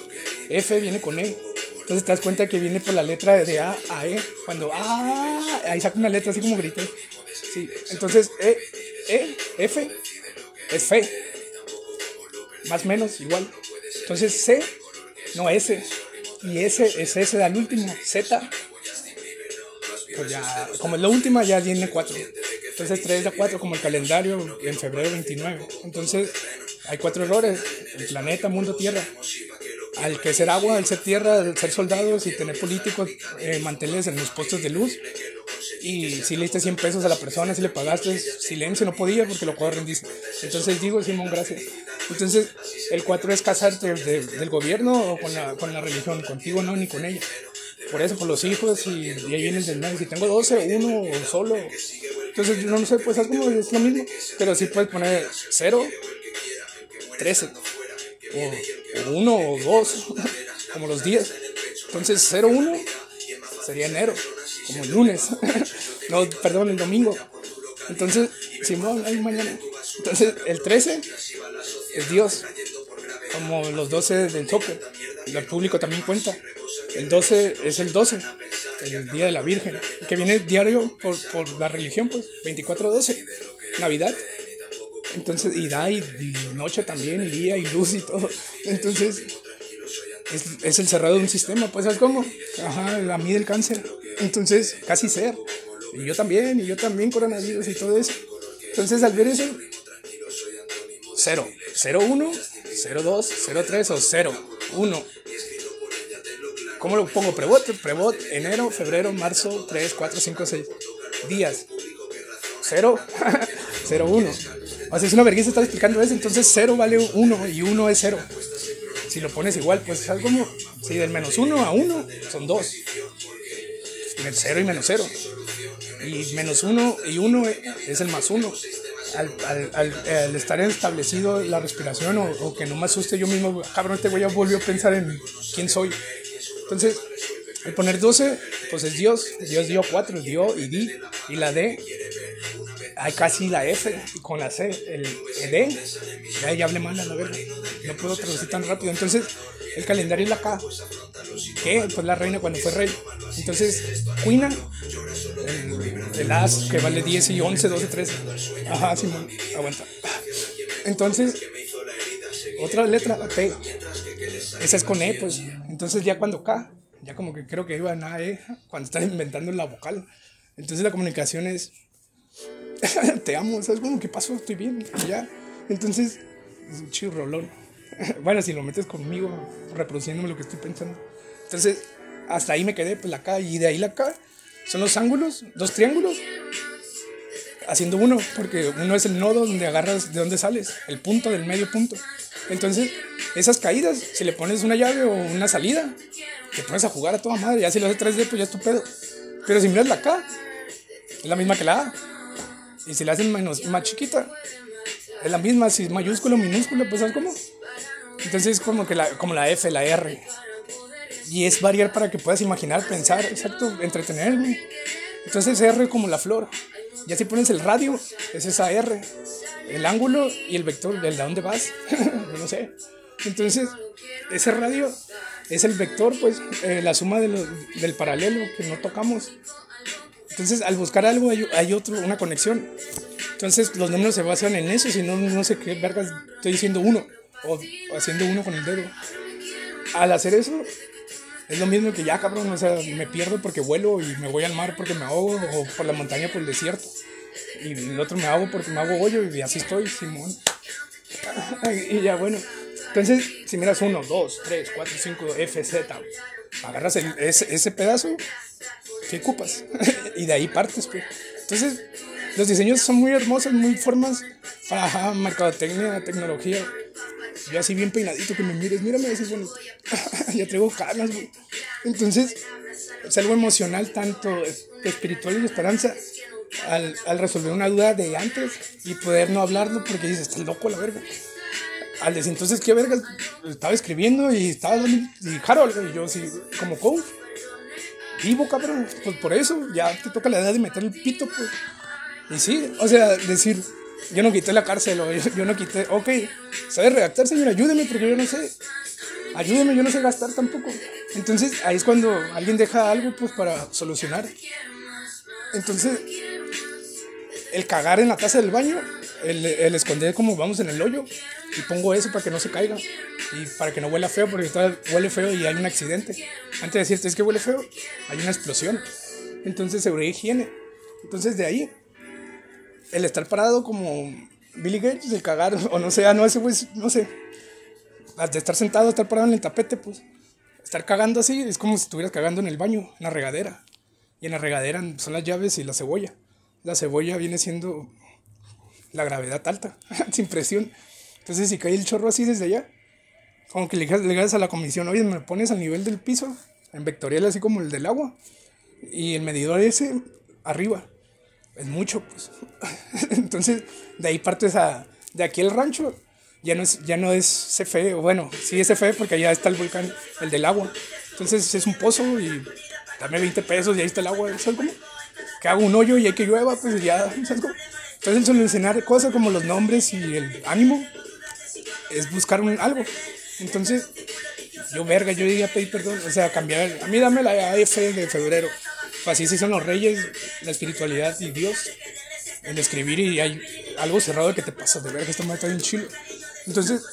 F viene con E. Entonces te das cuenta que viene por la letra de A a E. Cuando A, ahí saca una letra así como grité. Sí, entonces E, E, F, es fe. Más o menos, igual. Entonces C, no S. Y S es S al último. Z, pues ya, como es la última, ya viene 4. Entonces 3 a 4, como el calendario en febrero 29. Entonces hay cuatro errores: el planeta, mundo, tierra. Al que ser agua, al ser tierra, al ser soldados y tener políticos, eh, mantenerles en los postes de luz. Y si le diste 100 pesos a la persona, si le pagaste, silencio, no podía porque lo dice. Entonces digo, Simón, gracias. Entonces, el 4 es casarte del gobierno o con la, con la religión, contigo no, ni con ella. Por eso, por los hijos, y, ahí viene el del Si tengo 12, uno o solo. Entonces, no, no sé, pues es como es lo mismo. Pero sí puedes poner 0, 13, o 1 o 2, como los días. Entonces, 0, 1 sería enero, como el lunes. no, perdón, el domingo. Entonces, Simón, ahí mañana. Entonces, el 13 es Dios, como los 12 del soccer. El público también cuenta. El 12 es el 12, el Día de la Virgen, que viene diario por, por la religión, pues, 24-12, Navidad. Entonces, y da y, noche también, y día, y luz y todo. Entonces, es, es, el cerrado de un sistema, pues, ¿sabes cómo? Ajá, a mí del cáncer. Entonces, casi ser. Y yo también, y yo también, coronavirus y todo eso. Entonces, al ver 0, 0, 1, 0, 2, 0, 3 o 0, 1. ¿Cómo lo pongo? Prebot, prebot, enero, febrero, marzo, 3, 4, 5, 6 días. 0, 0, 1. O sea, es una vergüenza estar explicando eso. Entonces 0 vale 1 y 1 es 0. Si lo pones igual, pues es como si del menos 1 a 1 son 2. 0 y menos 0. Y menos 1 y 1 es el más 1 al, al, al, estar establecido la respiración o, que no me asuste yo mismo, cabrón, este güey ya volvió a pensar en quién soy. Entonces, al poner 12, pues es Dios. Dios dio 4, dio y di. Y la D, hay casi la F con la C, el, D, ya, ya hablé mal a la verga. No puedo traducir tan rápido. Entonces, el calendario es la K. ¿Qué? Pues la reina cuando fue rey. Entonces, Cuina, el, as que vale 10 y 11, 12, 13. Ajá, Simón, aguanta. Entonces, otra letra, P. Esa es con E, pues. Entonces, ya cuando K, ya como que creo que iba a E, cuando están inventando la vocal. Entonces, la comunicación es. Te amo, ¿sabes? Como, ¿qué pasó? Estoy bien, ya. Entonces, es un chirrolón. bueno, si lo metes conmigo, reproduciéndome lo que estoy pensando. Entonces, hasta ahí me quedé, pues la K, y de ahí la K son los ángulos, dos triángulos, haciendo uno, porque uno es el nodo donde agarras de dónde sales, el punto del medio punto. Entonces, esas caídas, si le pones una llave o una salida, te pones a jugar a toda madre. Ya si lo haces 3D, pues ya es tu pedo. Pero si miras la K, es la misma que la A. Y si la hacen menos, más chiquita, es la misma. Si es mayúscula o minúscula, pues ¿sabes cómo? Entonces es como, que la, como la F, la R. Y es variar para que puedas imaginar, pensar, exacto, entretenerme. Entonces R como la flor. Ya si pones el radio, es esa R. El ángulo y el vector, del de dónde vas, no sé. Entonces, ese radio es el vector, pues, eh, la suma del paralelo que no tocamos. Entonces, al buscar algo hay, hay, otro, una conexión. Entonces, los números se basan en eso, si no, no sé qué vergas estoy diciendo uno o haciendo uno con el dedo. Al hacer eso, es lo mismo que ya, cabrón, o sea, me pierdo porque vuelo y me voy al mar porque me ahogo o por la montaña por el desierto. Y el otro me hago porque me hago hoyo y así estoy, Simón. y ya, bueno. Entonces, si miras 1, 2, 3, 4, 5, F, Z, agarras ese, ese pedazo que ocupas y de ahí partes, pues. Entonces, los diseños son muy hermosos, muy formas para mercadotecnia, tecnología. Yo así bien peinadito que me mires, mírame así bonito. ya traigo canas, güey. Entonces, es algo emocional, tanto espiritual y de esperanza, al, al, resolver una duda de antes y poder no hablarlo porque dices, estás loco la verga. Al decir, entonces, ¿qué verga? Estaba escribiendo y estaba y Harold, y yo así, como coach. Vivo, cabrón. Pues por eso, ya te toca la edad de meter el pito, pues. Y sí, o sea, decir, yo no quité la cárcel o yo, no quité, ok, ¿sabe redactar, señor? Ayúdeme porque yo no sé. Ayúdeme, yo no sé gastar tampoco. Entonces ahí es cuando alguien deja algo pues para solucionar. Entonces, el cagar en la taza del baño, el, el esconder como vamos en el hoyo y pongo eso para que no se caiga y para que no huela feo porque huele feo y hay un accidente. Antes de decirte es que huele feo, hay una explosión. Entonces, seguridad higiene. Entonces, de ahí el estar parado como Billy Gates, el cagar, o no sé, ah, no, ese güey, no sé, de estar sentado, estar parado en el tapete, pues, estar cagando así, es como si estuvieras cagando en el baño, en la regadera. Y en la regadera son las llaves y la cebolla. La cebolla viene siendo la gravedad alta, sin presión. Entonces, si cae el chorro así desde allá, como que le digas a la comisión, oye, me pones al nivel del piso, en vectorial así como el del agua, y el medidor ese arriba. Es mucho, pues. Entonces, de ahí partes a. De aquí el rancho ya no es, ya no es CFE, bueno, sí es CFE porque allá está el volcán, el del agua. Entonces es un pozo y dame 20 pesos y ahí está el agua, ¿sabes cómo? Que hago un hoyo y hay que llueva, pues ya, ¿sabes? Entonces el solucionar cosas como los nombres y el ánimo es buscar un, algo. Entonces, yo verga, yo diría pedir perdón, o sea, cambiar, a mí dame la AF de febrero. Pues así se son los reyes, la espiritualidad y Dios. El escribir y hay algo cerrado que te pasa de verga, esto me está bien chilo. Entonces,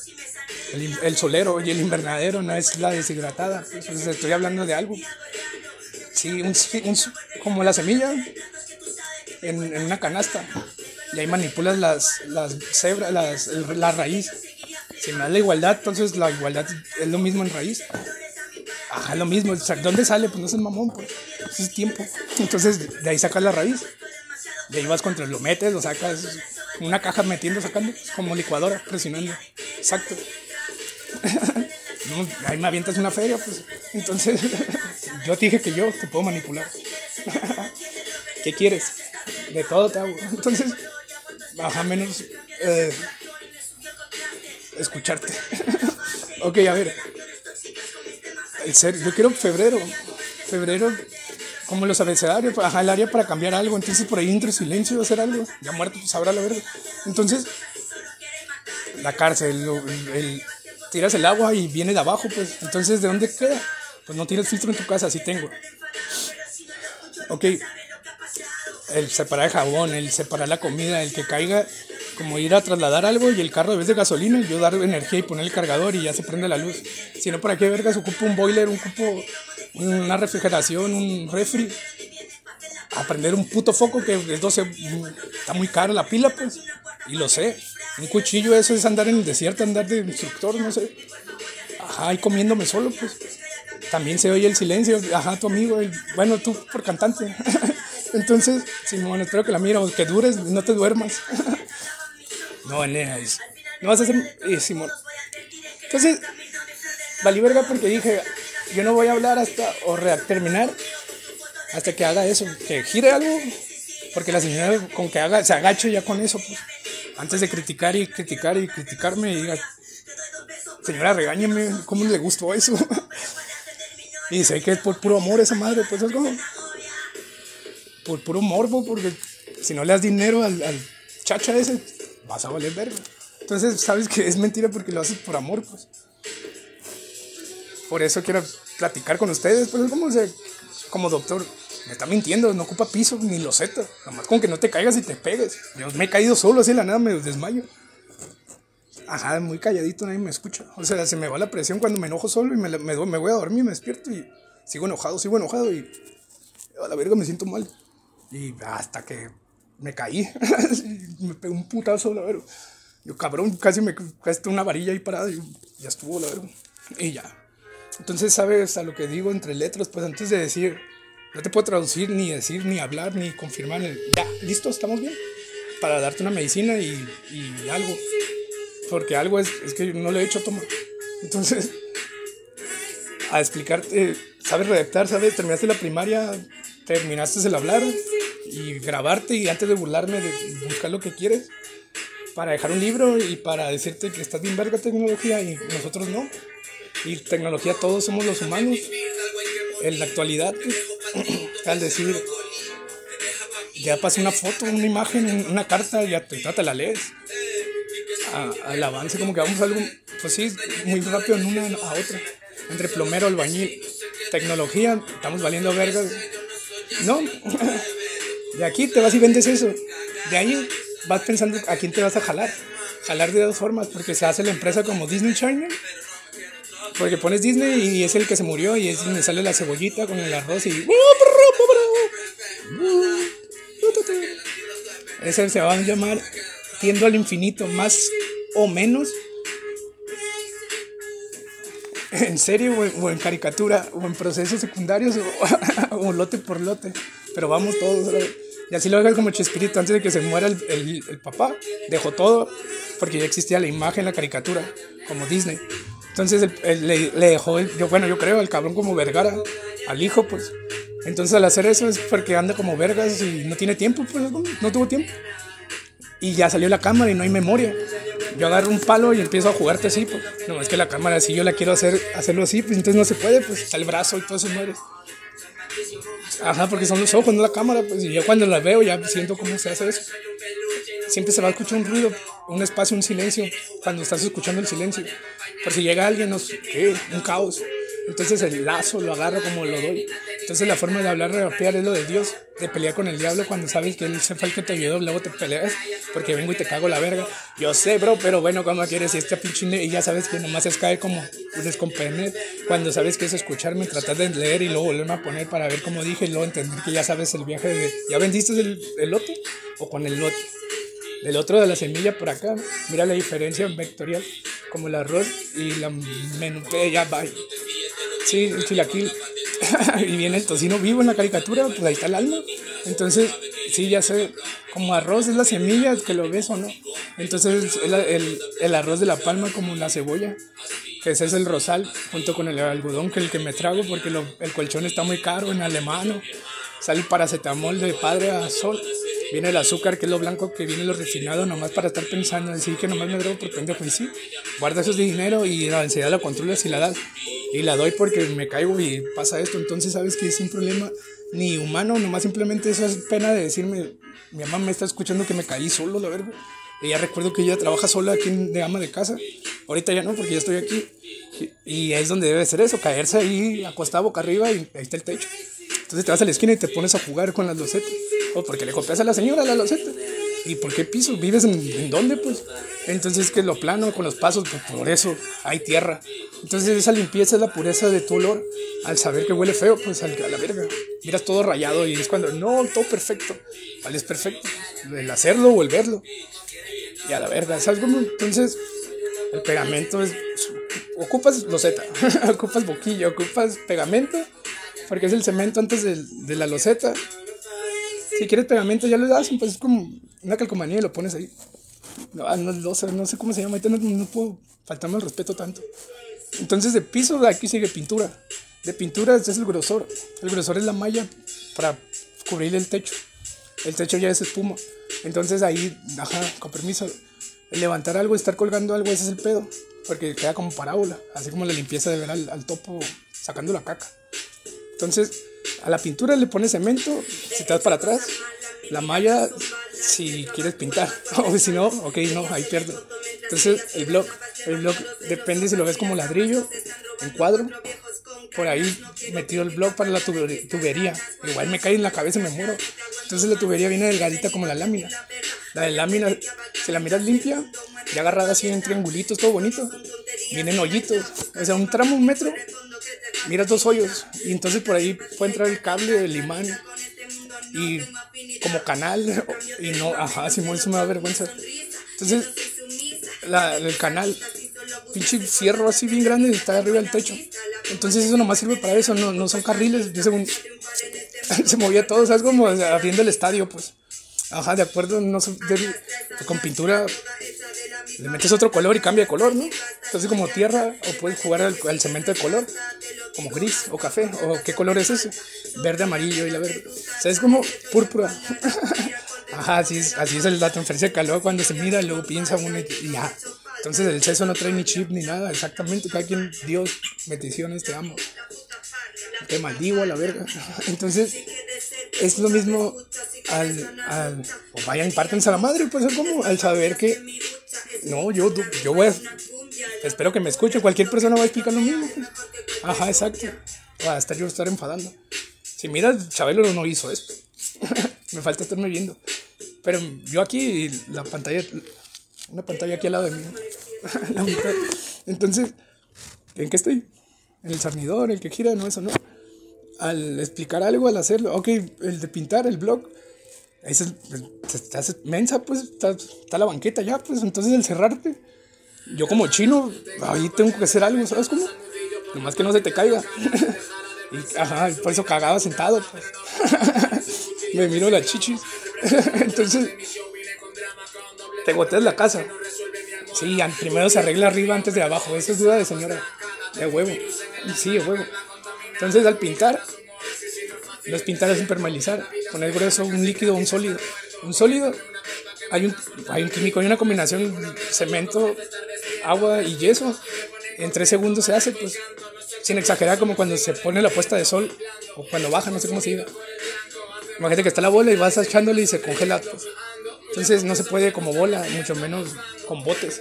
el, solero y el invernadero no es la deshidratada. Entonces, estoy hablando de algo. Sí, un, como la semilla en, en, una canasta. Y ahí manipulas las, las cebras, las, la raíz. Si me da la igualdad, entonces la igualdad es lo mismo en raíz. Ajá, lo mismo. ¿Dónde sale? Pues no es el mamón, pues. Eso es tiempo. Entonces, de ahí sacas la raíz. De ahí vas contra, lo metes, lo sacas una caja metiendo, sacando, como licuadora, presionando. Exacto. ahí me avientas una feria, pues. Entonces, yo te dije que yo te puedo manipular. ¿Qué quieres? De todo te hago. Entonces, baja menos eh, escucharte. ok, a ver. En serio, yo quiero febrero. Febrero como los abecedarios, ajá, el área para cambiar algo. Entonces por ahí entre silencio hacer algo. Ya muerto, pues habrá la verga. Entonces, la cárcel, el, tiras el agua y viene de abajo, pues. Entonces, ¿de dónde queda? Pues no tienes filtro en tu casa, sí tengo. Ok. El separar el jabón, el separar la comida, el que caiga, como ir a trasladar algo y el carro de vez de gasolina, yo dar energía y poner el cargador y ya se prende la luz. Si no, ¿para qué vergas ocupo un boiler, un cupo una refrigeración, un refri. A prender un puto foco que entonces está muy caro la pila, pues. Y lo sé. Un cuchillo, eso es andar en el desierto, andar de instructor, no sé. Ajá, y comiéndome solo, pues. También se oye el silencio. Ajá, tu amigo. bueno, tú por cantante. Entonces, Simón, espero que la mira, que dures, no te duermas. no, es No vas a hacer. Eh, Simón. Entonces, valí verga porque dije, yo no voy a hablar hasta o terminar hasta que haga eso, que gire algo, porque la señora con que haga, se agache ya con eso, pues, antes de criticar y criticar y criticarme y diga, señora, regáñeme, ¿cómo le gustó eso? y sé que es por puro amor esa madre, pues es como, por puro morbo, porque si no le das dinero al, al chacha ese, vas a valer verga. Entonces sabes que es mentira porque lo haces por amor, pues. Por eso quiero platicar con ustedes, pues es como, como doctor, me está mintiendo, no ocupa piso ni loseta, nomás con que no te caigas y te pegues. Yo me he caído solo, así la nada me desmayo. Ajá, muy calladito, nadie me escucha. O sea, se me va la presión cuando me enojo solo y me, me, me voy a dormir, me despierto y sigo enojado, sigo enojado y a la verga me siento mal. Y hasta que me caí, me pegó un putazo, la verga. Yo cabrón, casi me casi una varilla ahí parada y ya estuvo, la verga. Y ya. Entonces, ¿sabes a lo que digo entre letras? Pues antes de decir, no te puedo traducir, ni decir, ni hablar, ni confirmar. Ya, listo, estamos bien. Para darte una medicina y, y algo. Porque algo es, es que no lo he hecho tomar. Entonces, a explicarte, sabes redactar, sabes, terminaste la primaria, terminaste el hablar y grabarte y antes de burlarme de buscar lo que quieres para dejar un libro y para decirte que estás bien verga tecnología y nosotros no y tecnología todos somos los humanos. En la actualidad, al decir, ya pasa una foto, una imagen, una carta, ya te trata, la lees. al avance, como que vamos a algo, pues sí, muy rápido en una a otra. Entre plomero, albañil, tecnología, estamos valiendo vergas. No, de aquí te vas y vendes eso. De ahí vas pensando a quién te vas a jalar. Jalar de dos formas, porque se hace la empresa como Disney Channel porque pones Disney y es el que se murió y es donde sale la cebollita con el arroz y... Ese se va a llamar Tiendo al infinito, más o menos. En serio o en, caricatura o en procesos secundarios o, lote por lote. Pero vamos todos. Y así lo hagas como Chespirito antes de que se muera el, el, papá. Dejó todo porque ya existía la imagen, la caricatura, como Disney. Entonces le, dejó, yo, bueno, yo creo, el cabrón como Vergara al hijo, pues. Entonces al hacer eso es porque anda como vergas y no tiene tiempo, pues no tuvo tiempo. Y ya salió la cámara y no hay memoria. Yo agarro un palo y empiezo a jugarte así, pues. No, es que la cámara, si yo la quiero hacer, hacerlo así, pues entonces no se puede, pues está el brazo y todo eso muere. Ajá, porque son los ojos, no la cámara, pues. Y yo cuando la veo ya siento cómo se hace eso. Siempre se va a escuchar un ruido, un espacio, un silencio, cuando estás escuchando el silencio. Por si llega alguien, no sé, ¿qué? un caos. Entonces el lazo lo agarro como lo doy. Entonces la forma de hablar rapear es lo de Dios, de pelear con el diablo cuando sabes que él se fue que te ayudó, luego te peleas porque vengo y te cago la verga. Yo sé, bro, pero bueno, como quieres? Y este pinche y ya sabes que nomás es cae como descomponer cuando sabes que es escucharme, tratar de leer y luego volverme a poner para ver cómo dije y luego entender que ya sabes el viaje de ¿ya vendiste el, el lote o con el lote? El otro de la semilla por acá, mira la diferencia vectorial, como el arroz y la menú, ya va. Sí, el chilaquil. y viene el tocino vivo en la caricatura, pues ahí está el alma. Entonces, sí, ya sé, como arroz es la semilla, que lo ves o no. Entonces, el, arroz de la palma como la cebolla, que ese es el rosal, junto con el algodón, que es el que me trago, porque lo, el colchón está muy caro en alemán. Sale paracetamol de padre a sol. Viene el azúcar, que es lo blanco, que viene lo refinado, nomás para estar pensando, decir que nomás me drogo por pendejo. Y sí, guarda esos dinero y la ansiedad la controlas y la das y la doy porque me caigo y pasa esto. Entonces, sabes que es un problema ni humano, nomás simplemente eso es pena de decirme, mi mamá me está escuchando que me caí solo, la verdad. Y ya recuerdo que ella trabaja sola aquí de ama de casa. Ahorita ya no, porque ya estoy aquí. Y, es donde debe ser eso, caerse ahí acostado boca arriba y ahí está el techo. Entonces te vas a la esquina y te pones a jugar con las losetas. O porque le copias a la señora la loseta. ¿Y por qué piso? ¿Vives en, dónde, pues? Entonces, que lo plano con los pasos, pues por eso hay tierra. Entonces, esa limpieza es la pureza de tu olor. Al saber que huele feo, pues a la verga. Miras todo rayado y es cuando, no, todo perfecto. ¿Cuál es perfecto? El hacerlo o el verlo. Y a la verga, ¿sabes cómo? Entonces, el pegamento es. Ocupas loseta, ocupas boquilla, ocupas pegamento, porque es el cemento antes de, de la loseta si quieres pegamento, ya lo das, pues es como una calcomanía y lo pones ahí. No, sé, cómo se llama, ahorita no, puedo faltarme el respeto tanto. Entonces, de piso, de aquí sigue pintura. De pintura es el grosor. El grosor es la malla para cubrir el techo. El techo ya es espuma. Entonces, ahí, ajá, con permiso, levantar algo, estar colgando algo, ese es el pedo. Porque queda como parábola. Así como la limpieza de ver al, al topo sacando la caca. Entonces, a la pintura le pones cemento, si te vas para atrás, la malla si quieres pintar, o si no, ok, no, ahí pierdo. Entonces el blog, el blog depende si lo ves como ladrillo, en cuadro, por ahí metido el blog para la tubería. Igual me cae en la cabeza y me muero. Entonces la tubería viene delgadita como la lámina. La de lámina, si la miras limpia, ya agarrada así en triangulitos, todo bonito, vienen hoyitos. O sea, un tramo, un metro, miras dos hoyos y entonces por ahí puede entrar el cable, el imán y como canal y no, ajá, si eso me da vergüenza. Entonces, la, el canal, pinche fierro así bien grande está arriba del techo. Entonces eso nomás sirve para eso, no, no son carriles. Yo según, se movía todo, ¿sabes? Como abriendo el estadio, pues. Ajá, de acuerdo, no con pintura le metes otro color y cambia de color, ¿no? Entonces como tierra o puedes jugar al, cemento de color, como gris o café, o qué color es ese, verde, amarillo y la verde. O sea, es como púrpura. Ajá, así es, así es la transferencia de calor cuando se mira, luego piensa uno y ya. Entonces el seso no trae ni chip ni nada, exactamente, cada quien, Dios, bendiciones, te amo. Te maldigo a la verga. Entonces, es lo mismo al, al o vayan, pártense a la madre, pues es como al saber que no, yo, yo voy a. Espero que me escuche. Cualquier persona va a explicar lo mismo. Pues. Ajá, exacto. Va a estar yo estar enfadando. Si miras, Chabelo no hizo esto. me falta estarme viendo. Pero yo aquí, la pantalla. Una pantalla aquí al lado de mí. Entonces, ¿en qué estoy? El cernidor, el que gira, no, eso no. Al explicar algo, al hacerlo. Ok, el de pintar, el blog es, estás mensa, pues, está, la banqueta ya, pues, entonces el cerrarte. Yo como chino, ahí tengo que hacer algo, ¿sabes cómo? Nomás que no se te caiga. y, ajá, por eso cagaba sentado, pues. Me miro las chichis. entonces, te goteas la casa. Sí, primero se arregla arriba antes de abajo. Esa es duda de señora. De huevo. De huevo. Entonces al pintar, no es pintar, es impermeabilizar. Poner grueso un líquido un sólido. Un sólido, hay un, hay un químico, hay una combinación cemento, agua y yeso. En tres segundos se hace, pues, sin exagerar, como cuando se pone la puesta de sol o cuando baja, no sé cómo se diga. Imagínate que está la bola y vas echándole y se congela. Pues. Entonces no se puede como bola, mucho menos con botes.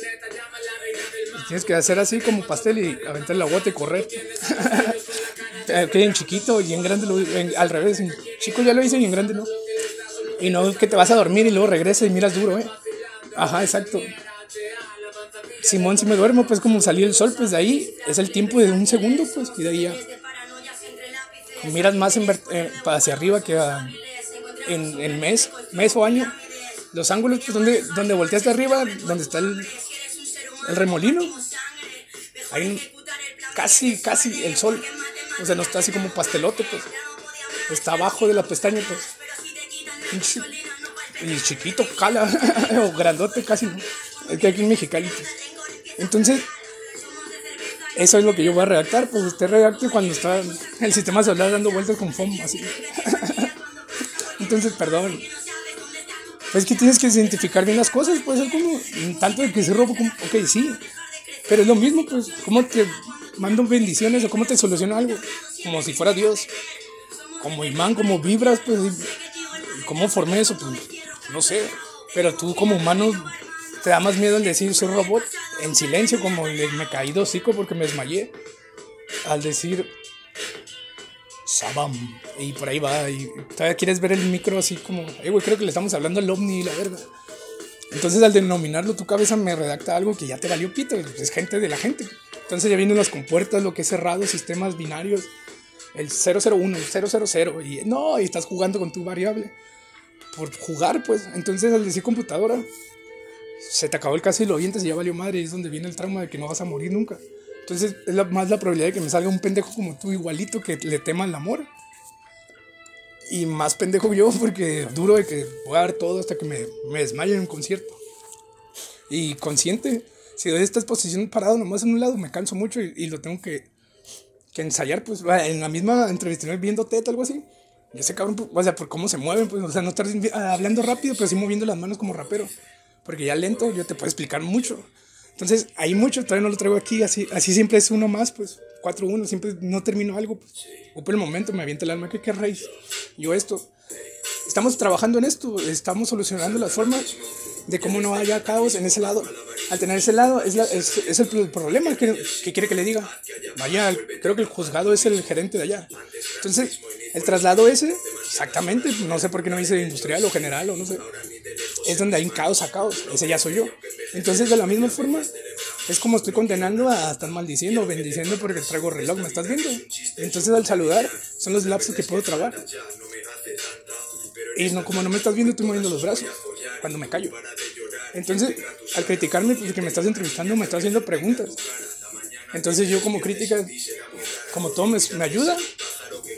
Tienes que hacer así como pastel y aventar la bota y correr. que en chiquito y en grande, lo, al revés. En chico ya lo hice y en grande no. Y no que te vas a dormir y luego regresas y miras duro, ¿eh? Ajá, exacto. Simón, si me duermo, pues como salió el sol, pues de ahí es el tiempo de un segundo, pues, y de ahí ya. Miras más en, eh, hacia arriba que en, en mes, mes o año los ángulos, pues donde, donde volteaste arriba, donde está el, el remolino, hay casi, casi el sol. O sea, no está así como pastelote, pues. Está abajo de la pestaña, pues. Y chiquito, cala, o grandote casi, Es que aquí en Mexicali, pues. Entonces, eso es lo que yo voy a redactar, pues usted redacte cuando está el sistema solar dando vueltas con FOM, así. Entonces, perdón, es que tienes que identificar bien las cosas, pues es como, tanto de que se robo, como, ok, sí, pero es lo mismo, pues, ¿cómo te mando bendiciones o cómo te soluciono algo? Como si fuera Dios, como imán, como vibras, pues, ¿cómo formé eso? Pues, no sé, pero tú como humano te da más miedo el decir soy robot en silencio, como me caí de hocico porque me desmayé, al decir Sabam. Y por ahí va. Y todavía quieres ver el micro así como, eh, güey, creo que le estamos hablando al ovni la verga. Entonces al denominarlo tu cabeza me redacta algo que ya te valió pito, es gente de la gente. Entonces ya vienen las compuertas, lo que es cerrado, sistemas binarios, el 001, el 000, y no, y estás jugando con tu variable. Por jugar, pues. Entonces al decir computadora, se te acabó el caso y lo vientes y ya valió madre, y es donde viene el trauma de que no vas a morir nunca. Entonces es más la probabilidad de que me salga un pendejo como tú, igualito, que le tema el amor. Y más pendejo yo, porque duro de que voy a dar todo hasta que me, me desmaye en un concierto. Y consciente, si doy esta exposición parado nomás en un lado, me canso mucho y, lo tengo que, que, ensayar, pues, en la misma entrevista, viendo teta, algo así. Y ese cabrón, pues, o sea, por cómo se mueven, pues, o sea, no estar hablando rápido, pero sí moviendo las manos como rapero. Porque ya lento yo te puedo explicar mucho. Entonces, hay mucho, todavía no lo traigo aquí, así, así siempre es uno más, pues, 4-1, siempre no termino algo, pues, o por el momento me avienta el alma, ¿qué querréis? Yo esto. Estamos trabajando en esto, estamos solucionando las formas de cómo no haya caos en ese lado. Al tener ese lado, es, es, es el, problema que, que, quiere que le diga. Vaya, creo que el juzgado es el gerente de allá. Entonces, el traslado ese, exactamente, no sé por qué no dice industrial o general o no sé, es donde hay un caos a caos. Ese ya soy yo. Entonces, de la misma forma, es como estoy condenando a estar maldiciendo, bendiciendo porque traigo reloj, ¿me estás viendo? Entonces, al saludar, son los lapsos que puedo trabar. Y no, como no me estás viendo, estoy moviendo los brazos cuando me callo. Entonces, al criticarme, porque me estás entrevistando, me estás haciendo preguntas. Entonces, yo como crítica, como todo me, ayuda,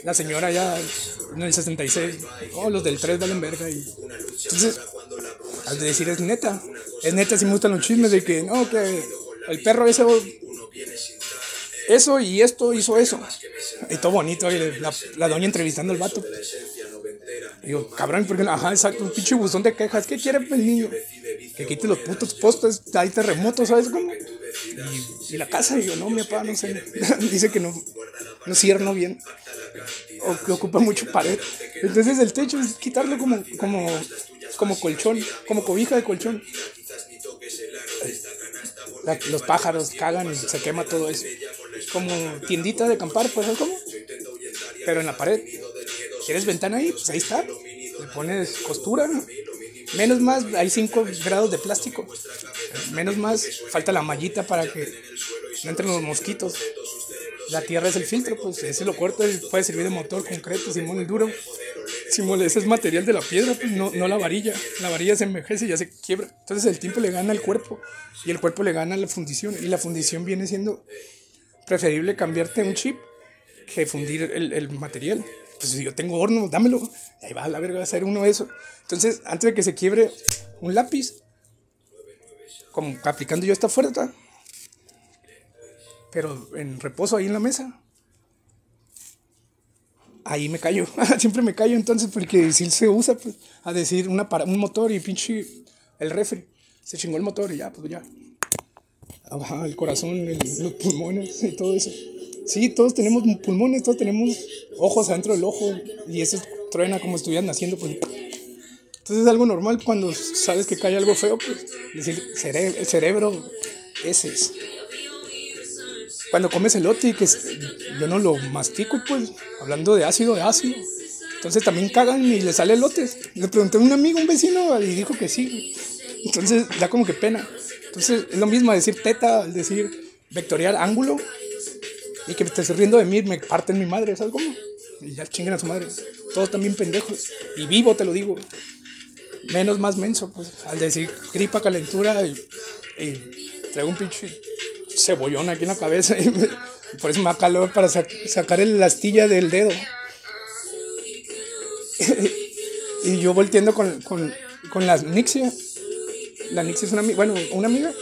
la señora ya en el 66, oh, los del 3 valen verga. Y, entonces, al decir es neta, es neta si me gustan los chismes de que no, que el perro ese, eso y esto hizo eso. Y todo bonito, y la, la doña entrevistando al vato. Digo, cabrón, porque, ajá, exacto, un pinche buzón de quejas. ¿Qué quiere el niño? Que quite los putos postes, hay terremotos, ¿sabes cómo? Y, la casa, y yo, no, mi papá, no sé. Dice que no, no cierra bien. O que ocupa mucho pared. Entonces el techo es quitarlo como, como, como colchón, como cobija de colchón. los pájaros cagan y se quema todo eso. Como tiendita de acampar, pues, ¿sabes cómo? Pero en la pared. ¿Quieres ventana ahí? Pues ahí está. Le pones costura. Menos más, hay 5 grados de plástico. Menos más, falta la mallita para que no entren los mosquitos. La tierra es el filtro, pues ese lo corto, puede servir de motor concreto, simón el duro. Simón, ese es material de la piedra, pues no, no la varilla. La varilla se envejece y ya se quiebra. Entonces el tiempo le gana al cuerpo y el cuerpo le gana a la fundición. Y la fundición viene siendo preferible cambiarte un chip que fundir el, el material. Pues si yo tengo horno, dámelo. Ahí va a la verga a hacer uno de eso. Entonces, antes de que se quiebre un lápiz, como aplicando yo esta fuerza, pero en reposo ahí en la mesa. Ahí me callo, siempre me callo entonces porque si se usa pues, a decir una para, un motor y pinche el refri, se chingó el motor y ya, pues ya. Ajá, el corazón, los pulmones y todo eso. Sí, todos tenemos pulmones, todos tenemos ojos adentro del ojo y eso truena como estuvieran naciendo, pues. Entonces es algo normal cuando sabes que cae algo feo, pues decir, el cerebro, ese es. Cuando comes elote, que yo no lo mastico, pues, hablando de ácido, de ácido. Entonces también cagan y le sale elotes. Le pregunté a un amigo, un vecino, y dijo que sí. Entonces da como que pena. Entonces es lo mismo decir teta, decir vectorial ángulo. Y que me estés riendo de mí, me parten mi madre, ¿sabes cómo? Y ya chinguen a su madre. Todos también pendejos. Y vivo, te lo digo. Menos más menso, pues. Al decir gripa, calentura y, traigo un pinche cebollón aquí en la cabeza. Y por eso me da calor para sacar la astilla del dedo. y yo volteando con, con, con la Nixia. La Nixia es una amiga, bueno, una amiga.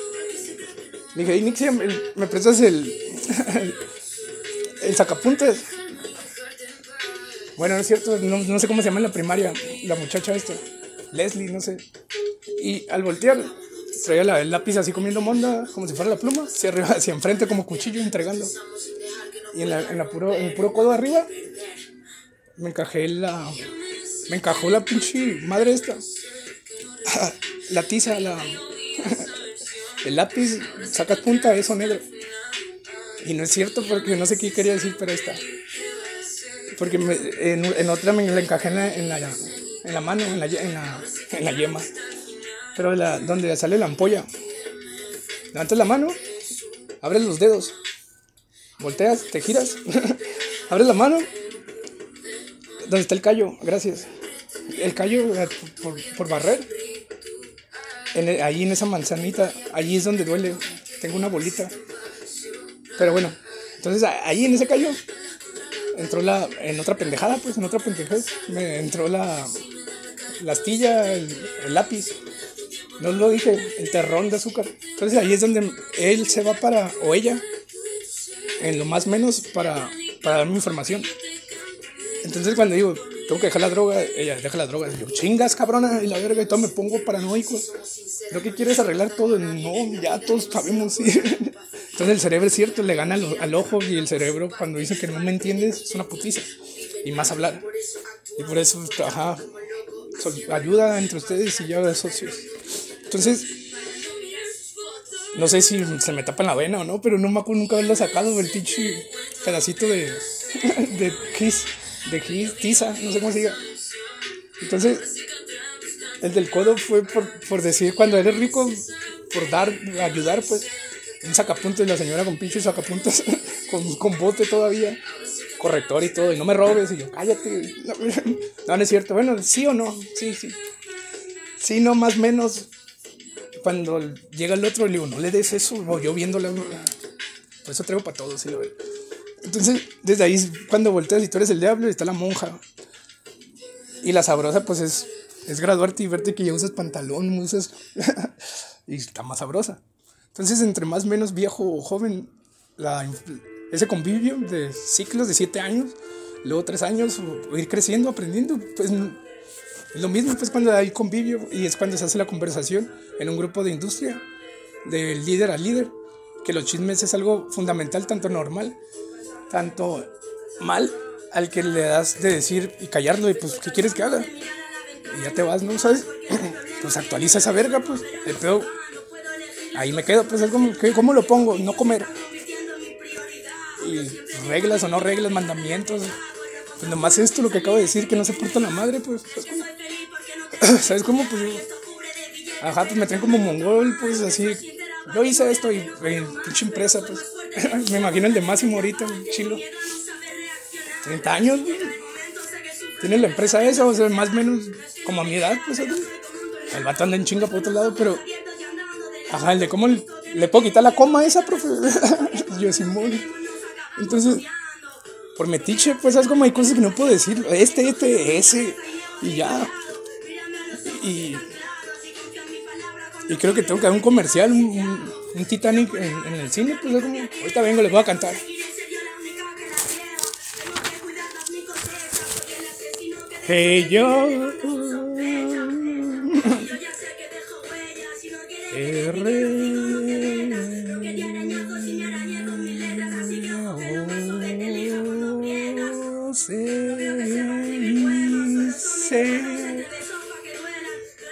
Le dije, Nixia, ¿me prestas el, el, sacapuntes? Bueno, no es cierto, no, sé cómo se llama en la primaria, la muchacha esta, Leslie, no sé. Y al voltear, traía la, el lápiz así comiendo monda, como si fuera la pluma, hacia arriba, hacia enfrente como cuchillo entregando. Y en, la, en, la puro, en el puro codo arriba, me encajé la, me encajó la pinche madre esta. La tiza, la. El lápiz, sacas punta, eso negro. Y no es cierto porque no sé qué quería decir, pero está. Porque en, otra me la encajé en la, en la, en la mano, en la, en la, en la yema. Pero la, donde sale la ampolla. Levantas la mano, abres los dedos, volteas, te giras, abres la mano ¿Dónde está el callo? Gracias. El callo eh, por, barrer. En ahí en esa manzanita, allí es donde duele. Tengo una bolita. Pero bueno, entonces ahí en ese callo entró la. En otra pendejada, pues en otra pendejada. Me entró la. La astilla, el, lápiz. No lo dije, el terrón de azúcar. Entonces ahí es donde él se va para. O ella. En lo más menos para, para darme información. Entonces cuando digo, tengo que dejar la droga, ella deja la droga. yo, chingas, cabrona, y la verga, y todo me pongo paranoico. Lo que quieres arreglar todo. No, ya todos sabemos, sí. Entonces el cerebro es cierto, le gana al, ojo y el cerebro cuando dice que no me entiendes es una putiza. Y más hablar. Y por eso, ajá, ayuda entre ustedes y yo de socios. Entonces, no sé si se me tapa en la vena o no, pero no me acuerdo nunca haberlo sacado del pinche pedacito de, de Kiss de tiza, no sé cómo se diga. Entonces, el del codo fue por, por decir cuando eres rico, por dar, ayudar, pues. Un sacapuntos y la señora con pinches sacapuntos, con, con bote todavía, corrector y todo, y no me robes, y yo, cállate. No, no es cierto. Bueno, sí o no, sí, sí. Sí, no, más menos. Cuando llega el otro, le digo, no le des eso, o yo viéndole. Por eso traigo para todos. Entonces, desde ahí, cuando volteas y tú eres el diablo, está la monja. Y la sabrosa, pues es, es graduarte y verte que ya usas pantalón, usas. y está más sabrosa. Entonces, entre más menos viejo o joven, la, ese convivio de ciclos de siete años, luego tres años, ir creciendo, aprendiendo, pues es lo mismo pues cuando hay convivio y es cuando se hace la conversación en un grupo de industria, de líder a líder, que los chismes es algo fundamental, tanto normal tanto mal al que le das de decir y callarlo y pues, ¿qué quieres que haga? Y ya te vas, ¿no? ¿Sabes? Pues actualiza esa verga, pues. El. Ahí me quedo, pues es como, ¿cómo lo pongo? No comer. Y reglas o no reglas, mandamientos. Pues nomás esto lo que acabo de decir, que no se porta la madre, pues. ¿Sabes cómo? Pues Ajá, pues me traen como mongol, pues así. Yo hice esto y pinche empresa, pues. Me imagino el de Máximo ahorita, chilo. 30 años, Tiene la empresa esa, o sea, más o menos como a mi edad, pues. El vato anda en chinga por otro lado, pero. Ajá, el de cómo le, puedo quitar la coma a esa, profe. Yo, Simón. Entonces, por metiche, pues, es como hay cosas que no puedo decir. Este, este, ese, y ya. Y. Y creo que tengo que dar un comercial, un, un, Titanic en, el cine. Pues como, ahorita vengo, les voy a cantar. Hey yo.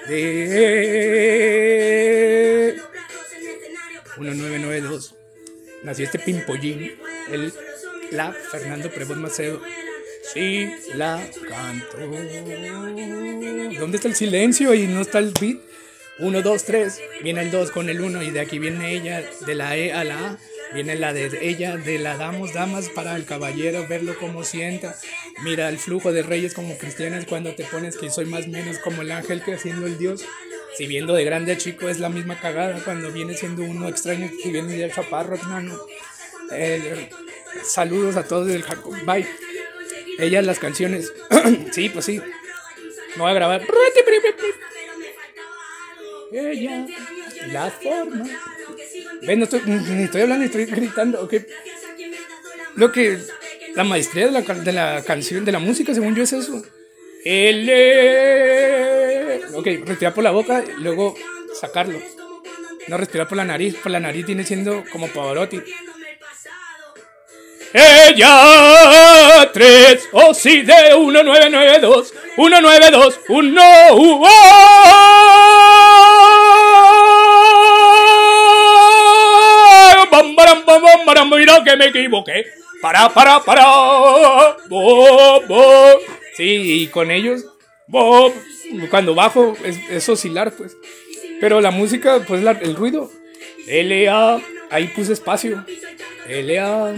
de 1992 nació este pimpollín, el la Fernando Prevot Macedo. Sí, la canto. ¿Dónde está el silencio y no está el beat? 1, 2, 3, viene el 2 con el 1 y de aquí viene ella, de la E a la A. Viene la de ella, de la damos, damas para el caballero, verlo como sienta. Mira el flujo de reyes como cristianas cuando te pones que soy más menos como el ángel creciendo el Dios. Si viendo de grande a chico es la misma cagada cuando viene siendo uno extraño que viene de chaparro, hermano. Saludos a todos del Jacob. Bye. Ellas las canciones. sí, pues sí. No voy a grabar. Ella, las formas. Ven, no estoy, ni estoy hablando, estoy gritando, ok. Lo que la maestría de la, de la canción, de la música, según yo, es eso. L. Ok, respirar por la boca, y luego sacarlo. No respirar por la nariz, por la nariz viene siendo como Pavarotti. Ella, 3, o sí, de 1992, 192, 1, mira que me equivoqué. Para, para, para. Bob, bob. Sí, y con ellos, bob. Cuando bajo es, oscilar, pues. Pero la música, pues el ruido. L-A. Ahí puse espacio. L-A.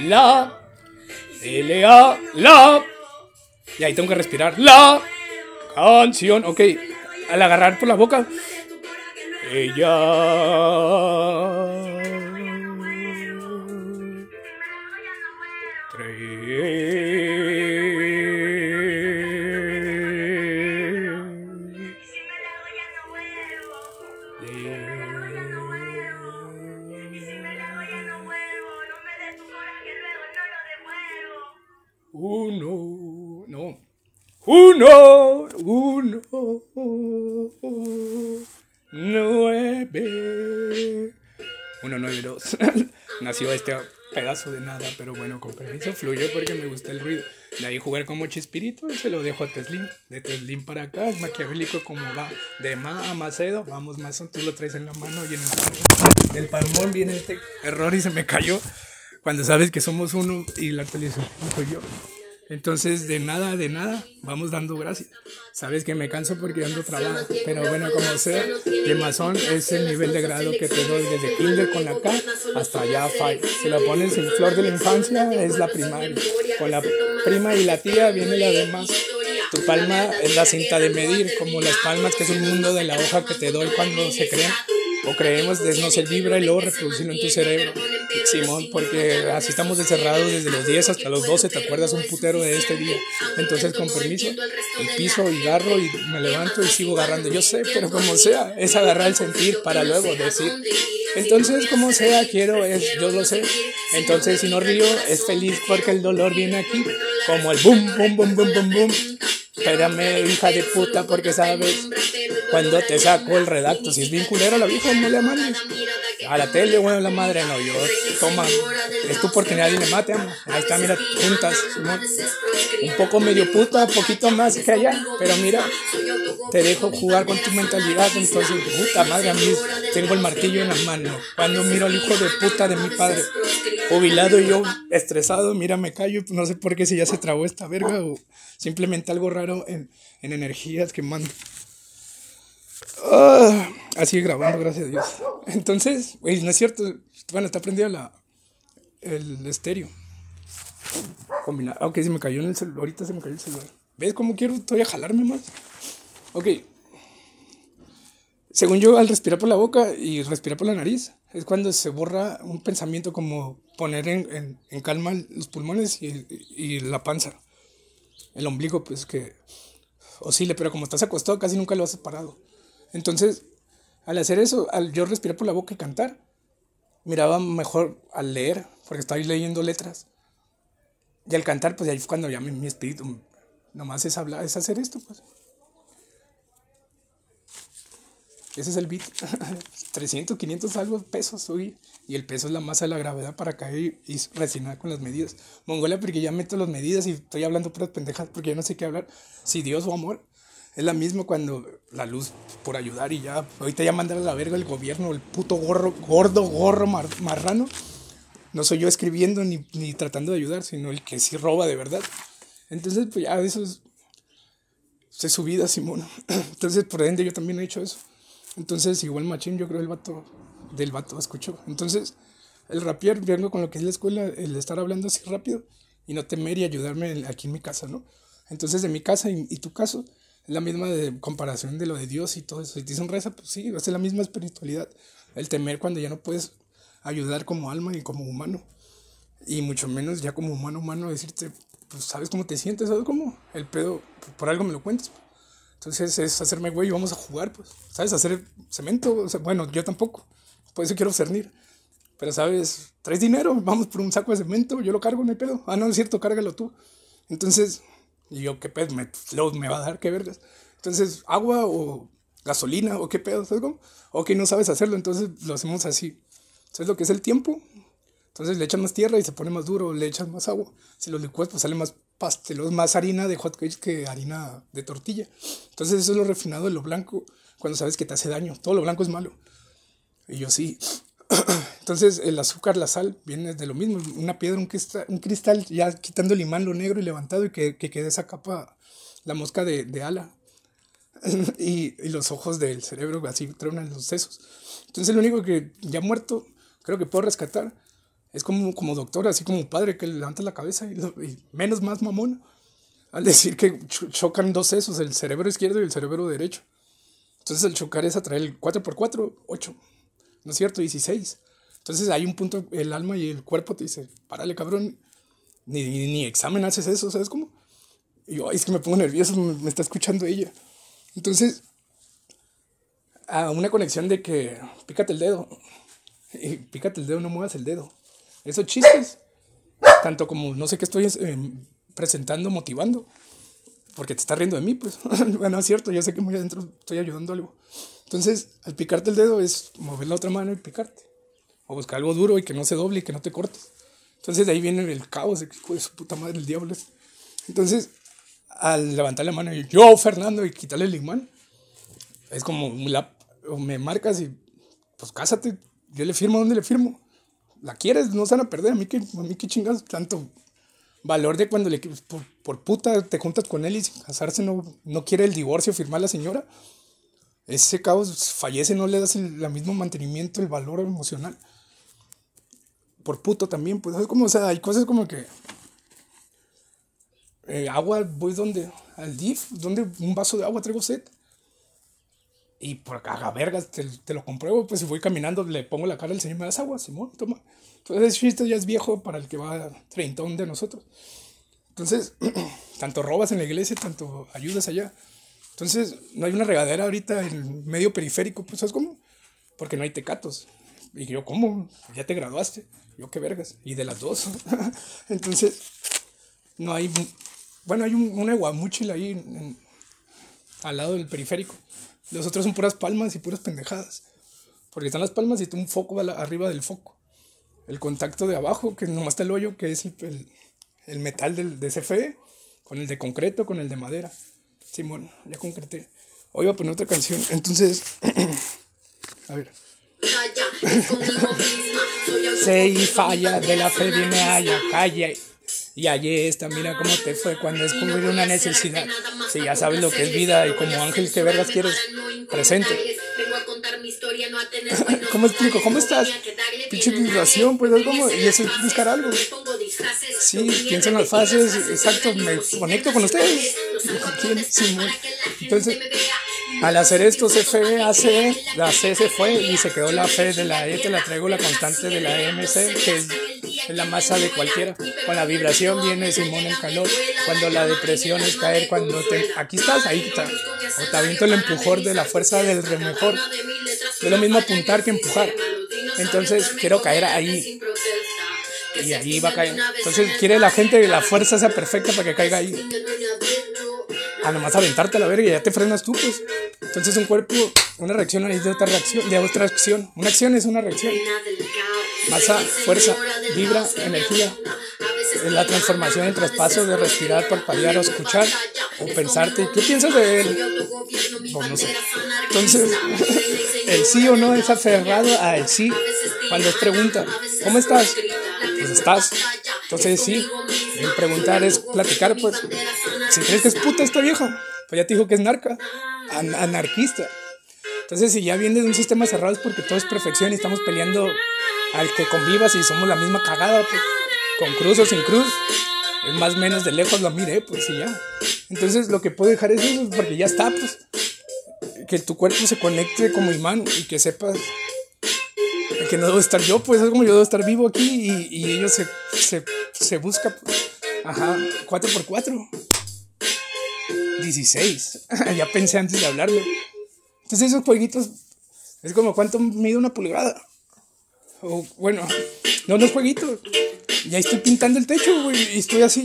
La. L-A. La. Y ahí tengo que respirar. La canción. Ok. Al agarrar por la boca. Ella. Uno, no. Uno, uno, nueve. Uno, nueve, dos. Nació este pedazo de nada, pero bueno, con permiso fluyó porque me gusta el ruido. De ahí jugar como Chispirito, se lo dejo a Teslin. De Teslin para acá, es maquiavélico como va. De Ma a Macedo, vamos Mason, tú lo traes en la mano y en el del palmón viene este error y se me cayó. Cuando sabes que somos uno y la televisión soy yo. Entonces, de nada, de nada, vamos dando gracias. Sabes que me canso porque ando trabajo, pero bueno, como sea, de masón es el nivel de grado que te doy desde kinder con la K hasta ya five. Si la pones en flor de la infancia, es la primaria. Con la prima y la tía viene la demás. Tu palma es la cinta de medir, como las palmas, que es un mundo de la hoja que te doy cuando se crea o creemos no se vibra y luego reproducirlo en tu cerebro. Simón, porque así estamos encerrados desde los 10 hasta los 12, ¿te acuerdas un putero de este día? Entonces, con permiso, el piso y agarro y me levanto y sigo agarrando. Yo sé, pero como sea, es agarrar el sentir para luego decir. Entonces, como sea, quiero, es, yo lo sé. Entonces, si no río, es feliz porque el dolor viene aquí, como el boom, boom, boom, boom, boom, boom. Espérame, hija de puta, porque sabes cuando te saco el redacto. Si es bien culero la vieja, no le mandes. A la tele, bueno, la madre, no, yo, toma, es tu oportunidad y le mate, amo. Ahí está, mira, juntas, Un poco medio puta, poquito más que allá, pero mira, te dejo jugar con tu mentalidad, entonces, puta madre, a tengo el martillo en las manos. Cuando miro al hijo de puta de mi padre, jubilado y yo estresado, mira, me callo, no sé por qué si ya se trabó esta verga o simplemente algo raro en, en energías que mando. Ah, así grabando, gracias a Dios. Entonces, güey, no es cierto. Bueno, está prendido la, el estéreo. Combinado. Ok, se me cayó en el celular. Ahorita se me cayó el celular. ¿Ves cómo quiero todavía jalarme más? Ok. Según yo, al respirar por la boca y respirar por la nariz, es cuando se borra un pensamiento como poner en, en, calma los pulmones y, y, la panza. El ombligo, pues que oscile, pero como estás acostado, casi nunca lo has parado. Entonces, al hacer eso, al yo respirar por la boca y cantar, miraba mejor al leer, porque estaba leyendo letras. Y al cantar, pues ahí fue cuando ya mi, espíritu, nomás es hablar, es hacer esto, pues. Ese es el beat. 300, 500 algo pesos hoy. Y el peso es la masa de la gravedad para caer y reaccionar con las medidas. Mongolia, porque ya meto las medidas y estoy hablando puras pendejas porque ya no sé qué hablar. Si Dios o amor. Es la misma cuando la luz por ayudar y ya. Ahorita ya mandar a la verga el gobierno, el puto gorro, gordo, gorro marrano. No soy yo escribiendo ni, ni tratando de ayudar, sino el que sí roba de verdad. Entonces, pues ya eso es, es su vida, Simón. Entonces, por ende, yo también he hecho eso. Entonces, igual machín, yo creo el vato del vato escuchó. Entonces, el rapier, vengo con lo que es la escuela, el estar hablando así rápido y no temer y ayudarme aquí en mi casa, ¿no? Entonces, de mi casa y, tu caso, la misma de comparación de lo de Dios y todo eso. Si te dicen reza, pues sí, es la misma espiritualidad. El temer cuando ya no puedes ayudar como alma y como humano. Y mucho menos ya como humano, humano, decirte, pues sabes cómo te sientes, ¿sabes cómo? El pedo, por algo me lo cuentas. Entonces es hacerme güey vamos a jugar, pues. ¿Sabes? Hacer cemento. bueno, yo tampoco. Por eso quiero cernir. Pero, ¿sabes? Traes dinero, vamos por un saco de cemento, yo lo cargo, no hay pedo. Ah, no, es cierto, cárgalo tú. Entonces, y yo, ¿qué pedo? Me, me va a dar, qué vergas. Entonces, agua o gasolina o qué pedo, ¿sabes cómo? O que no sabes hacerlo, entonces lo hacemos así. ¿Sabes lo que es el tiempo? Entonces le echas más tierra y se pone más duro, le echas más agua. Si lo licuas, pues sale más pastelos, más harina de hot cakes que harina de tortilla. Entonces eso es lo refinado de lo blanco cuando sabes que te hace daño. Todo lo blanco es malo. Y yo sí. Entonces el azúcar, la sal, viene de lo mismo. Una piedra, un cristal, un cristal ya quitando el imán, lo negro y levantado y que, que quede esa capa, la mosca de, de ala. y, y, los ojos del cerebro así tronan los sesos. Entonces lo único que ya muerto creo que puedo rescatar es como, como doctor, así como padre que levanta la cabeza y, menos más mamón al decir que chocan dos sesos, el cerebro izquierdo y el cerebro derecho. Entonces el chocar es atraer el 4x4, 8. ¿No es cierto? 16. Entonces hay un punto, el alma y el cuerpo te dice, párale cabrón, ni, ni, examen haces eso, ¿sabes cómo? Y yo, es que me pongo nervioso, me, está escuchando ella. Entonces, a una conexión de que pícate el dedo, y pícate el dedo, no muevas el dedo esos chistes, tanto como no sé qué estoy eh, presentando, motivando, porque te está riendo de mí, pues. bueno, es cierto, yo sé que muy adentro estoy ayudando algo. Entonces, al picarte el dedo es mover la otra mano y picarte. O buscar algo duro y que no se doble y que no te cortes. Entonces, de ahí viene el caos, de, de su puta madre, el diablo. Entonces, al levantar la mano yo, Fernando, y quitarle el imán, es como la, me marcas y pues cásate. Yo le firmo donde le firmo la quieres, no se van a perder. A mí que, a mí que chingas tanto valor de cuando le por, por, puta te juntas con él y sin casarse no, no quiere el divorcio, firmar la señora. Ese caos fallece, no le das el, mismo mantenimiento, el valor emocional. Por puto también, pues es como, o sea, hay cosas como que. Eh, agua, voy donde, al DIF, donde un vaso de agua traigo sed. Y por acá, vergas, te, te, lo compruebo, pues si voy caminando, le pongo la cara al señor, me das agua, Simón, toma. Entonces, esto ya es viejo para el que va treintón de nosotros. Entonces, tanto robas en la iglesia, tanto ayudas allá. Entonces, no hay una regadera ahorita en medio periférico, pues, ¿sabes cómo? Porque no hay tecatos. Y yo, ¿cómo? Ya te graduaste. Yo, qué vergas. Y de las dos. Entonces, no hay. Bueno, hay un, una guamuchil ahí al lado del periférico. Los otros son puras palmas y puras pendejadas. Porque están las palmas y un foco arriba del foco. El contacto de abajo, que nomás está el hoyo, que es el, el metal del, de CFE, con el de concreto, con el de madera. Simón, ya concreté. Hoy voy a poner otra canción. Entonces, a ver. Se y falla, de la fe viene allá, calle. Y allí está, mira cómo te fue cuando descubrí una necesidad. Si ya sabes lo que es vida y como ángel, ¿qué vergas quieres? Presente. ¿Cómo explico? ¿Cómo estás? Pinche vibración, pues es como, y eso es buscar algo. Sí, piensa en las fases, exacto, me conecto con ustedes. Entonces, al hacer esto, CFE hace, la C se fue y se quedó la fe de la E, te la traigo la constante de la MC, que es, la masa de cualquiera. Con la vibración viene Simón el calor. Cuando la depresión es caer, cuando te. Aquí estás, ahí está. O te aviento el empujor de la fuerza del remejor. es lo mismo apuntar que empujar. Entonces quiero caer ahí. Y ahí va a caer. Entonces quiere la gente que la fuerza sea perfecta para que caiga ahí. A nomás aventarte a la verga y ya te frenas tú, pues. Entonces un cuerpo, una reacción es de otra reacción, de otra acción. Una acción es una reacción. Masa, fuerza, vibra, energía. Es la transformación, el traspaso de respirar, parpadear o escuchar o pensarte. ¿Qué piensas de él? Pues no sé. Entonces, el sí o no es aferrado a el sí cuando es pregunta, ¿cómo estás? Pues estás. Entonces sí, preguntar es platicar, pues. Si crees que es puta esta vieja, pues ya te dijo que es narca, anarquista. Entonces, si ya viene de un sistema cerrado es porque todo es perfección y estamos peleando al que convivas y somos la misma cagada, pues, con cruz o sin cruz. Es más o menos de lejos lo mire, pues y ya. Entonces, lo que puedo dejar es eso, porque ya está, pues. Que tu cuerpo se conecte como imán y que sepas que no debo estar yo, pues es como yo debo estar vivo aquí y, y ellos se, se, se busca. Pues. Ajá, 4x4. 16. ya pensé antes de hablarlo. Entonces esos jueguitos es como cuánto mide una pulgada. O bueno, no, no es jueguito. Ya estoy pintando el techo, güey, y estoy así.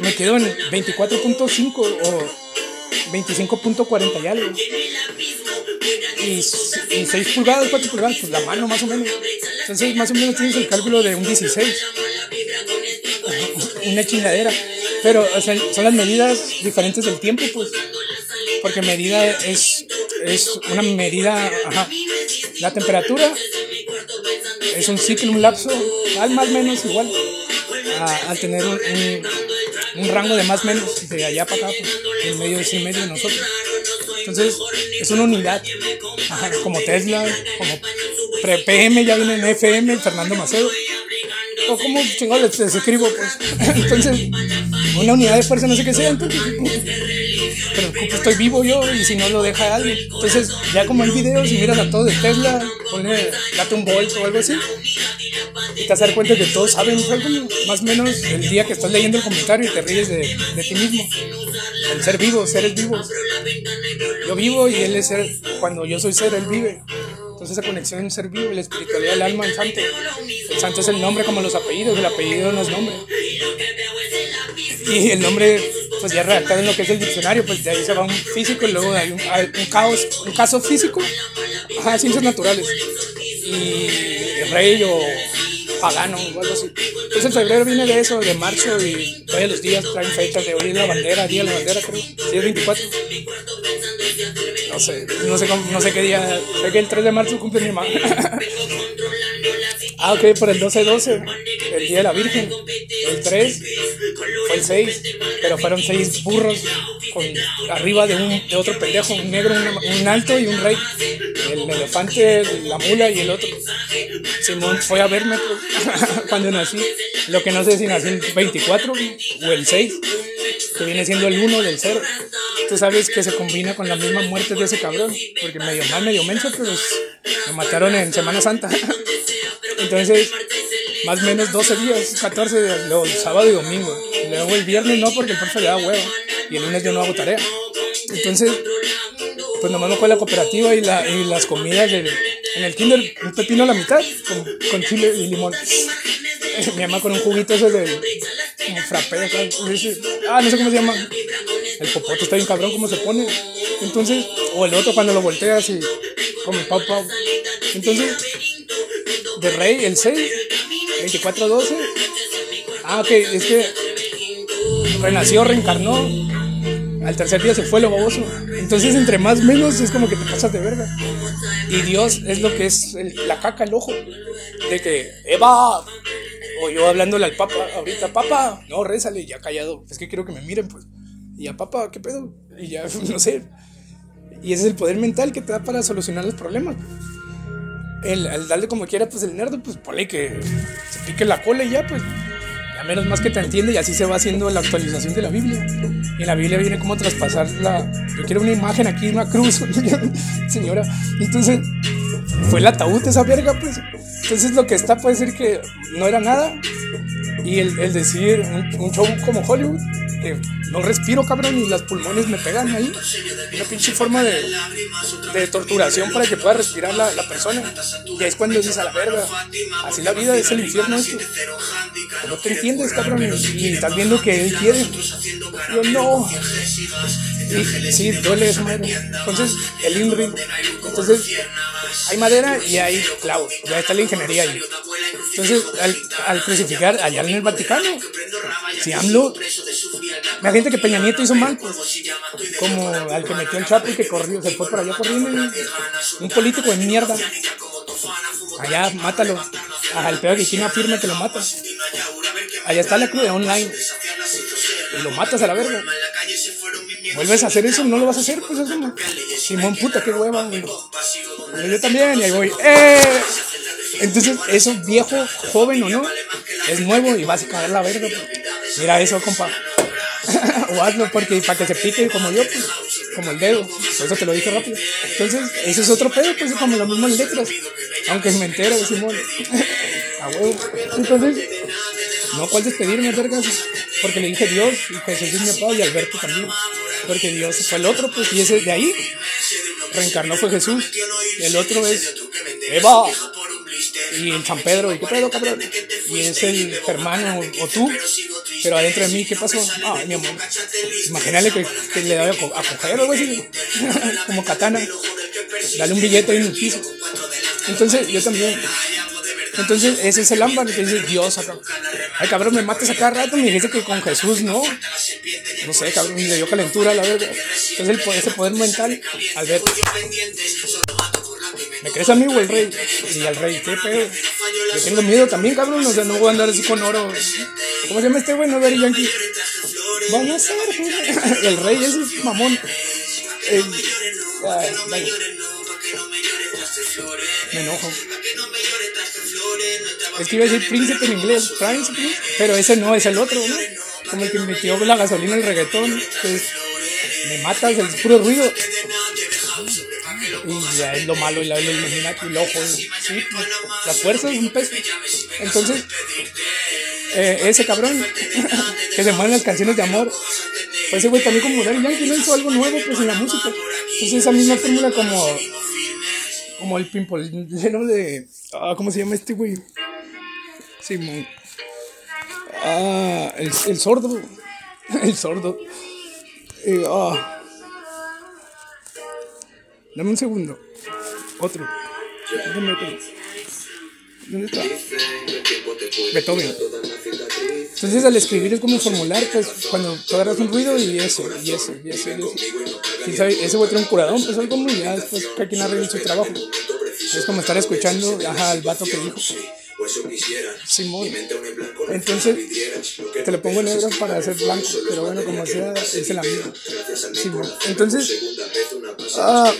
Me quedo en 24.5 o 25.40 y algo. Y, y 6 pulgadas, 4 pulgadas, pues la mano más o menos. Entonces más o menos tienes el cálculo de un 16. Una chingadera. Pero son las medidas diferentes del tiempo, pues. Porque medida es, es una medida, ajá. La temperatura es un ciclo, un lapso, al más o menos igual. al tener un, un, rango de más o menos, de allá para acá, pues, en medio en medio de nosotros. Entonces, es una unidad, ajá, como Tesla, como PM, ya viene en FM, Fernando Macedo o como chingados les, escribo, pues. Entonces, una unidad de fuerza, no sé qué sea, entonces, pero estoy vivo yo y si no lo deja alguien. Entonces, ya como hay videos y miras a todos de Tesla, pone date un volt o algo así, y te vas dar cuenta que todos saben algo, más o menos el día que estás leyendo el comentario y te ríes de, ti mismo. El ser vivo, seres vivos. Yo vivo y él es ser, cuando yo soy ser, él vive. Entonces esa conexión ser vivo, la espiritualidad del alma, el santo. El santo es el nombre como los apellidos, el apellido no es nombre. Y el nombre, pues ya redactado en lo que es el diccionario, pues de ahí se va un físico y luego hay un, un, caos, un caso físico, ajá, ciencias naturales. Y rey o pagano o algo así. Entonces el febrero viene de eso, de marzo y todos los días traen fechas de hoy es la bandera, día de la bandera creo, sí es 24. No sé, no sé, no sé qué día. Sé que el 3 de marzo cumple mi mamá. ah, ok, por el 12-12, el día de la Virgen. El 3 fue el 6, pero fueron 6 burros con arriba de, un, de otro pendejo, un negro, un, alto y un rey. El elefante, la mula y el otro. Simón fue a verme pues, cuando nací. Lo que no sé si nací el 24 o el 6, que viene siendo el 1 del 0 tú sabes que se combina con la misma muerte de ese cabrón, porque medio mal, medio menso, pero lo mataron en Semana Santa. Entonces, más o menos 12 días, 14 días, luego sábado y domingo. Luego el viernes no, porque el profe le da huevo. Y el lunes yo no hago tarea. Entonces, pues nomás me fue la cooperativa y, la, y las comidas en el kinder, un pepino a la mitad, con, con chile y limón. Mi mamá con un juguito ese de como frappé, ah, no sé cómo se llama. El popote está bien cabrón cómo se pone. Entonces, o el otro cuando lo volteas y come pau pau. Entonces, de rey, el 6, 24-12. Ah, ok, es que renació, reencarnó. Al tercer día se fue lo baboso. Entonces, entre más menos es como que te pasas de verga. Y Dios es lo que es la caca, el ojo. De que, Eva, o yo hablándole al papa ahorita, papa, no, rézale, ya callado. Es que quiero que me miren, pues. Y ya, papá, ¿qué pedo? Y ya, no sé. Y ese es el poder mental que te da para solucionar los problemas. El, al darle como quiera, pues el nerdo, pues ponle que se pique la cola y ya, pues. Ya menos más que te entiende y así se va haciendo la actualización de la Biblia. Y la Biblia viene como traspasar la. Yo quiero una imagen aquí, una cruz, señora. Entonces, fue el ataúd esa verga, pues. Entonces lo que está puede ser que no era nada Y el, el decir un, un show como Hollywood, que no respiro, cabrón, y los pulmones me pegan ahí. Una pinche forma de, de torturación para que pueda respirar la, la persona. Y ahí es cuando dices a la verga, así la vida es el infierno esto. No te entiendes, cabrón, y, estás viendo que él quiere. Yo no. Y sí, duele esa madre. Entonces, el INRI. Entonces, hay madera y hay clavos. Ya está la ingeniería ahí. Entonces, al, al crucificar allá en el Vaticano, si AMLO. Imagínate que Peña Nieto hizo mal, pues. Como al que metió el chapo y que corrió, se fue por allá corriendo. Un político de mierda. Allá, mátalo. Al peor que quien afirma que lo mata. Allá está la cruz de online. Lo matas a la verga. Vuelves a hacer eso, no lo vas a hacer, pues es como. Simón, puta, qué hueva, Yo también, y ahí voy. ¡Eh! Entonces, eso, viejo, joven o no, es nuevo y vas a caer la verga. Mira eso, compa. o hazlo porque para que se pique como yo, pues, como el dedo. Por eso te lo dije rápido. Entonces, eso es otro pedo, pues, como las mismas letras. Aunque me entero, Simón. A huevo. Entonces, no, ¿cuál despedirme, vergas? Porque le dije Dios y Jesús es mi papá y Alberto también. Porque Dios fue el otro, pues, y ese de ahí reencarnó fue Jesús. El otro es Eva. Y el San Pedro, ¿y qué pedo, cabrón? Y es el hermano o tú. Pero adentro de mí, ¿qué pasó? Ah, mi amor. Imagínale que, que le doy a, co- a coger algo así. Como katana. Dale un billete ahí en el piso. Entonces, yo también. Entonces, ese es el ámbar que dice Dios acá. Ay, cabrón, me matas a cada rato. Me dijiste que con Jesús no. No sé, cabrón, le dio calentura a la verga. Entonces, el ese poder mental, al ver. ¿Me crees a mí o el rey? Y al rey, ¿qué pedo? Yo tengo miedo también, cabrón. O sea, no voy a andar así con oro. ¿Cómo se llama este güey? No, Daddy Yankee. Van a ser, güey. El rey ese es mamón. Me enojo. Es que iba a decir príncipe en inglés, príncipe, pero ese no, es el otro, ¿no? Como el que metió la gasolina el reggaetón. que es, me matas, el puro ruido. Y ya es lo malo y la Illuminati, el ojo, sí, las fuerzas, un peso. Entonces, eh, ese cabrón que se mueven las canciones de amor, pues ese güey también como Daddy Yankee no hizo algo nuevo pues en la música. Entonces esa misma fórmula como como el pimpolero de ah, ¿cómo se llama este güey? Simón. Ah, el, el sordo. El sordo. Eh, ah. Dame un segundo. Otro. Dame. ¿Dónde está? Beethoven. Entonces al escribir es como formular, pues cuando tú agarras un ruido y eso, y eso, y eso, y eso. ¿Quién sabe? Ese güey trae un curadón, pues algo muy ya después cada quien arregle su trabajo. Es como estar escuchando, ajá, al vato que dijo. Simón. Entonces, te lo pongo negro para hacer blanco, pero bueno, como sea, es el amigo. Simón. Entonces, ah,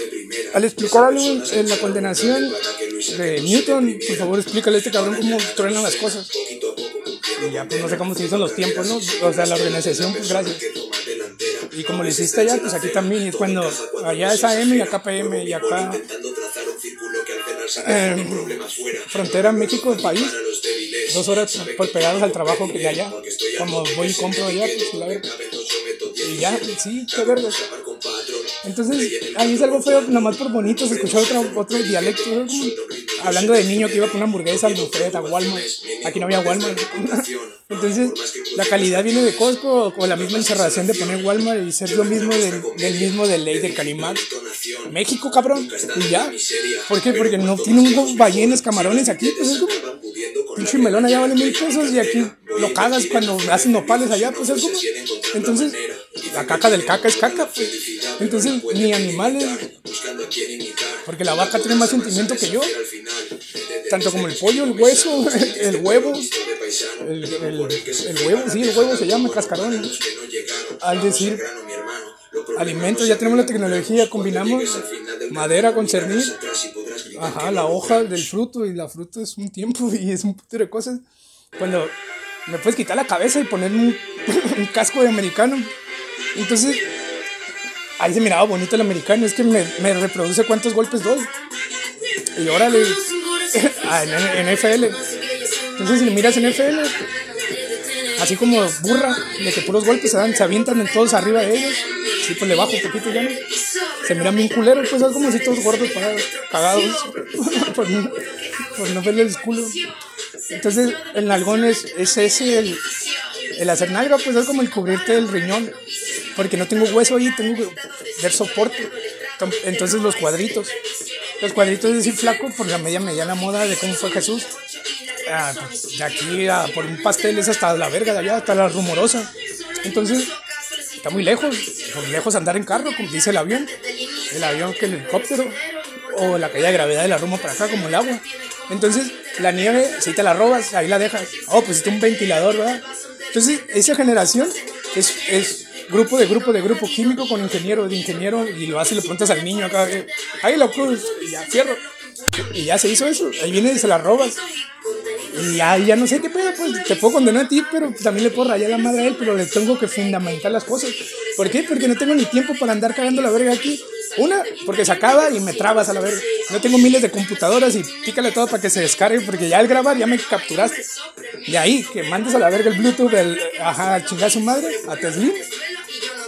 al explicar algo en la condenación de Newton, por favor explícale a este cabrón cómo truenan las cosas. Y ya, pues no sé cómo se hizo en los tiempos, ¿no? O sea, la organización, pues gracias. Y como lo hiciste allá, pues aquí también. Y es cuando allá es AM y acá PM y acá. Eh, frontera México, el país. Dos horas por pegados al trabajo que de allá. Como voy y compro allá, pues la verga. Y ya, sí, qué verga. Entonces, ahí es algo feo, nomás por bonito, se escuchó otro, otro dialecto. hablando de niño que iba con una hamburguesa al buffet, a Walmart. Aquí no había Walmart. Entonces, la calidad viene de Costco o la misma encerración de poner Walmart y ser lo mismo del, del mismo de ley de Calimax. México, cabrón. Y ya. ¿Por qué? Porque no tiene unos ballenas, camarones aquí. Pues es como. Pinche melón allá vale mil pesos y aquí lo cagas cuando hacen nopales allá, pues es como. Entonces, la caca del caca es caca, pues. Entonces, ni animales. Porque la vaca tiene más sentimiento que yo. Tanto como el pollo, el hueso, el huevo. El, el, el huevo, sí, el huevo se llama cascarón. Al decir alimentos, ya tenemos la tecnología, combinamos madera con cernir. Ajá, la hoja del fruto y la fruta es un tiempo y es un putero de cosas. Cuando me puedes quitar la cabeza y poner un, un casco de americano. Entonces, ahí se miraba bonito el americano, es que me, me reproduce cuántos golpes doy. Y órale, ah, en NFL. Entonces, si le miras NFL, así como burra, de que puros golpes se dan, se avientan en todos arriba de ellos. Sí, pues le bajo un poquito ya. Se miran bien culeros, pues es como si todos gordos, cagados, por, no, por no verle el culo. Entonces, el nalgón es, es ese, el, hacer nalga, pues es como el cubrirte el riñón, porque no tengo hueso ahí, tengo ver soporte. Entonces, los cuadritos. Los cuadritos es decir flaco por la media mediana moda de cómo fue Jesús. Ah, pues, de aquí a por un pastel es hasta la verga de allá, hasta la rumorosa. Entonces, está muy lejos, muy lejos andar en carro, como dice el avión. El avión que el helicóptero, o la caída de gravedad de la rumba para acá, como el agua. Entonces, la nieve, si te la robas, ahí la dejas. Oh, pues es un ventilador, ¿verdad? Entonces, esa generación es, es grupo de grupo de grupo químico con ingeniero de ingeniero y lo hace y le preguntas al niño acá, eh, ahí lo cruz, y ya fierro. Y ya se hizo eso, ahí viene y se la robas. Y ya, ya no sé qué pedo, pues te puedo condenar a ti, pero también le puedo rayar la madre a él, pero le tengo que fundamentar las cosas. ¿Por qué? Porque no tengo ni tiempo para andar cagando la verga aquí. Una, porque se acaba y me trabas a la verga. No tengo miles de computadoras y pícale todo para que se descargue, porque ya al grabar ya me capturaste. De ahí, que mandes a la verga el Bluetooth, el, ajá, chingar a su madre, a Teslim,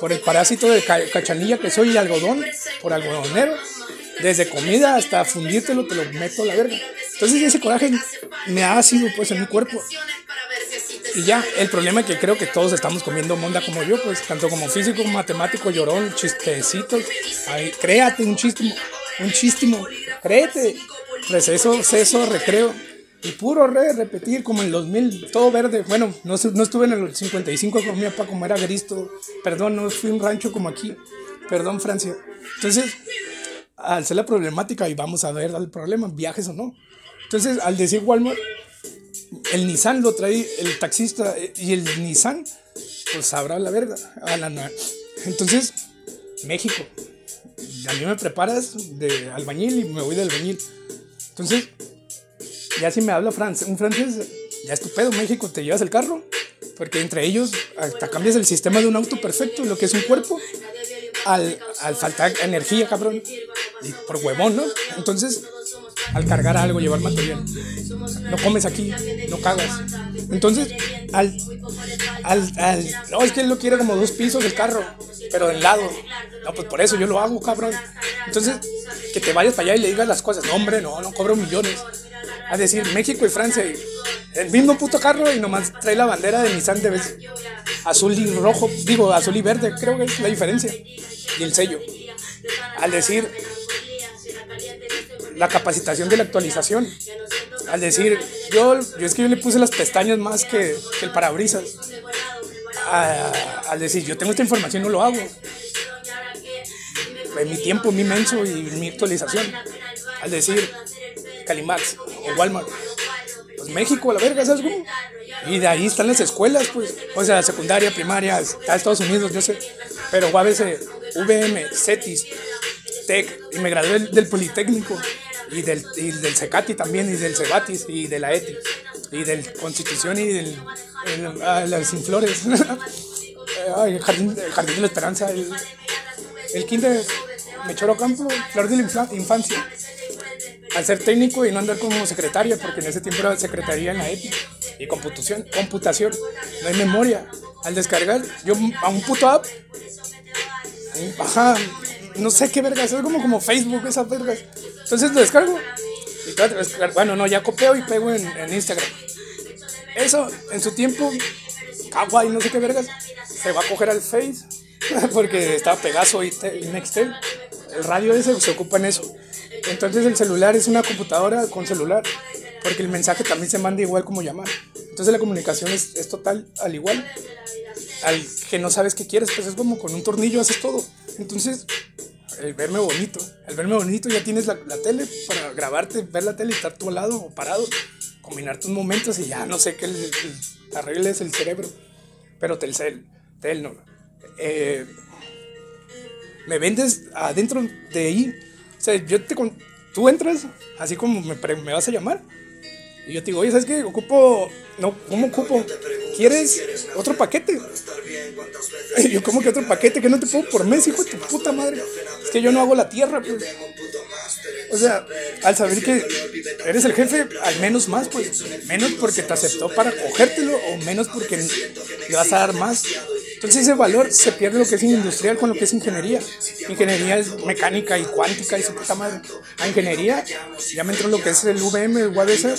por el parásito de cachanilla que soy y algodón, por algodonero. Desde comida hasta fundírtelo, te lo meto a la verga. Entonces ese coraje me ha sido pues en mi cuerpo. Y ya, el problema es que creo que todos estamos comiendo monda como yo, pues tanto como físico, matemático, llorón, chistecitos. Ay, créate un chistimo, un chistimo, créete. Receso, ceso, recreo. Y puro re, repetir como en los mil, todo verde. Bueno, no, no estuve en el 55 con mi papá como era gristo. Perdón, no fui un rancho como aquí. Perdón, Francia. Entonces, al ser la problemática y vamos a ver el problema, viajes o no. Entonces, al decir Walmart, el Nissan lo trae el taxista y el Nissan, pues sabrá la verga. A la, entonces, México. A mí me preparas de albañil y me voy de albañil. Entonces, ya si me habla francés, un francés, ya estupendo, México, te llevas el carro. Porque entre ellos, hasta cambias el sistema de un auto perfecto, lo que es un cuerpo, al, al faltar energía, cabrón. Y por huevón, ¿no? Entonces, al cargar algo, llevar material. No comes aquí, no cagas. Entonces, al, al, al, no, es que él lo quiere como dos pisos el carro, pero del lado. No, pues por eso yo lo hago, cabrón. Entonces, que te vayas para allá y le digas las cosas. No, hombre, no, no cobro millones. A decir, México y Francia, el mismo puto carro y nomás trae la bandera de Nissan de vez azul y rojo, digo, azul y verde, creo que es la diferencia. Y el sello. Al decir, la capacitación de la actualización. Al decir, yo, yo es que yo le puse las pestañas más que, que el parabrisas. al decir, yo tengo esta información, no lo hago. En mi tiempo, mi menso y mi actualización. Al decir, Calimax o Walmart. Pues México, la verga, ¿sabes cómo? Y de ahí están las escuelas, pues. O sea, secundaria, primaria, Estados Unidos, yo sé. Pero UABC, VM, CETIS, TEC, y me gradué del Politécnico y del, y del Secati también, y del Cebatis, y de la ETI, y del Constitución, y del el, ah, las Sinflores, el jardín, jardín de la Esperanza, el, el Kinder Mechoro Campo, Flor de la Infancia. Al ser técnico y no andar como secretaria, porque en ese tiempo era secretaría en la ETI, y computación, computación, no hay memoria. Al descargar, yo a un puto app, ajá, no sé qué vergas, es como, como Facebook, esas vergas. Entonces lo descargo. Y bueno, no, ya copio y pego en, Instagram. Eso, en su tiempo, Kawaii, no sé qué vergas, se va a coger al Face, porque está Pegaso y, Nextel. El radio ese se ocupa en eso. Entonces el celular es una computadora con celular, porque el mensaje también se manda igual como llamar. Entonces la comunicación es, es total al igual. Al que no sabes qué quieres, pues es como con un tornillo haces todo. Entonces el verme bonito. El verme bonito ya tienes la, tele para grabarte, ver la tele y estar tú al lado o parado, combinar tus momentos y ya no sé qué el, arregles el cerebro. Pero Telcel, Tel no. Eh, me vendes adentro de ahí. O sea, yo te, tú entras, así como me, me vas a llamar. Y yo te digo, oye, ¿sabes qué? Ocupo. No, ¿cómo ocupo? ¿Quieres otro paquete? Y yo, ¿cómo que otro paquete? Que no te puedo por mes, hijo de tu puta madre. Es que yo no hago la tierra, pues. O sea, al saber que eres el jefe, al menos más, pues, menos porque te aceptó para cogértelo o menos porque le vas a dar más. Entonces ese valor se pierde lo que es industrial con lo que es ingeniería. Ingeniería es mecánica y cuántica y su puta madre. A ingeniería ya me entró lo que es el VM, el UABC,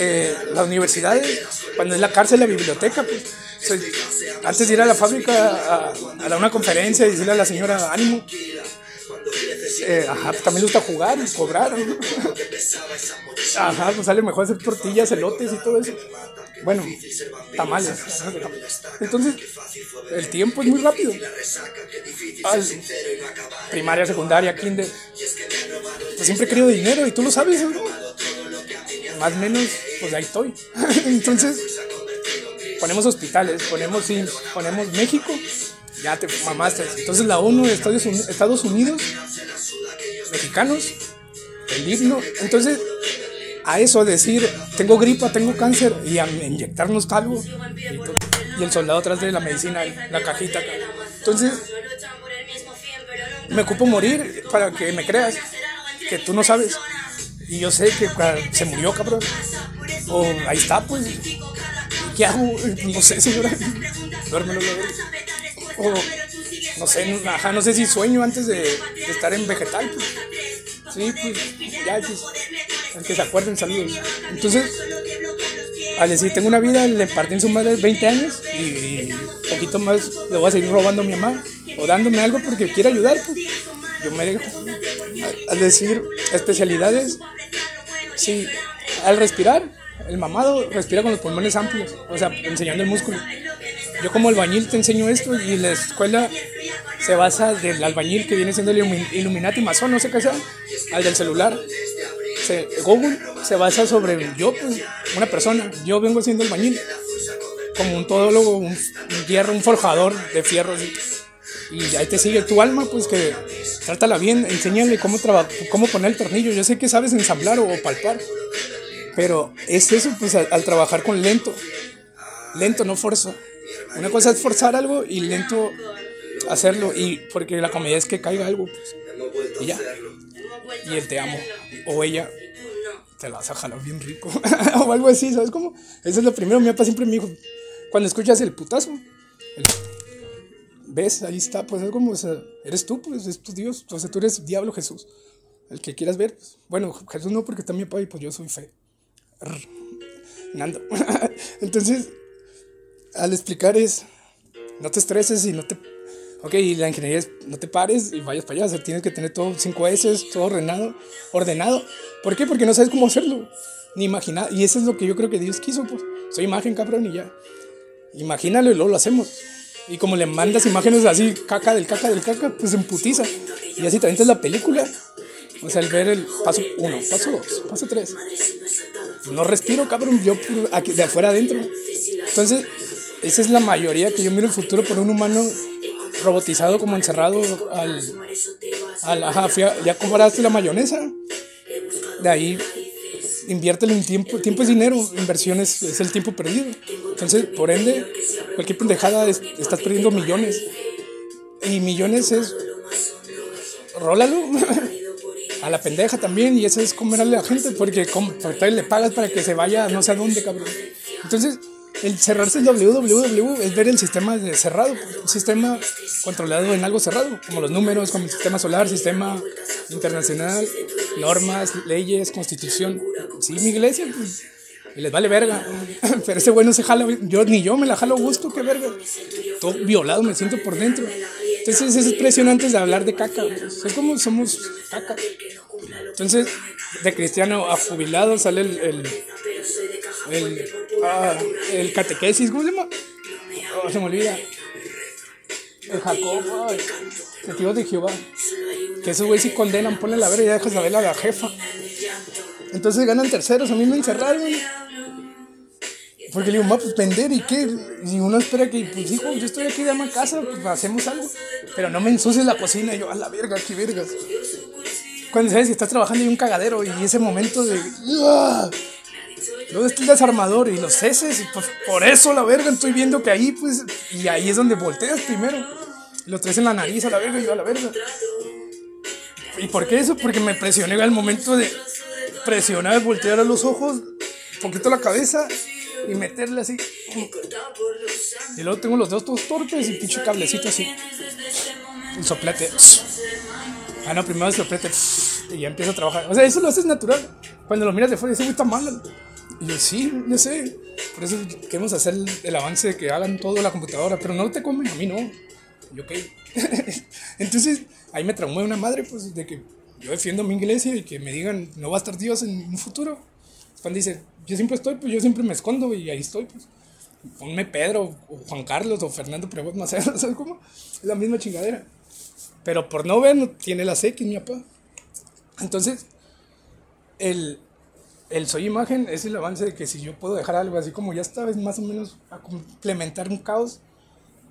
eh, las universidades, cuando es la cárcel, la biblioteca, pues. antes de ir a la fábrica a, dar una conferencia y decirle a la señora, ánimo, eh, pues, también le gusta jugar y cobrar. Ajá, pues sale mejor hacer tortillas, elotes y todo eso. Bueno, tamales. Entonces, el tiempo es muy rápido. primaria, secundaria, kinder. Pues siempre he querido dinero y tú lo sabes, Más o menos, pues ahí estoy. Entonces, ponemos hospitales, ponemos, ponemos México, ya te mamaste. Entonces la ONU, Estados Unidos, Estados Unidos mexicanos, el himno. Entonces, a eso decir, tengo gripa, tengo cáncer, y a inyectarnos algo, y, el soldado atrás de la medicina, la cajita. Entonces, me ocupo morir para que me creas que tú no sabes. Y yo sé que se murió, cabrón. O ahí está, pues. ¿Qué hago? No sé, señora. Duérmelo, O no sé, ajá, no sé si sueño antes de, estar en vegetal. Pues. Sí, pues ya, pues, se acuerden, saludos. Entonces, al decir, tengo una vida, le partí en su madre 20 años y, poquito más le voy a seguir robando a mi mamá o dándome algo porque quiere ayudar, pues yo me dejo. Al decir especialidades, sí, al respirar, el mamado respira con los pulmones amplios, o sea, enseñando el músculo. Yo como albañil te enseño esto y la escuela se basa del albañil que viene siendo el Illuminati masón, no sé qué sea, al del celular. Google se basa sobre yo, pues, una persona. Yo vengo siendo albañil, como un todólogo, un, hierro, un forjador de fierros. Y ahí te sigue tu alma, pues que trátala bien, enséñale cómo, cómo poner el tornillo. Yo sé que sabes ensamblar o, palpar, pero es eso, pues al trabajar con lento. Lento, no fuerza. Una cosa es forzar algo y lento hacerlo. Y porque la comedia es que caiga algo, pues. Y ya. Y él te amo. O ella te la vas a jalar bien rico. o algo así, ¿sabes cómo? Eso es lo primero. Mi papá siempre me dijo, cuando escuchas el putazo, ves, ahí está, pues es como, o sea, eres tú, pues es tu Dios. O sea, tú eres diablo Jesús. El que quieras ver, pues. Bueno, Jesús no, porque también mi papá y pues yo soy fe. Nando. Entonces, al explicar es, no te estreses y no te... Ok, la ingeniería es, no te pares y vayas para allá, tienes que tener todo 5 S, todo ordenado, ordenado. ¿Por qué? Porque no sabes cómo hacerlo, ni imaginar. Y eso es lo que yo creo que Dios quiso, pues. Soy imagen, cabrón, y ya. Imagínalo y luego lo hacemos. Y como le mandas imágenes así, caca del caca del caca, pues emputiza. Y así también es la película. O sea, el ver el paso 1, paso 2, paso 3. No respiro, cabrón, yo aquí, de afuera adentro. Entonces, esa es la mayoría que yo miro el futuro por un humano robotizado como encerrado al, al ajá, ya compraste la mayonesa. De ahí inviértelo en tiempo tiempo es dinero inversión es, el tiempo perdido. Entonces por ende cualquier pendejada estás perdiendo millones. Y millones es rólalo a la pendeja también y eso es comerle a la gente porque, porque le pagas para que se vaya no sé a dónde cabrón. Entonces el cerrarse el www es ver el sistema cerrado, un sistema controlado en algo cerrado, como los números, como el sistema solar, sistema internacional, normas, leyes, constitución. Sí, mi iglesia, pues, y les vale verga. Pero ese güey no se jala, yo ni yo me la jalo gusto, qué verga. Todo violado me siento por dentro. Entonces es impresionante de hablar de caca. Es como somos caca. Entonces, de cristiano a jubilado sale el, el Ah, el catequesis, ¿cómo? Oh, se me olvida. El Jacob, el tío de Jehová. Que esos güeyes sí condenan, ponle la vera y ya dejas la vela a la jefa. Entonces ganan terceros, a mí me encerraron. Porque le digo, pues vender y qué. Y uno espera que, pues hijo, yo estoy aquí de ama casa, pues hacemos algo. Pero no me ensucies la cocina. Y yo, a la verga, qué vergas. Cuando sabes que estás trabajando y un cagadero y ese momento de. Luego está el desarmador y los ceses, y pues por eso la verga estoy viendo que ahí, pues, y ahí es donde volteas primero. Lo traes en la nariz a la verga y yo a la verga. ¿Y por qué eso? Porque me presioné al momento de presionar, voltear a los ojos, un poquito la cabeza y meterle así. Y luego tengo los dedos todos torpes y pinche cablecito así. El soplete. Ah, no, primero el soplete. Y ya empiezo a trabajar. O sea, eso lo haces natural. Cuando lo miras de fuera, dices, está mal. Y yo, sí, yo sé. Por eso queremos hacer el, avance de que hagan todo la computadora, pero no te comen, a mí no. Y ok. Entonces, ahí me traumé una madre, pues, de que yo defiendo mi iglesia y que me digan, no va a estar Dios en un futuro. Cuando dice, yo siempre estoy, pues yo siempre me escondo y ahí estoy, pues. Ponme Pedro, o Juan Carlos, o Fernando Prevot Macero, ¿sabes cómo? Es la misma chingadera. Pero por no ver, no tiene la X, mi papá. Entonces, el, el soy imagen es el avance de que si yo puedo dejar algo así como ya está, es más o menos a complementar un caos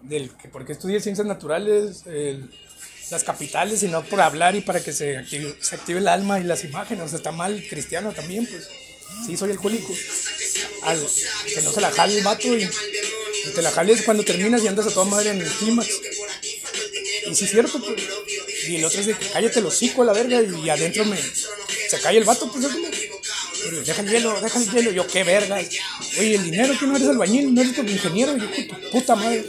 del que porque estudié ciencias naturales, las capitales, y no por hablar y para que se active, se active el alma y las imágenes. O sea, está mal cristiano también, pues. Sí, soy alcohólico. Al, que no se la jale el vato y, te la jales cuando terminas y andas a toda madre en el clímax. Y sí es cierto, pues. Y el otro es de que cállate el hocico a la verga y adentro me, se cae el vato, pues deja el hielo, deja el hielo. Yo, qué verga. Oye, el dinero, que no eres albañil, no eres tu ingeniero. Yo, tu puta madre.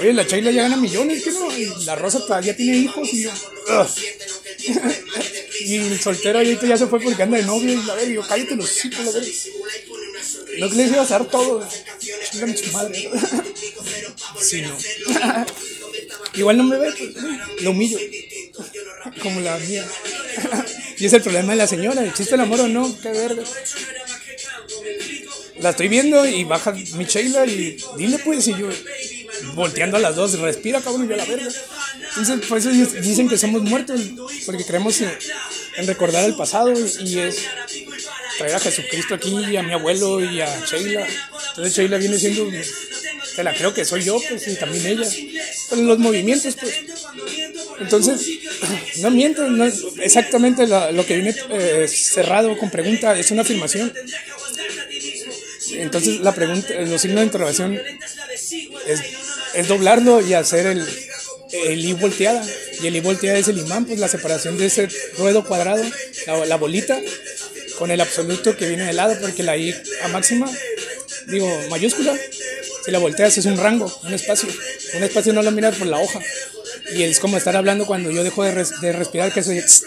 Oye, la Chayla ya gana millones, que no. Y la Rosa todavía tiene hijos y yo. y el soltero ahorita ya se fue porque anda de novio. Y la verga, yo, cállate los hijos, la verga. No que les iba a hacer todo. Su madre. sí, no. Igual no me ve, pues, lo humillo. Como la mía. Y es el problema de la señora. ¿Existe el amor o no? Qué verga. La estoy viendo y baja mi Sheila y dile pues y yo volteando a las dos, respira cabrón yo la verga. Entonces por eso dicen que somos muertos, porque creemos en, recordar el pasado y es traer a Jesucristo aquí y a mi abuelo y a Sheila. Entonces Sheila viene siendo te la creo que soy yo, pues, y también ella. Pero los movimientos, pues. Entonces, no miento, no, exactamente lo que viene eh, cerrado con pregunta es una afirmación. Entonces, la pregunta, los signos de interrogación es, es doblarlo y hacer el, el I volteada. Y el I volteada es el imán, pues la separación de ese ruedo cuadrado, la, la bolita, con el absoluto que viene de lado, porque la I a máxima, digo, mayúscula, si la volteas es un rango, un espacio. Un espacio no lo miras por la hoja. Y es como estar hablando cuando yo dejo de, de respirar, que es,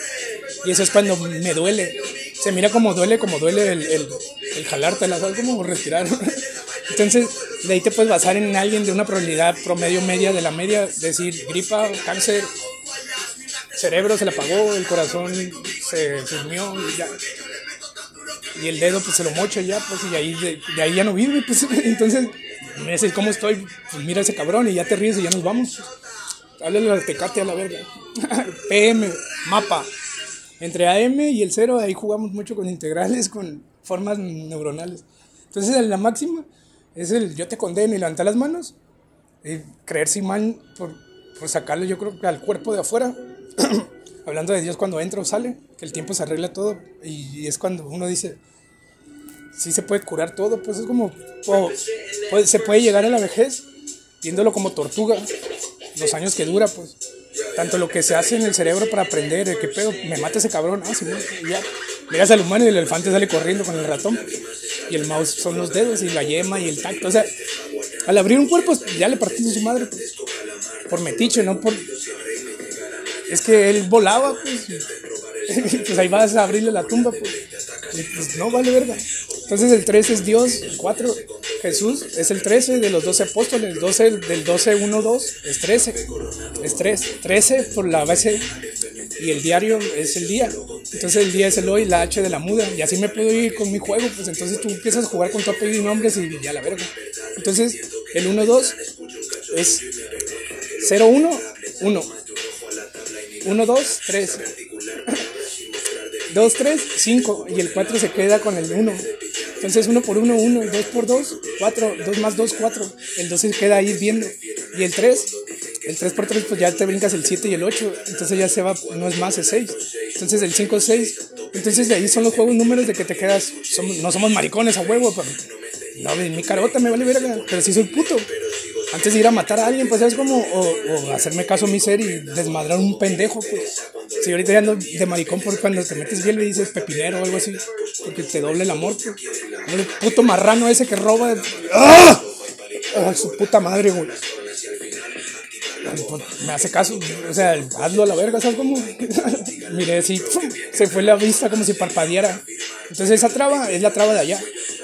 y eso es cuando me duele. Se mira como duele, como duele el, el, el jalarte la sal, como respirar. Entonces, de ahí te puedes basar en alguien de una probabilidad promedio media de la media, decir gripa, cáncer, cerebro se le apagó, el corazón se durmió y ya. Y el dedo pues se lo mocha ya, pues y ahí de, de ahí ya no vive, pues entonces me dices, ¿cómo estoy? Pues mira ese cabrón y ya te ríes y ya nos vamos. Háblale al tecate a la verga. PM, mapa. Entre AM y el cero, ahí jugamos mucho con integrales, con formas neuronales. Entonces, la máxima es el yo te condeno y levantar las manos. Y creerse mal por, por sacarle, yo creo al cuerpo de afuera. Hablando de Dios cuando entra o sale, que el tiempo se arregla todo. Y es cuando uno dice, sí se puede curar todo, pues es como, se puede llegar a la vejez viéndolo como tortuga, los años que dura, pues. Tanto lo que se hace en el cerebro para aprender, qué pedo, me mata ese cabrón, ah, sí, ya. Miras al humano y el elefante sale corriendo con el ratón. Y el mouse son los dedos y la yema y el tacto. O sea, al abrir un cuerpo ya le partiste su madre, pues, por metiche, no por... Es que él volaba, pues. pues ahí vas a abrirle la tumba, pues. Pues no, vale verga. Entonces el 3 es Dios, el 4 Jesús es el 13 de los 12 apóstoles, el 12 del 12 1 2 es 13. Es 3, 13 por la base y el diario es el día. Entonces el día es el hoy, la H de la muda y así me puedo ir con mi juego, pues entonces tú empiezas a jugar con tu apellido y nombres y ya la verga. Entonces el 1 2 es 0 1 1 1 2 3 2 3 5 y el 4 se queda con el 1 entonces 1 por 1, 1, 2 por 2, 4, 2 más 2, 4. El 2 se queda ahí viendo. Y el 3, el 3 por 3, pues ya te brincas el 7 y el 8. Entonces ya se va, no es más, es 6. Entonces el 5 es 6. Entonces de ahí son los juegos números de que te quedas. Somos, no somos maricones a huevo. Pero, no, mi carota me vale verga. Pero sí soy puto. Antes de ir a matar a alguien, pues es como. O, o hacerme caso a mi ser y desmadrar un pendejo, pues. Sí, ahorita ya ando de maricón por cuando te metes bien le dices pepinero o algo así. Porque te doble el amor, pues. El puto marrano ese que roba. ¡Ah! ¡Ah, su puta madre, güey! Pues, me hace caso, o sea, hazlo a la verga, ¿sabes cómo? Mire, sí, se fue la vista como si parpadeara. Entonces esa traba es la traba de allá.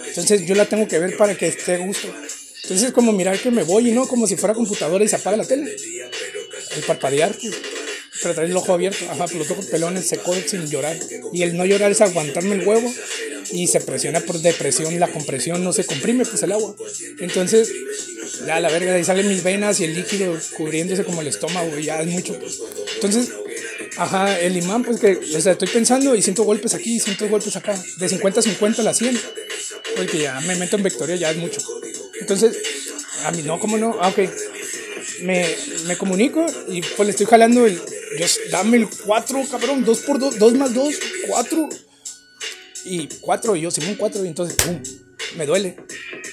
Entonces yo la tengo que ver para que esté a gusto. Entonces es como mirar que me voy y no como si fuera computadora y se apaga la tele. El parpadear, pues, pero traer el ojo abierto, ajá, pues los ojos pelones secó sin llorar. Y el no llorar es aguantarme el huevo y se presiona por depresión, la compresión no se comprime, pues el agua. Entonces, ya la verga, ahí salen mis venas y el líquido cubriéndose como el estómago, y ya es mucho. Pues. Entonces, ajá, el imán, pues que, o sea, estoy pensando y siento golpes aquí, siento golpes acá, de 50 a 50 a la 100, porque ya me meto en vectoria, ya es mucho. Entonces, a mí no, ¿cómo no? Ah, ok. Me, me comunico y pues le estoy jalando el. Dame el 4, cabrón, 2 por 2, 2 más 2, 4 y cuatro, y yo, un cuatro, y entonces, pum, me duele.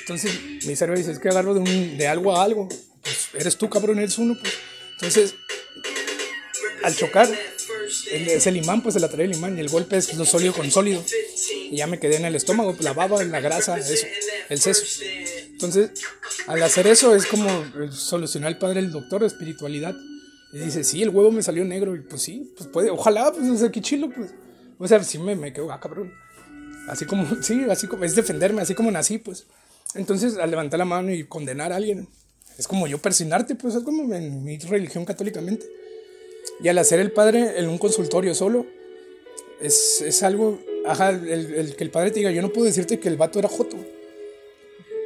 Entonces, mi cerebro dice, es que agarro de, un, de algo a algo. Pues eres tú, cabrón, eres uno, pues. Entonces, al chocar, es el imán, pues se la trae el imán, y el golpe es lo sólido con sólido. Y ya me quedé en el estómago, la baba, la grasa, eso, el seso. Entonces, al hacer eso, es como solucionar el padre el doctor, espiritualidad. Y dice, sí, el huevo me salió negro, y pues sí, pues puede, ojalá, pues, o sea, qué chilo, pues. O sea, sí me, me quedo, ah, cabrón. Así como, sí, así como, es defenderme, así como nací, pues. Entonces, al levantar la mano y condenar a alguien, es como yo persignarte, pues es como en mi religión católicamente. Y al hacer el padre en un consultorio solo, es, es algo, ajá, el, el, que el padre te diga, yo no puedo decirte que el vato era joto.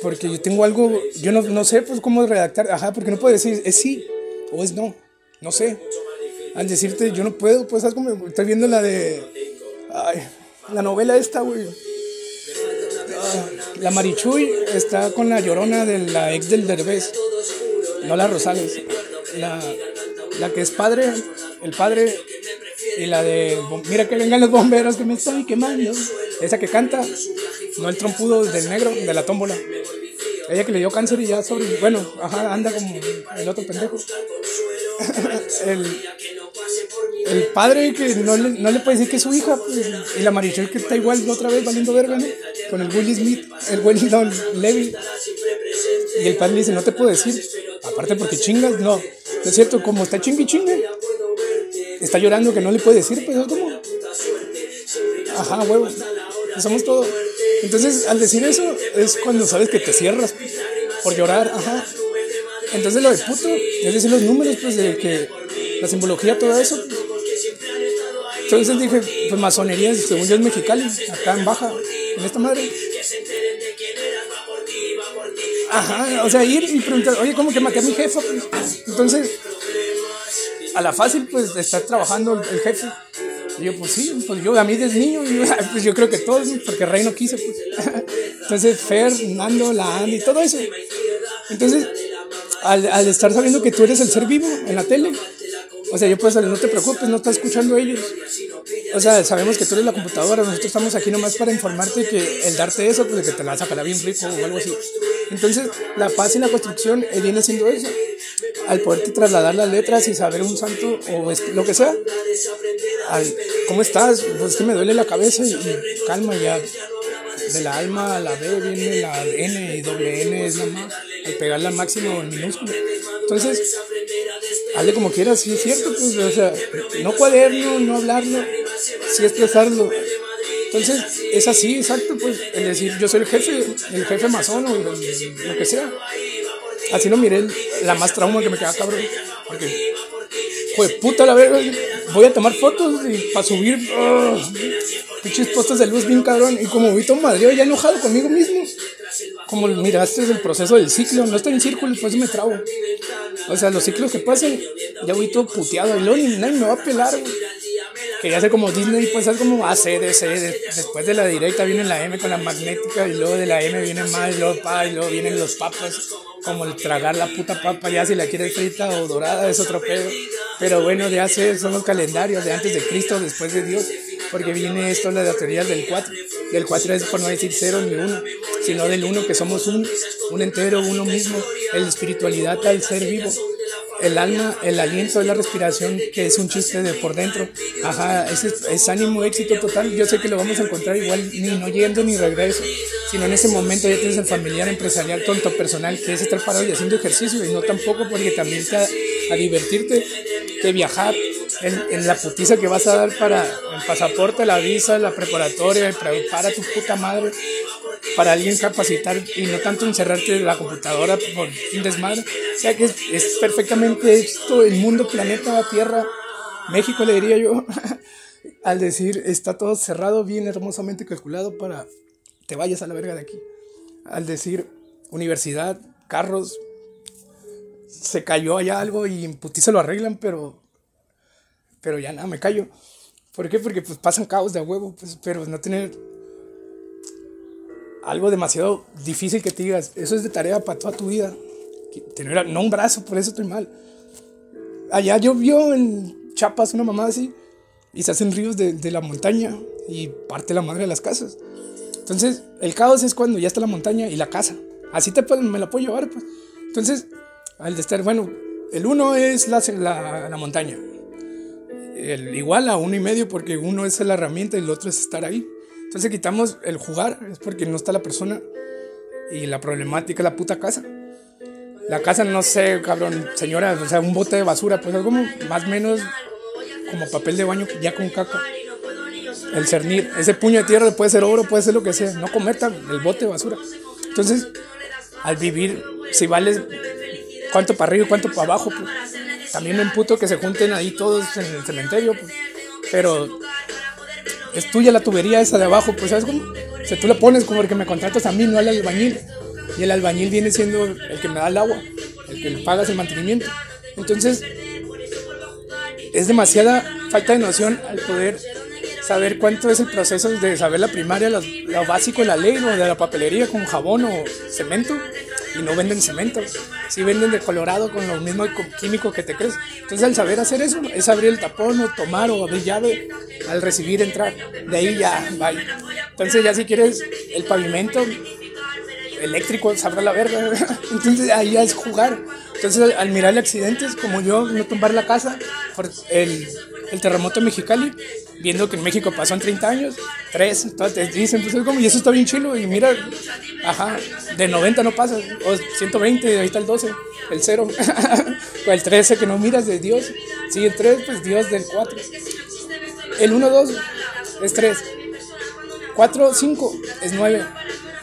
Porque yo tengo algo, yo no, no sé pues cómo redactar, ajá, porque no puedo decir es sí o es no, no sé. Al decirte yo no puedo, pues es como, estoy viendo la de, ay, la novela esta, güey. Ah, la Marichuy está con la llorona de la ex del Derbez. No la Rosales. La, la que es padre, el padre. Y la de Mira que vengan los bomberos que me están quemando. Esa que canta. No el trompudo del negro, de la tómbola. Ella que le dio cáncer y ya sobre. Bueno, ajá, anda como el otro pendejo. El, el padre que no le, no le puede decir que es su hija, pues, y la Marichel que está igual otra vez valiendo verga, ¿no? Con el Willy Smith, el Wellington Levy. Y el padre dice, no te puedo decir, aparte porque chingas, no. Es cierto, como está chingue chingue, está llorando que no le puede decir, pues es como. Ajá, huevo. Somos todos. Entonces, al decir eso, es cuando sabes que te cierras por llorar, ajá. Entonces, lo de puto, es decir, los números, pues, de que la simbología, todo eso. Entonces dije, pues masonería, según yo es Mexicali, acá en Baja, en esta madre. Ajá, o sea, ir y preguntar, oye, ¿cómo que maté a mi jefa? Entonces, a la fácil, pues, estar trabajando el, jefe. Y yo, pues sí, pues yo a mí desde niño, pues yo creo que todos, porque Rey no quise, pues. Entonces, Fer, Nando, la Andy, todo eso. Entonces, al, al estar sabiendo que tú eres el ser vivo en la tele, o sea, yo puedo salir, no te preocupes, no estás escuchando ellos. O sea, sabemos que tú eres la computadora, nosotros estamos aquí nomás para informarte que el darte eso, pues que te la sacará bien rico o algo así. Entonces, la paz y la construcción eh, viene siendo eso. Al poderte trasladar las letras y saber un santo o lo que sea. ¿Cómo estás? Pues que me duele la cabeza y, calma ya. De la alma a la B viene la N y doble N es la más. Al pegarla al máximo en minúsculo. Entonces, hazle como quieras, sí es cierto, pues, o sea, no cuaderno, no hablarlo, sí expresarlo. Entonces, es así, exacto, pues, el decir, yo soy el jefe, el jefe masón o lo, que sea. Así no miré la más trauma que me queda cabrón. Porque, pues, puta la verga, voy a tomar fotos y para subir, pinches postas de luz bien cabrón. Y como vi todo Madrid ya enojado conmigo mismo como miraste el proceso del ciclo, no estoy en círculo, pues me trago. O sea, los ciclos que pasan, ya voy todo puteado, y luego nadie me va a pelar, Que ya sé como Disney, pues es como ACDC, después de la directa viene la M con la magnética, y luego de la M viene más, y luego pa, y luego vienen los papas, como el tragar la puta papa, ya si la quieres frita o dorada es otro pedo. Pero bueno, ya sé, son los calendarios de antes de Cristo, después de Dios, porque viene esto la teoría del 4. Del 4 es por no decir 0 ni 1, sino del 1 que somos un, un entero, uno mismo, la espiritualidad al ser vivo. el alma, el aliento, la respiración, que es un chiste de por dentro. Ajá, ese es, ánimo, éxito total. Yo sé que lo vamos a encontrar igual, ni no yendo ni regreso, sino en ese momento ya tienes el familiar, empresarial, tonto, personal, que es estar parado y haciendo ejercicio, y no tampoco porque también te a, divertirte, que viajar, en, la putiza que vas a dar para el pasaporte, la visa, la preparatoria, para tu puta madre, para alguien capacitar y no tanto encerrarte en la computadora por un desmadre. O sea que es, perfectamente esto, el mundo, planeta, tierra, México le diría yo, al decir está todo cerrado, bien hermosamente calculado para te vayas a la verga de aquí. Al decir universidad, carros, se cayó allá algo y en putiza lo arreglan, pero, pero ya nada, me callo. ¿Por qué? Porque pues pasan caos de a huevo, pues, pero no tener algo demasiado difícil que te digas, eso es de tarea para toda tu vida. Tener, no un brazo, por eso estoy mal. Allá llovió en Chapas una mamá así y se hacen ríos de, de, la montaña y parte la madre de las casas. Entonces, el caos es cuando ya está la montaña y la casa. Así te me la puedo llevar, pues. Entonces, al de estar, bueno, el uno es la, la, la montaña. El igual a uno y medio porque uno es la herramienta y el otro es estar ahí. Entonces quitamos el jugar, es porque no está la persona y la problemática es la puta casa. La casa, no sé, cabrón, señora, o sea, un bote de basura, pues algo más o menos como papel de baño ya con caca. El cernir, ese puño de tierra puede ser oro, puede ser lo que sea, no cometa el bote de basura. Entonces, al vivir, si vales cuánto para arriba y cuánto para abajo, pues, también me emputo que se junten ahí todos en el cementerio, pues, pero es tuya la tubería esa de abajo, pues ¿sabes cómo? Sea, tú la pones como el que me contratas a mí, no al albañil. Y el albañil viene siendo el que me da el agua, el que le pagas el mantenimiento. Entonces, es demasiada falta de noción al poder saber cuánto es el proceso de saber la primaria, lo, básico de la ley, o de la papelería con jabón o cemento y no venden cemento. Si venden de colorado con lo mismo químico que te crees. Entonces, al saber hacer eso, es abrir el tapón o tomar o abrir llave al recibir, entrar. De ahí ya, bye. Entonces, ya si quieres el pavimento eléctrico, sabrá la verga. Entonces, ahí ya es jugar. Entonces, al mirar accidentes, como yo, no tumbar la casa por el, el terremoto Mexicali, viendo que en México pasó en 30 años, 3, entonces dicen, pues como, y eso está bien chilo, y mira, ajá, de 90 no pasa, o 120, ahí está el 12, el 0, o el 13 que no miras de Dios, sí, el 3, pues Dios del 4, el 1, 2 es 3, 4, 5 es 9,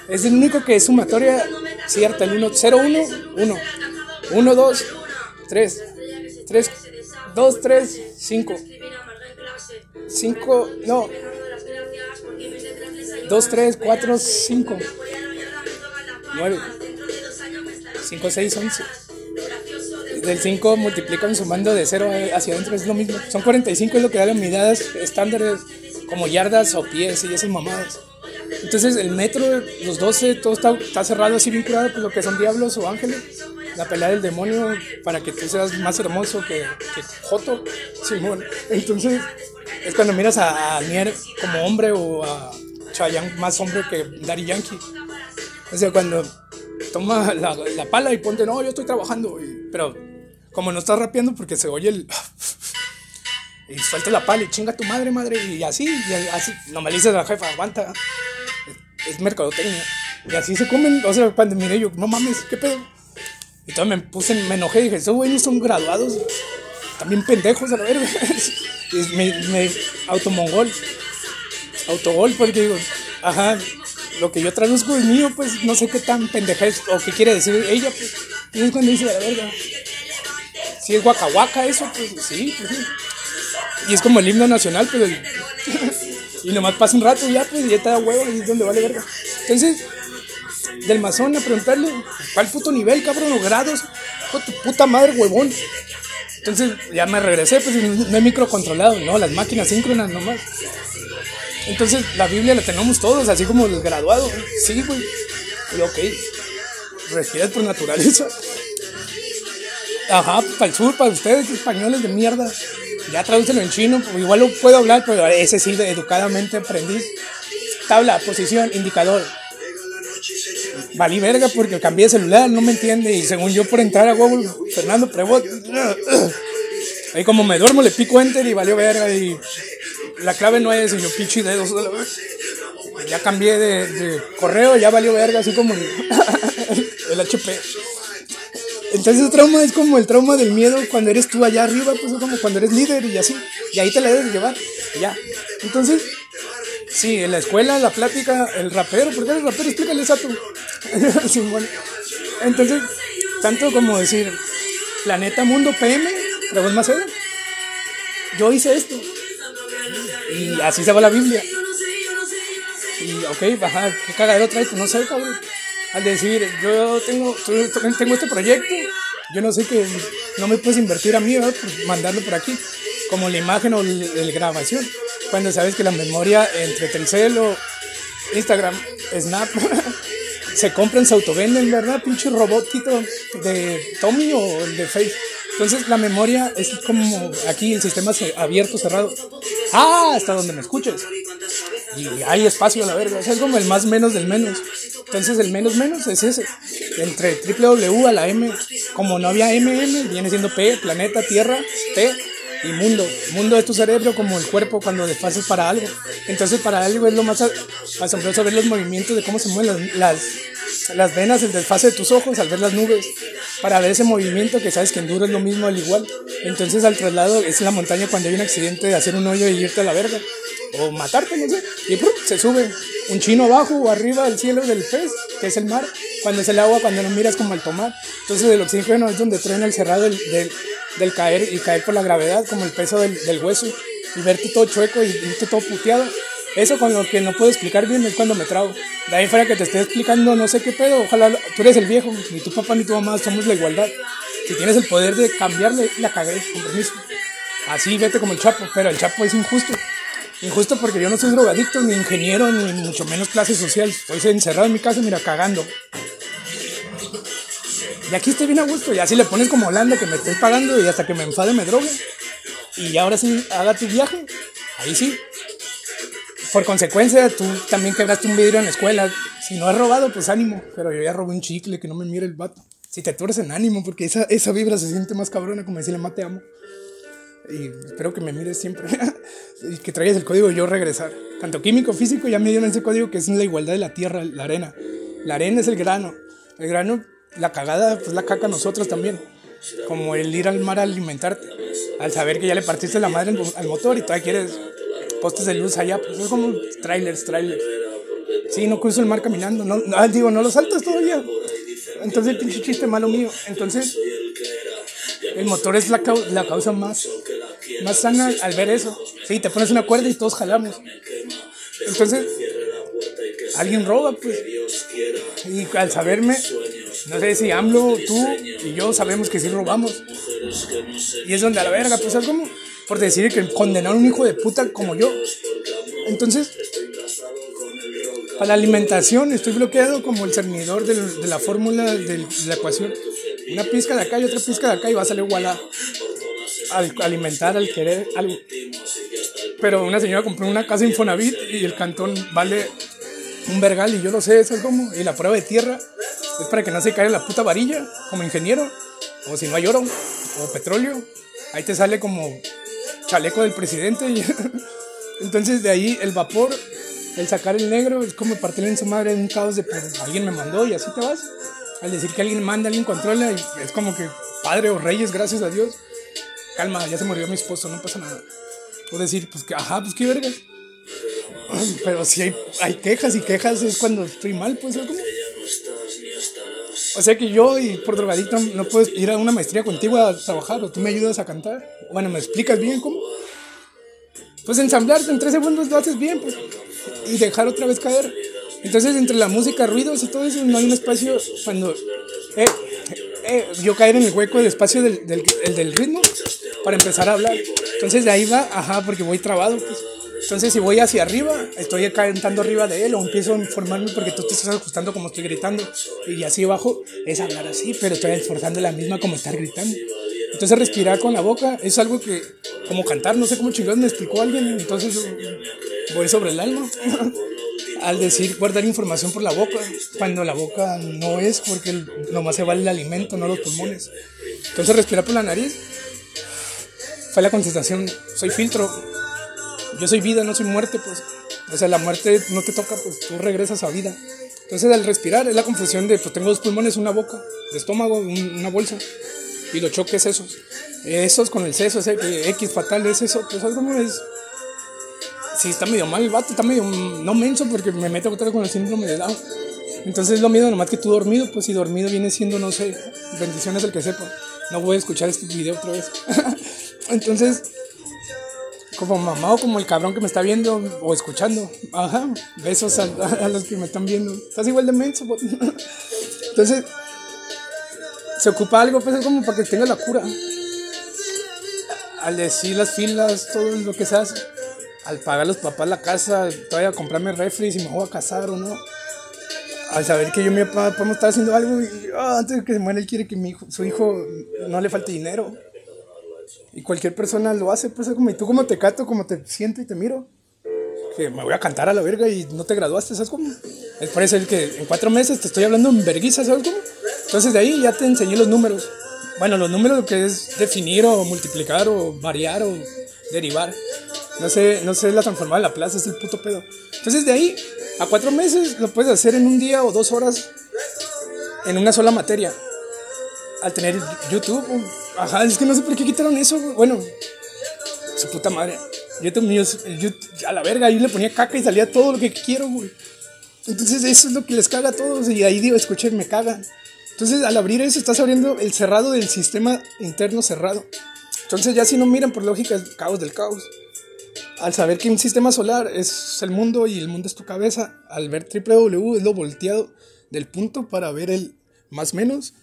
es el único que es sumatoria cierta, el 1, 0, 1, 1, 1, 2, 3, 3, 2, 3, 5. 5, no. 2, 3, 4, 5. 9. 5, 6, 11. Del 5 multiplican sumando de 0 hacia adentro, es lo mismo. Son 45, es lo que da las estándares como yardas o pies y esas mamadas. Entonces el metro, los 12, todo está, está cerrado así vinculado con lo que son diablos o ángeles. La pelea del demonio para que tú seas más hermoso que, Joto, Simón. Entonces es cuando miras a, Nier como hombre o a Chayanne más hombre que Daddy Yankee. O sea, cuando toma la, la pala y ponte, no, yo estoy trabajando. pero como no estás rapeando porque se oye el... y suelta la pala y chinga tu madre, madre. Y así, y así, no me dices a la jefa, aguanta. Es, mercadotecnia. Y así se comen. O sea, cuando miré yo, no mames, ¿qué pedo? Y entonces me puse, me enojé y dije, esos güeyes son graduados. También pendejos a la verga. me, me automongol, autogol, porque digo, ajá, lo que yo traduzco es mío, pues no sé qué tan pendeja es o qué quiere decir ella, pues. Y es cuando dice la verga. Si es guacahuaca eso, pues sí, pues sí. Y es como el himno nacional, pero. y nomás pasa un rato ya, pues ya está huevo, y es donde vale verga. Entonces, del mazón a preguntarle, ¿cuál puto nivel, cabrón? Los grados, tu puta madre, huevón. Entonces ya me regresé, pues no hay controlado, no, las máquinas síncronas nomás. Entonces la Biblia la tenemos todos, así como los graduados. Sí, güey. Y ok, respiras por naturaleza. Ajá, para el sur, para ustedes, españoles de mierda. Ya tradúcelo en chino, pues, igual lo puedo hablar, pero ese sí, educadamente aprendí. Tabla, posición, indicador. Valí verga porque cambié de celular, no me entiende. Y según yo, por entrar a Google, Fernando Prebot, ahí como me duermo, le pico enter y valió verga. Y la clave no es, y yo pinche dedos. Ya cambié de, correo, ya valió verga, así como el, HP. Entonces el trauma es como el trauma del miedo cuando eres tú allá arriba, pues es como cuando eres líder y así. Y ahí te la debes llevar. ya. Entonces, sí, en la escuela, la plática, el rapero, ¿por qué eres rapero? Explícale a tú. Entonces, tanto como decir, planeta, mundo, PM, más Macedo. Yo hice esto. Y así se va la Biblia. Y, ok, baja, ¿qué cagadero traes? No sé, cabrón al decir, yo tengo, tengo este proyecto, yo no sé que no me puedes invertir a mí, ¿verdad? Por mandarlo por aquí, como la imagen o la grabación, cuando sabes que la memoria entre Telcel o Instagram, Snap, se compran, se autovenden, ¿verdad? Pinche robotito de Tommy o el de Face. Entonces la memoria es como aquí el sistema abierto, cerrado. Ah, hasta donde me escuches. Y hay espacio a la verga. es como el más menos del menos. Entonces el menos menos es ese. Entre W a la M. Como no había MM, viene siendo P, planeta, tierra, T y mundo. Mundo es tu cerebro como el cuerpo cuando desfases para algo. Entonces para algo es lo más asombroso ver los movimientos de cómo se mueven las, las, venas, el desfase de tus ojos al ver las nubes. Para ver ese movimiento que sabes que en duro es lo mismo al igual. Entonces al traslado es la montaña cuando hay un accidente de hacer un hoyo y irte a la verga o matarte, no sé. Y se sube un chino abajo o arriba del cielo del pez, que es el mar. Cuando es el agua, cuando lo miras como el tomar. Entonces el oxígeno es donde truena el cerrado del, del, caer y caer por la gravedad, como el peso del, del hueso. Y verte todo chueco y verte todo puteado. Eso con lo que no puedo explicar bien es cuando me trago. De ahí fuera que te esté explicando no sé qué pedo, ojalá tú eres el viejo, ni tu papá ni tu mamá somos la igualdad. Si tienes el poder de cambiarle, la cagué, con permiso. Así vete como el Chapo, pero el Chapo es injusto. Injusto porque yo no soy drogadicto, ni ingeniero, ni mucho menos clase social. Estoy encerrado en mi casa, mira, cagando. Y aquí estoy bien a gusto. Y así le pones como Holanda que me estés pagando y hasta que me enfade me drogue. Y ahora sí, haga tu viaje. Ahí sí. Por consecuencia, tú también quebraste un vidrio en la escuela. Si no has robado, pues ánimo. Pero yo ya robé un chicle, que no me mire el vato. Si te en ánimo, porque esa, esa vibra se siente más cabrona, como decirle, mate amo. Y espero que me mires siempre. y que traigas el código y yo regresar. Tanto químico, físico, ya me dieron ese código que es la igualdad de la tierra, la arena. La arena es el grano. El grano, la cagada, pues la caca nosotros también. Como el ir al mar a alimentarte. Al saber que ya le partiste la madre al motor y todavía quieres postes de luz allá. Pues es como trailers, trailers. Sí, no cruzo el mar caminando. No, no digo, no lo saltas todavía. Entonces, el pinche chiste malo mío. Entonces, el motor es la, la causa más más sana al ver eso. Sí, te pones una cuerda y todos jalamos. Entonces, alguien roba, pues. Y al saberme, no sé si AMLO, tú y yo sabemos que sí robamos. Y es donde a la verga, pues es como por decir que condenar a un hijo de puta como yo. Entonces, para la alimentación estoy bloqueado como el cernidor de la fórmula de la ecuación. Una pizca de acá y otra pizca de acá y va a salir igualada al alimentar, al querer algo. Pero una señora compró una casa Infonavit y el cantón vale un vergal y yo lo sé, eso es como. Y la prueba de tierra es para que no se caiga la puta varilla como ingeniero. O si no hay oro o petróleo, ahí te sale como chaleco del presidente. Entonces de ahí el vapor, el sacar el negro, es como partirle en su madre en un caos de pues, alguien me mandó y así te vas. Al decir que alguien manda, alguien controla, y es como que padre o reyes, gracias a Dios calma, ya se murió mi esposo, no pasa nada. Puedo decir, pues que, ajá, pues qué vergas. Pero si hay, quejas y quejas es cuando estoy mal, pues como. O sea que yo y por drogadicto no puedo ir a una maestría contigo a trabajar o tú me ayudas a cantar. Bueno, me explicas bien cómo. Pues ensamblarte en tres segundos lo haces bien, pues. Y dejar otra vez caer. Entonces, entre la música, ruidos y todo eso, no hay un espacio cuando. Eh, eh, yo caer en el hueco del espacio del, del, el del ritmo para empezar a hablar. Entonces de ahí va, ajá, porque voy trabado. Pues. Entonces si voy hacia arriba, estoy cantando arriba de él o empiezo a informarme porque tú te estás ajustando como estoy gritando. Y así abajo es hablar así, pero estoy esforzando la misma como estar gritando. Entonces respirar con la boca es algo que, como cantar, no sé cómo chingados me explicó alguien, entonces voy sobre el alma. al decir guardar información por la boca, cuando la boca no es, porque nomás se vale el alimento, no los pulmones. Entonces respirar por la nariz fue la contestación, soy filtro, yo soy vida, no soy muerte, pues. O sea, la muerte no te toca, pues tú regresas a vida. Entonces al respirar es la confusión de, pues tengo dos pulmones, una boca, de estómago, una bolsa. Y lo choques esos. Esos con el seso, ese X fatal es eso. Pues algo es... Sí, está medio mal el vato, está medio no menso porque me meto otra con el síndrome de Down. Entonces lo miedo nomás que tú dormido, pues si dormido viene siendo, no sé, bendiciones el que sepa. No voy a escuchar este video otra vez. Entonces, como mamá o como el cabrón que me está viendo o escuchando. Ajá, besos a, los que me están viendo. Estás igual de menso. Entonces, se ocupa algo, pues es como para que tenga la cura. Al decir las filas, todo lo que se hace. Al pagar a los papás la casa, todavía comprarme refri si me voy a casar o no. Al saber que yo y mi papá podemos estar haciendo algo y ah, antes de que se muera él quiere que mi hijo, su hijo no le falte dinero. Y cualquier persona lo hace, pues como, ¿y tú cómo te cato, cómo te siento y te miro? Que me voy a cantar a la verga y no te graduaste, ¿sabes cómo? Es por eso que en cuatro meses te estoy hablando en verguiza, ¿sabes cómo? Entonces de ahí ya te enseñé los números. Bueno, los números que es definir o multiplicar o variar o derivar. No sé, no sé la transformada de la plaza, es el puto pedo. Entonces de ahí a cuatro meses lo puedes hacer en un día o dos horas en una sola materia. Al tener YouTube Ajá, es que no sé por qué quitaron eso, Bueno, su puta madre. Yo, mío, yo a la verga, yo le ponía caca y salía todo lo que quiero, güey. Entonces eso es lo que les caga a todos. Y ahí digo, escuchen, me cagan. Entonces al abrir eso estás abriendo el cerrado del sistema interno cerrado. Entonces ya si no miran por lógica es caos del caos. Al saber que un sistema solar es el mundo y el mundo es tu cabeza, al ver W es lo volteado del punto para ver el más menos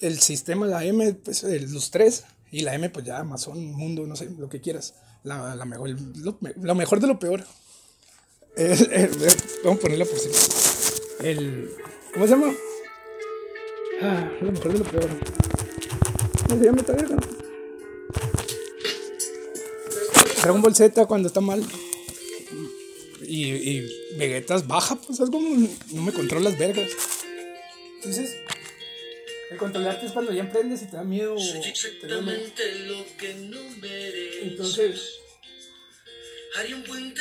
el sistema, la M, pues los tres, y la M, pues ya Amazon, mundo, no sé, lo que quieras. La, la mejor, lo, mejor de lo peor. vamos a ponerla por si. El. ¿Cómo se llama? Ah, lo mejor de lo peor. ¿Cómo se llama esta? Dragon Ball Z cuando está mal. Y, y Vegetas baja, pues es como no me controlas vergas. Entonces, el controlarte es cuando ya emprendes y te da miedo. Soy exactamente lo que no. Entonces, un buen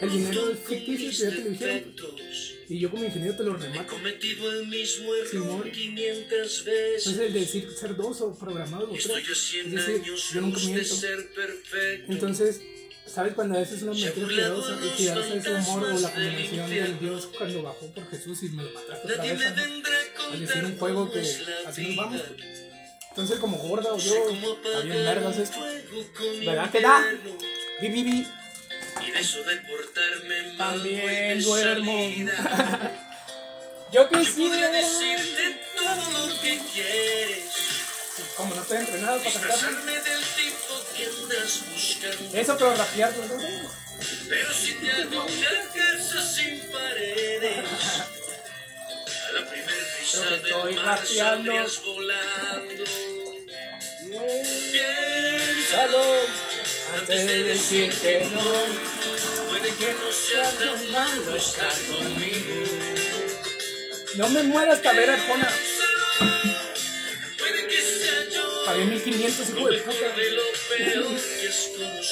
el dinero es ficticio, te televisión. Y yo como ingeniero te lo remato. He cometido el mismo error 500 veces. Entonces el decir ser dos o programado o tres. Es decir, yo nunca miento. Entonces, ¿sabes cuando a veces una mentira piadosa y piadosa ese humor o la combinación del Dios cuando bajó por Jesús y me lo mataste otra vez? al decir un juego que así nos vamos. Entonces, como gorda o yo, bien vergas esto. ¿Verdad que da? Vi, vi, vi. Y de eso de portarme También duermo. yo quisiera decirte todo lo que quieres. Como no estoy entrenado para cantar. Eso, pero rapear, no Pero si te hago una casa sin paredes. A la primera risa del mar saldrías volando. Piénsalo antes de decir que no. Puede que no sea tan malo estar conmigo. No me mueras, cabrera Arjona. Pagué 1500, hijo de puta.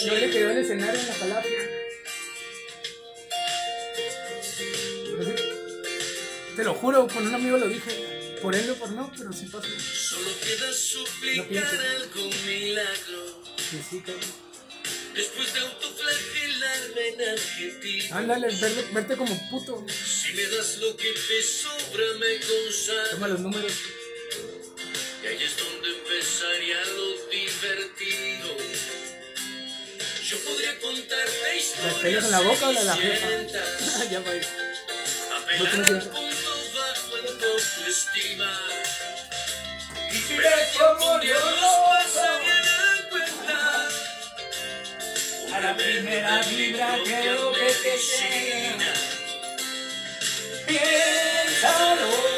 No le quedó el escenario en la palabra. Te lo juro, con un amigo lo dije. Por él o por no, pero sí pasa. Solo queda suplicar algún milagro. Sí, sí, Después de autoflagelarme en adjetivos. Ándale, verte, verte como puto. Si me das lo que te sobra, me consagro. Toma los números. Y ahí es donde empezaría lo divertido. Yo podría contarte historias. ¿Las pelas en la boca o la de la jefa? ya va. No estima. Y si ves como Dios los pasaría cuenta, a la primera vibra creo que te llena. Piénsalo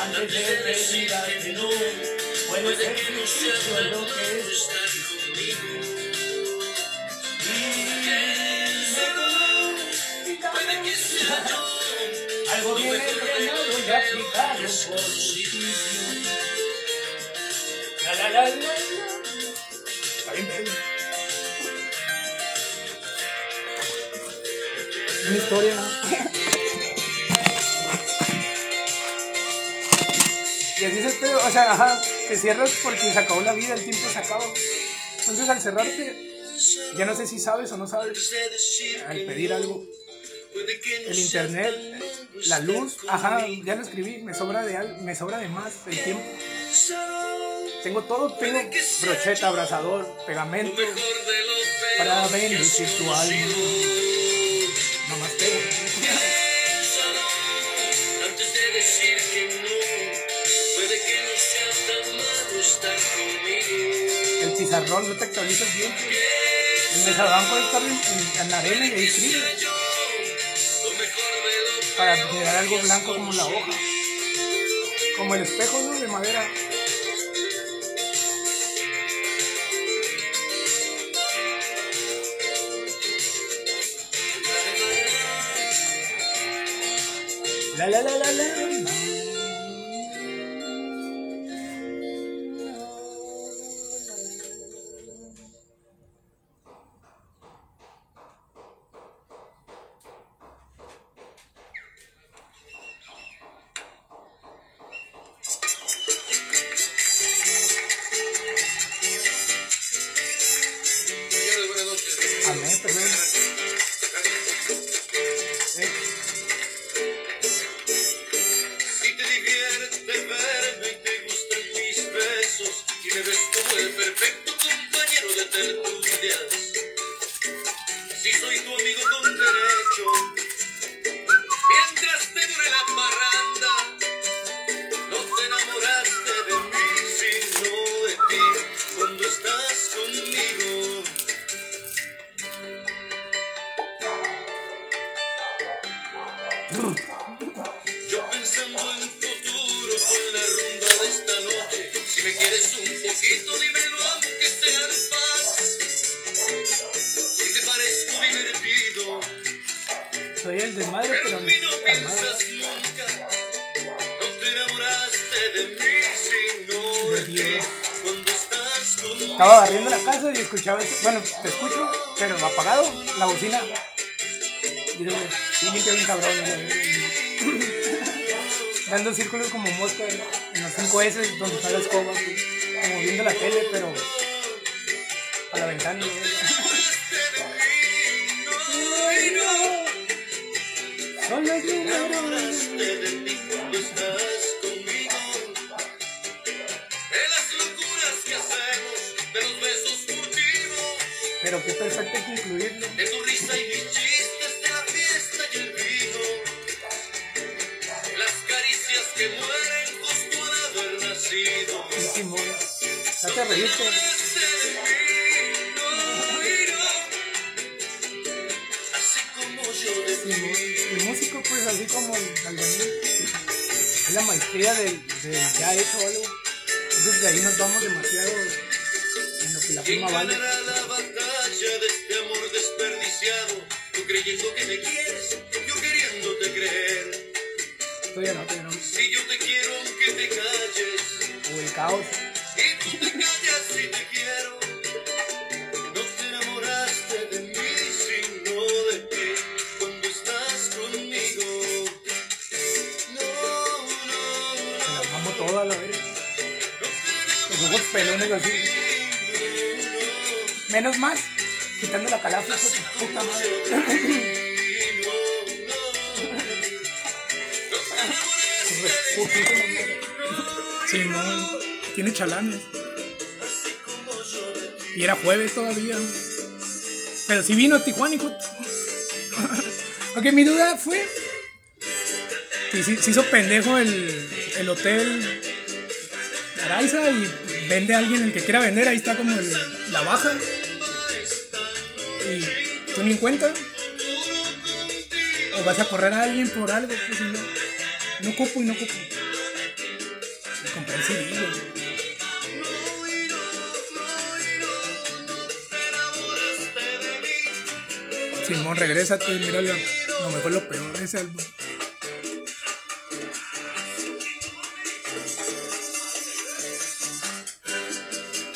antes de decir que no. Puede ser que no sea lo que es estar conmigo. Puede que sea yo Algo bien entrenado y aplicado por. La la la la la. Una historia. Y así es el o sea, ajá, te cierras porque se acabó la vida, el tiempo se acaba. Entonces al cerrarte, ya no sé si sabes o no sabes, al pedir algo, el internet, la luz, ajá, ya lo escribí, me sobra de al- me sobra de más el tiempo. Tengo todo, tengo brocheta, abrazador, pegamento para bendecir tu alma. El pizarrón no te actualizas bien. El mesadán puede estar en, la arena y ahí lo para generar algo blanco como la hoja. Como el espejo ¿no? de madera. La la la la la. Chalanes. Y era jueves todavía. Pero sí vino a Tijuana, hijo. ok, mi duda fue. Que se hizo pendejo el, el hotel Araiza y vende a alguien el que quiera vender. Ahí está como la baja. Y tú ni en cuenta. O vas a correr a alguien por algo. Pues, no, no y no ocupo. Compré el CD, Simón, regrésate y mira lo mejor lo peor de ese álbum.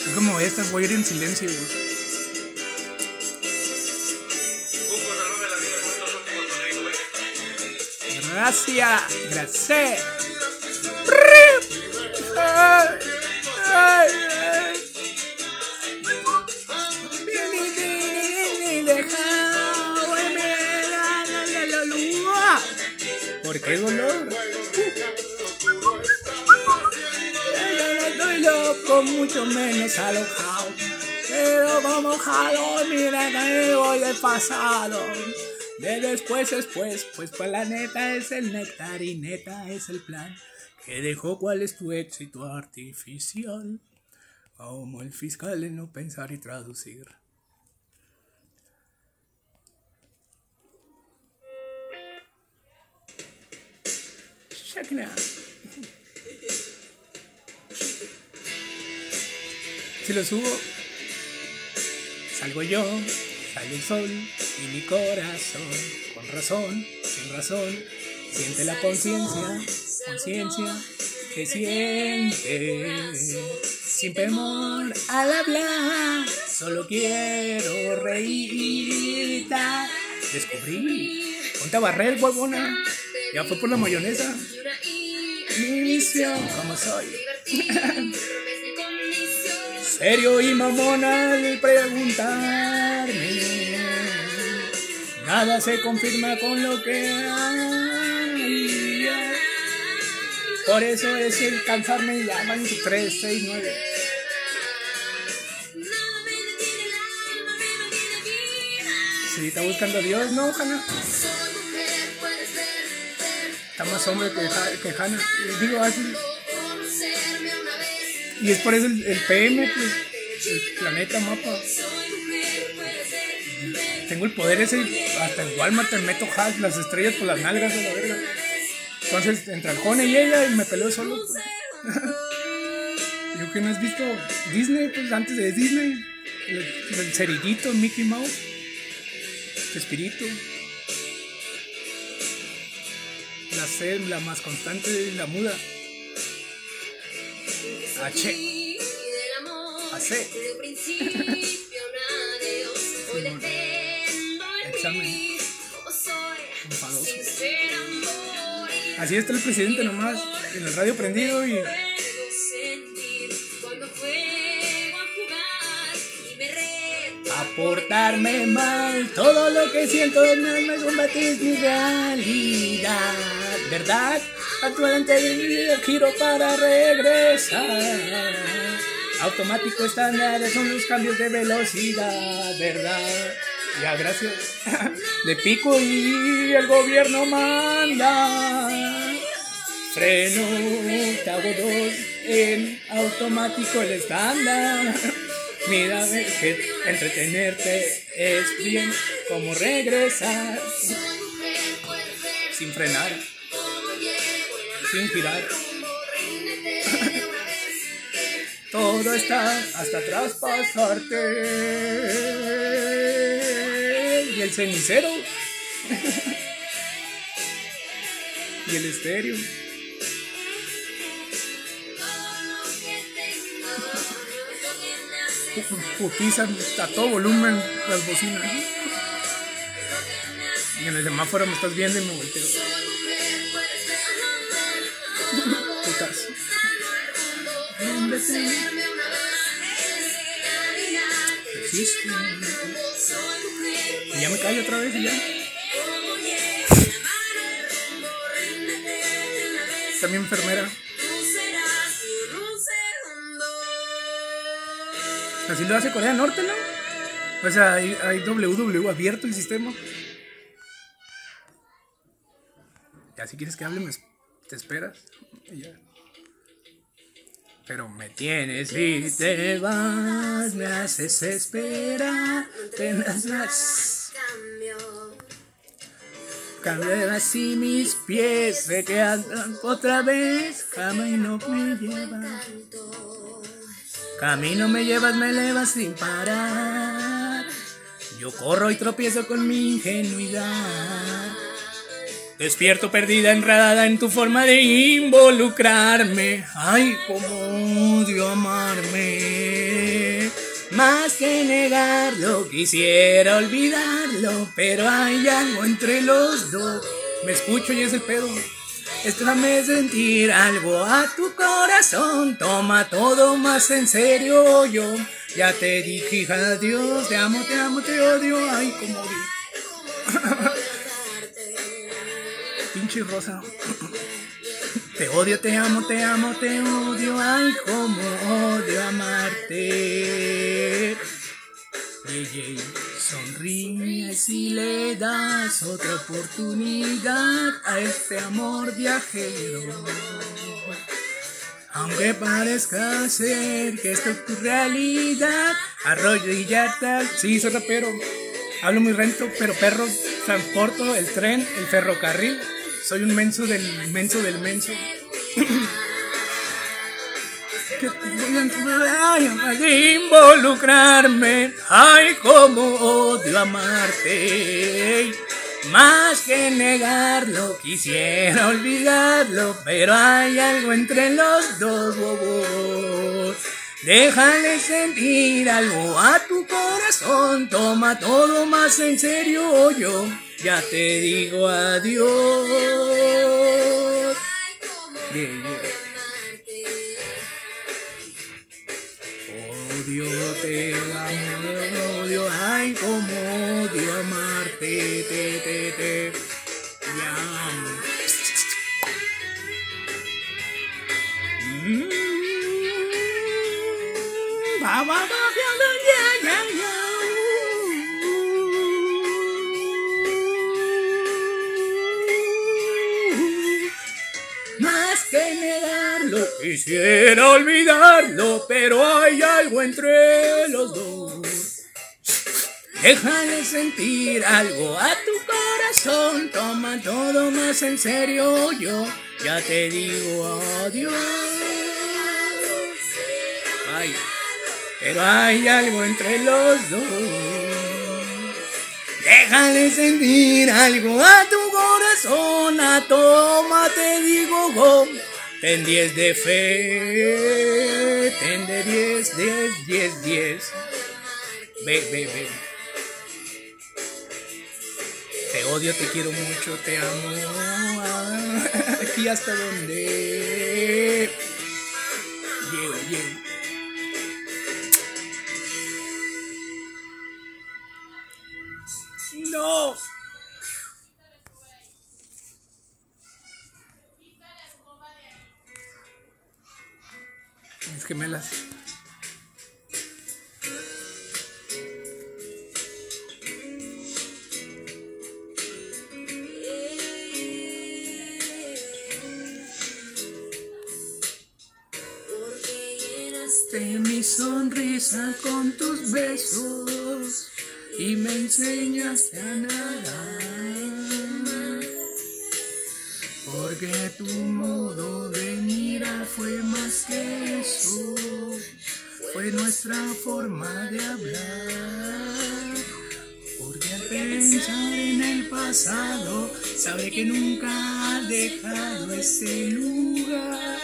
Es como esta, voy a ir en silencio, güey. Gracias, gracias. Qué dolor? Yo no estoy loco, mucho menos alojado. Pero como mojado, mira que voy del pasado. De después, después, pues para la neta es el néctar y neta es el plan que dejó cuál es tu éxito artificial. Como el fiscal en no pensar y traducir. Si lo subo, salgo yo, sale el sol y mi corazón, con razón, sin razón, siente la conciencia, conciencia que siente, sin temor al hablar, solo quiero reír. Descubrí, ponte a barrer, huevona, ya fue por la mayonesa. Misión, como soy. Serio y mamona al preguntarme. Nada se confirma con lo que hay. Por eso es el cansarme llaman 3, 6, 9. Sí, está buscando a Dios, ¿no, Hanna? Está más hombre que, Ja- que Hanna. Digo así. Y es por eso el, el PM, pues, el planeta mapa. Tengo el poder ese, hasta en Walmart te meto hack, las estrellas por las nalgas a la verga. Entonces, entre Aljone y ella, y me peleo solo. Pues. Yo que no has visto Disney, pues antes de Disney, el, el cerillito, Mickey Mouse, Espíritu. La C, la más constante, la muda. H. AC. Examen. Así está el presidente nomás, en el radio prendido y aportarme mal. Todo lo que siento no me combate es mi realidad, ¿verdad? Actualmente de mi giro para regresar. Automático estándar son los cambios de velocidad, ¿verdad? Ya, gracias. Le pico y el gobierno manda. Freno, hago dos en automático el estándar. Mira, ve que entretenerte es bien como regresar sin frenar, sin girar. Todo está hasta traspasarte. Y el cenicero. y el estéreo. Putizan a todo volumen las bocinas. Y en el semáforo me estás viendo y me volteo. Putas. Existe. Y ya me callo otra vez y ya. También enfermera. Así lo hace Corea del Norte, ¿no? O sea, hay, hay WW abierto el sistema. Ya si quieres que hable, me es- te esperas. Y ya. Pero me tienes y te vas, me haces esperar. Tenas las Cambia así mis pies, se quedan otra vez. Camino me lleva. Camino me llevas, me elevas sin parar. Yo corro y tropiezo con mi ingenuidad. Despierto perdida, enredada en tu forma de involucrarme. Ay, cómo odio amarme. Más que negarlo, quisiera olvidarlo, pero hay algo entre los dos. Me escucho y es el pedo. Déjame sentir algo a tu corazón. Toma todo más en serio yo. Ya te dije adiós, te amo, te amo, te odio. Ay, como Pinche rosa. Te odio, te amo, te amo, te odio. Ay, como odio amarte. DJ, sonríe si le das otra oportunidad a este amor viajero. Aunque parezca ser que esto es tu realidad, arroyo y tal. Sí, soy rapero. Hablo muy rento, pero perro, transporto el tren, el ferrocarril. Soy un menso del menso del menso. que de involucrarme. Ay, como odio amarte. Más que negarlo, quisiera olvidarlo, pero hay algo entre los dos. Déjale sentir algo a tu corazón, toma todo más en serio yo, ya te digo adiós. Odio, te amo, odio, ay, como odio amarte, te, te, te, te amo. Mm. Más que negarlo, quisiera olvidarlo, pero hay algo entre los dos. Déjale sentir algo a tu corazón, toma todo más en serio yo, ya te digo adiós. Ay, pero hay algo entre los dos. Déjale sentir algo a tu corazón, a toma te digo go. Ten 10 de fe, ten de 10, 10, 10, 10. Ve, ve, ve. Te odio, te quiero mucho, te amo. Aquí hasta donde llego, llego. No. Mis gemelas. De mi sonrisa con tus besos y me enseñaste a nadar. Porque tu modo de mirar fue más que eso, fue nuestra forma de hablar. Porque al pensar en el pasado, sabe que nunca ha dejado ese lugar.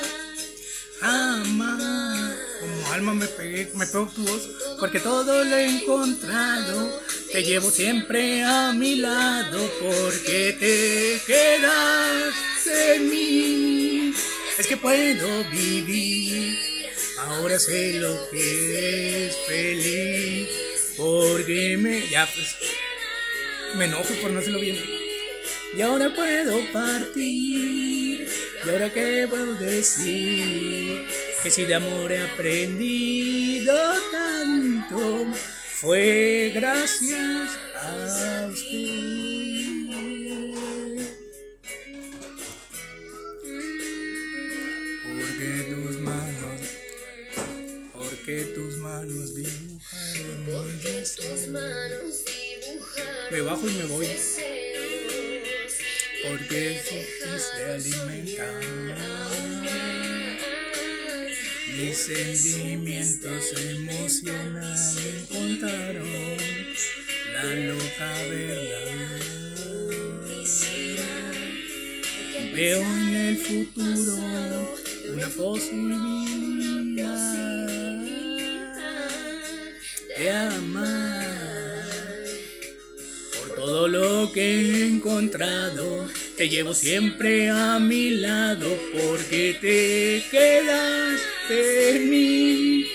Jamás. Como alma me pegué, me pegó tu voz, porque todo lo he encontrado. Te llevo siempre a mi lado, porque te quedas en mí. Es que puedo vivir, ahora sé lo que es feliz, porque me. Ya, pues. Me enojo por no hacerlo bien. Y ahora puedo partir. ¿Y ahora qué puedo decir? Que si de amor he aprendido tanto, fue gracias a usted. Porque tus manos, porque tus manos dibujaron mi destino. Me bajo y me voy. Porque supiste alimentar mis sentimientos emocionales encontraron la loca verdad. Veo en el futuro una posibilidad de amar. Por todo lo que he encontrado, te llevo siempre a mi lado porque te quedaste en mí.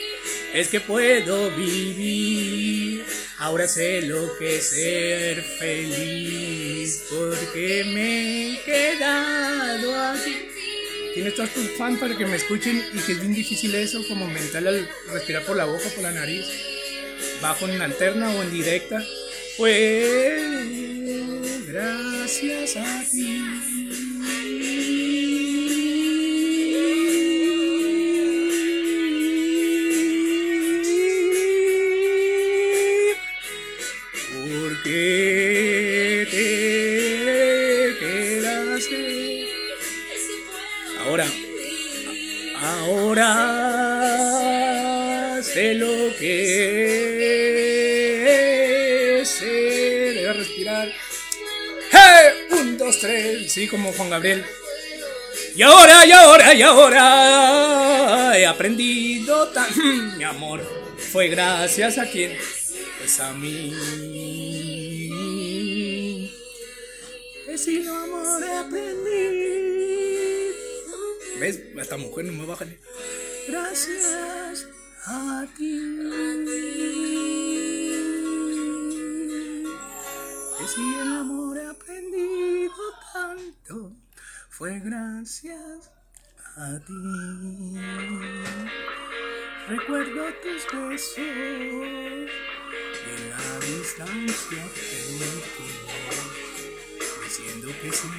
Es que puedo vivir, ahora sé lo que es ser feliz porque me he quedado aquí. Tienes todos tus fans para que me escuchen y que es bien difícil eso, como mental al respirar por la boca, por la nariz, bajo en alterna o en directa. Pues gracias a ti. Porque tres. Sí, como Juan Gabriel. Y ahora, y ahora, y ahora he aprendido tan... Mi amor, fue gracias a quien, pues a mí. He sido amor, he aprendido. ¿Ves? Esta mujer no me baja. Gracias a ti. Que si el amor he aprendido tanto, fue gracias a ti. Recuerdo tus besos en la distancia te diciendo que sí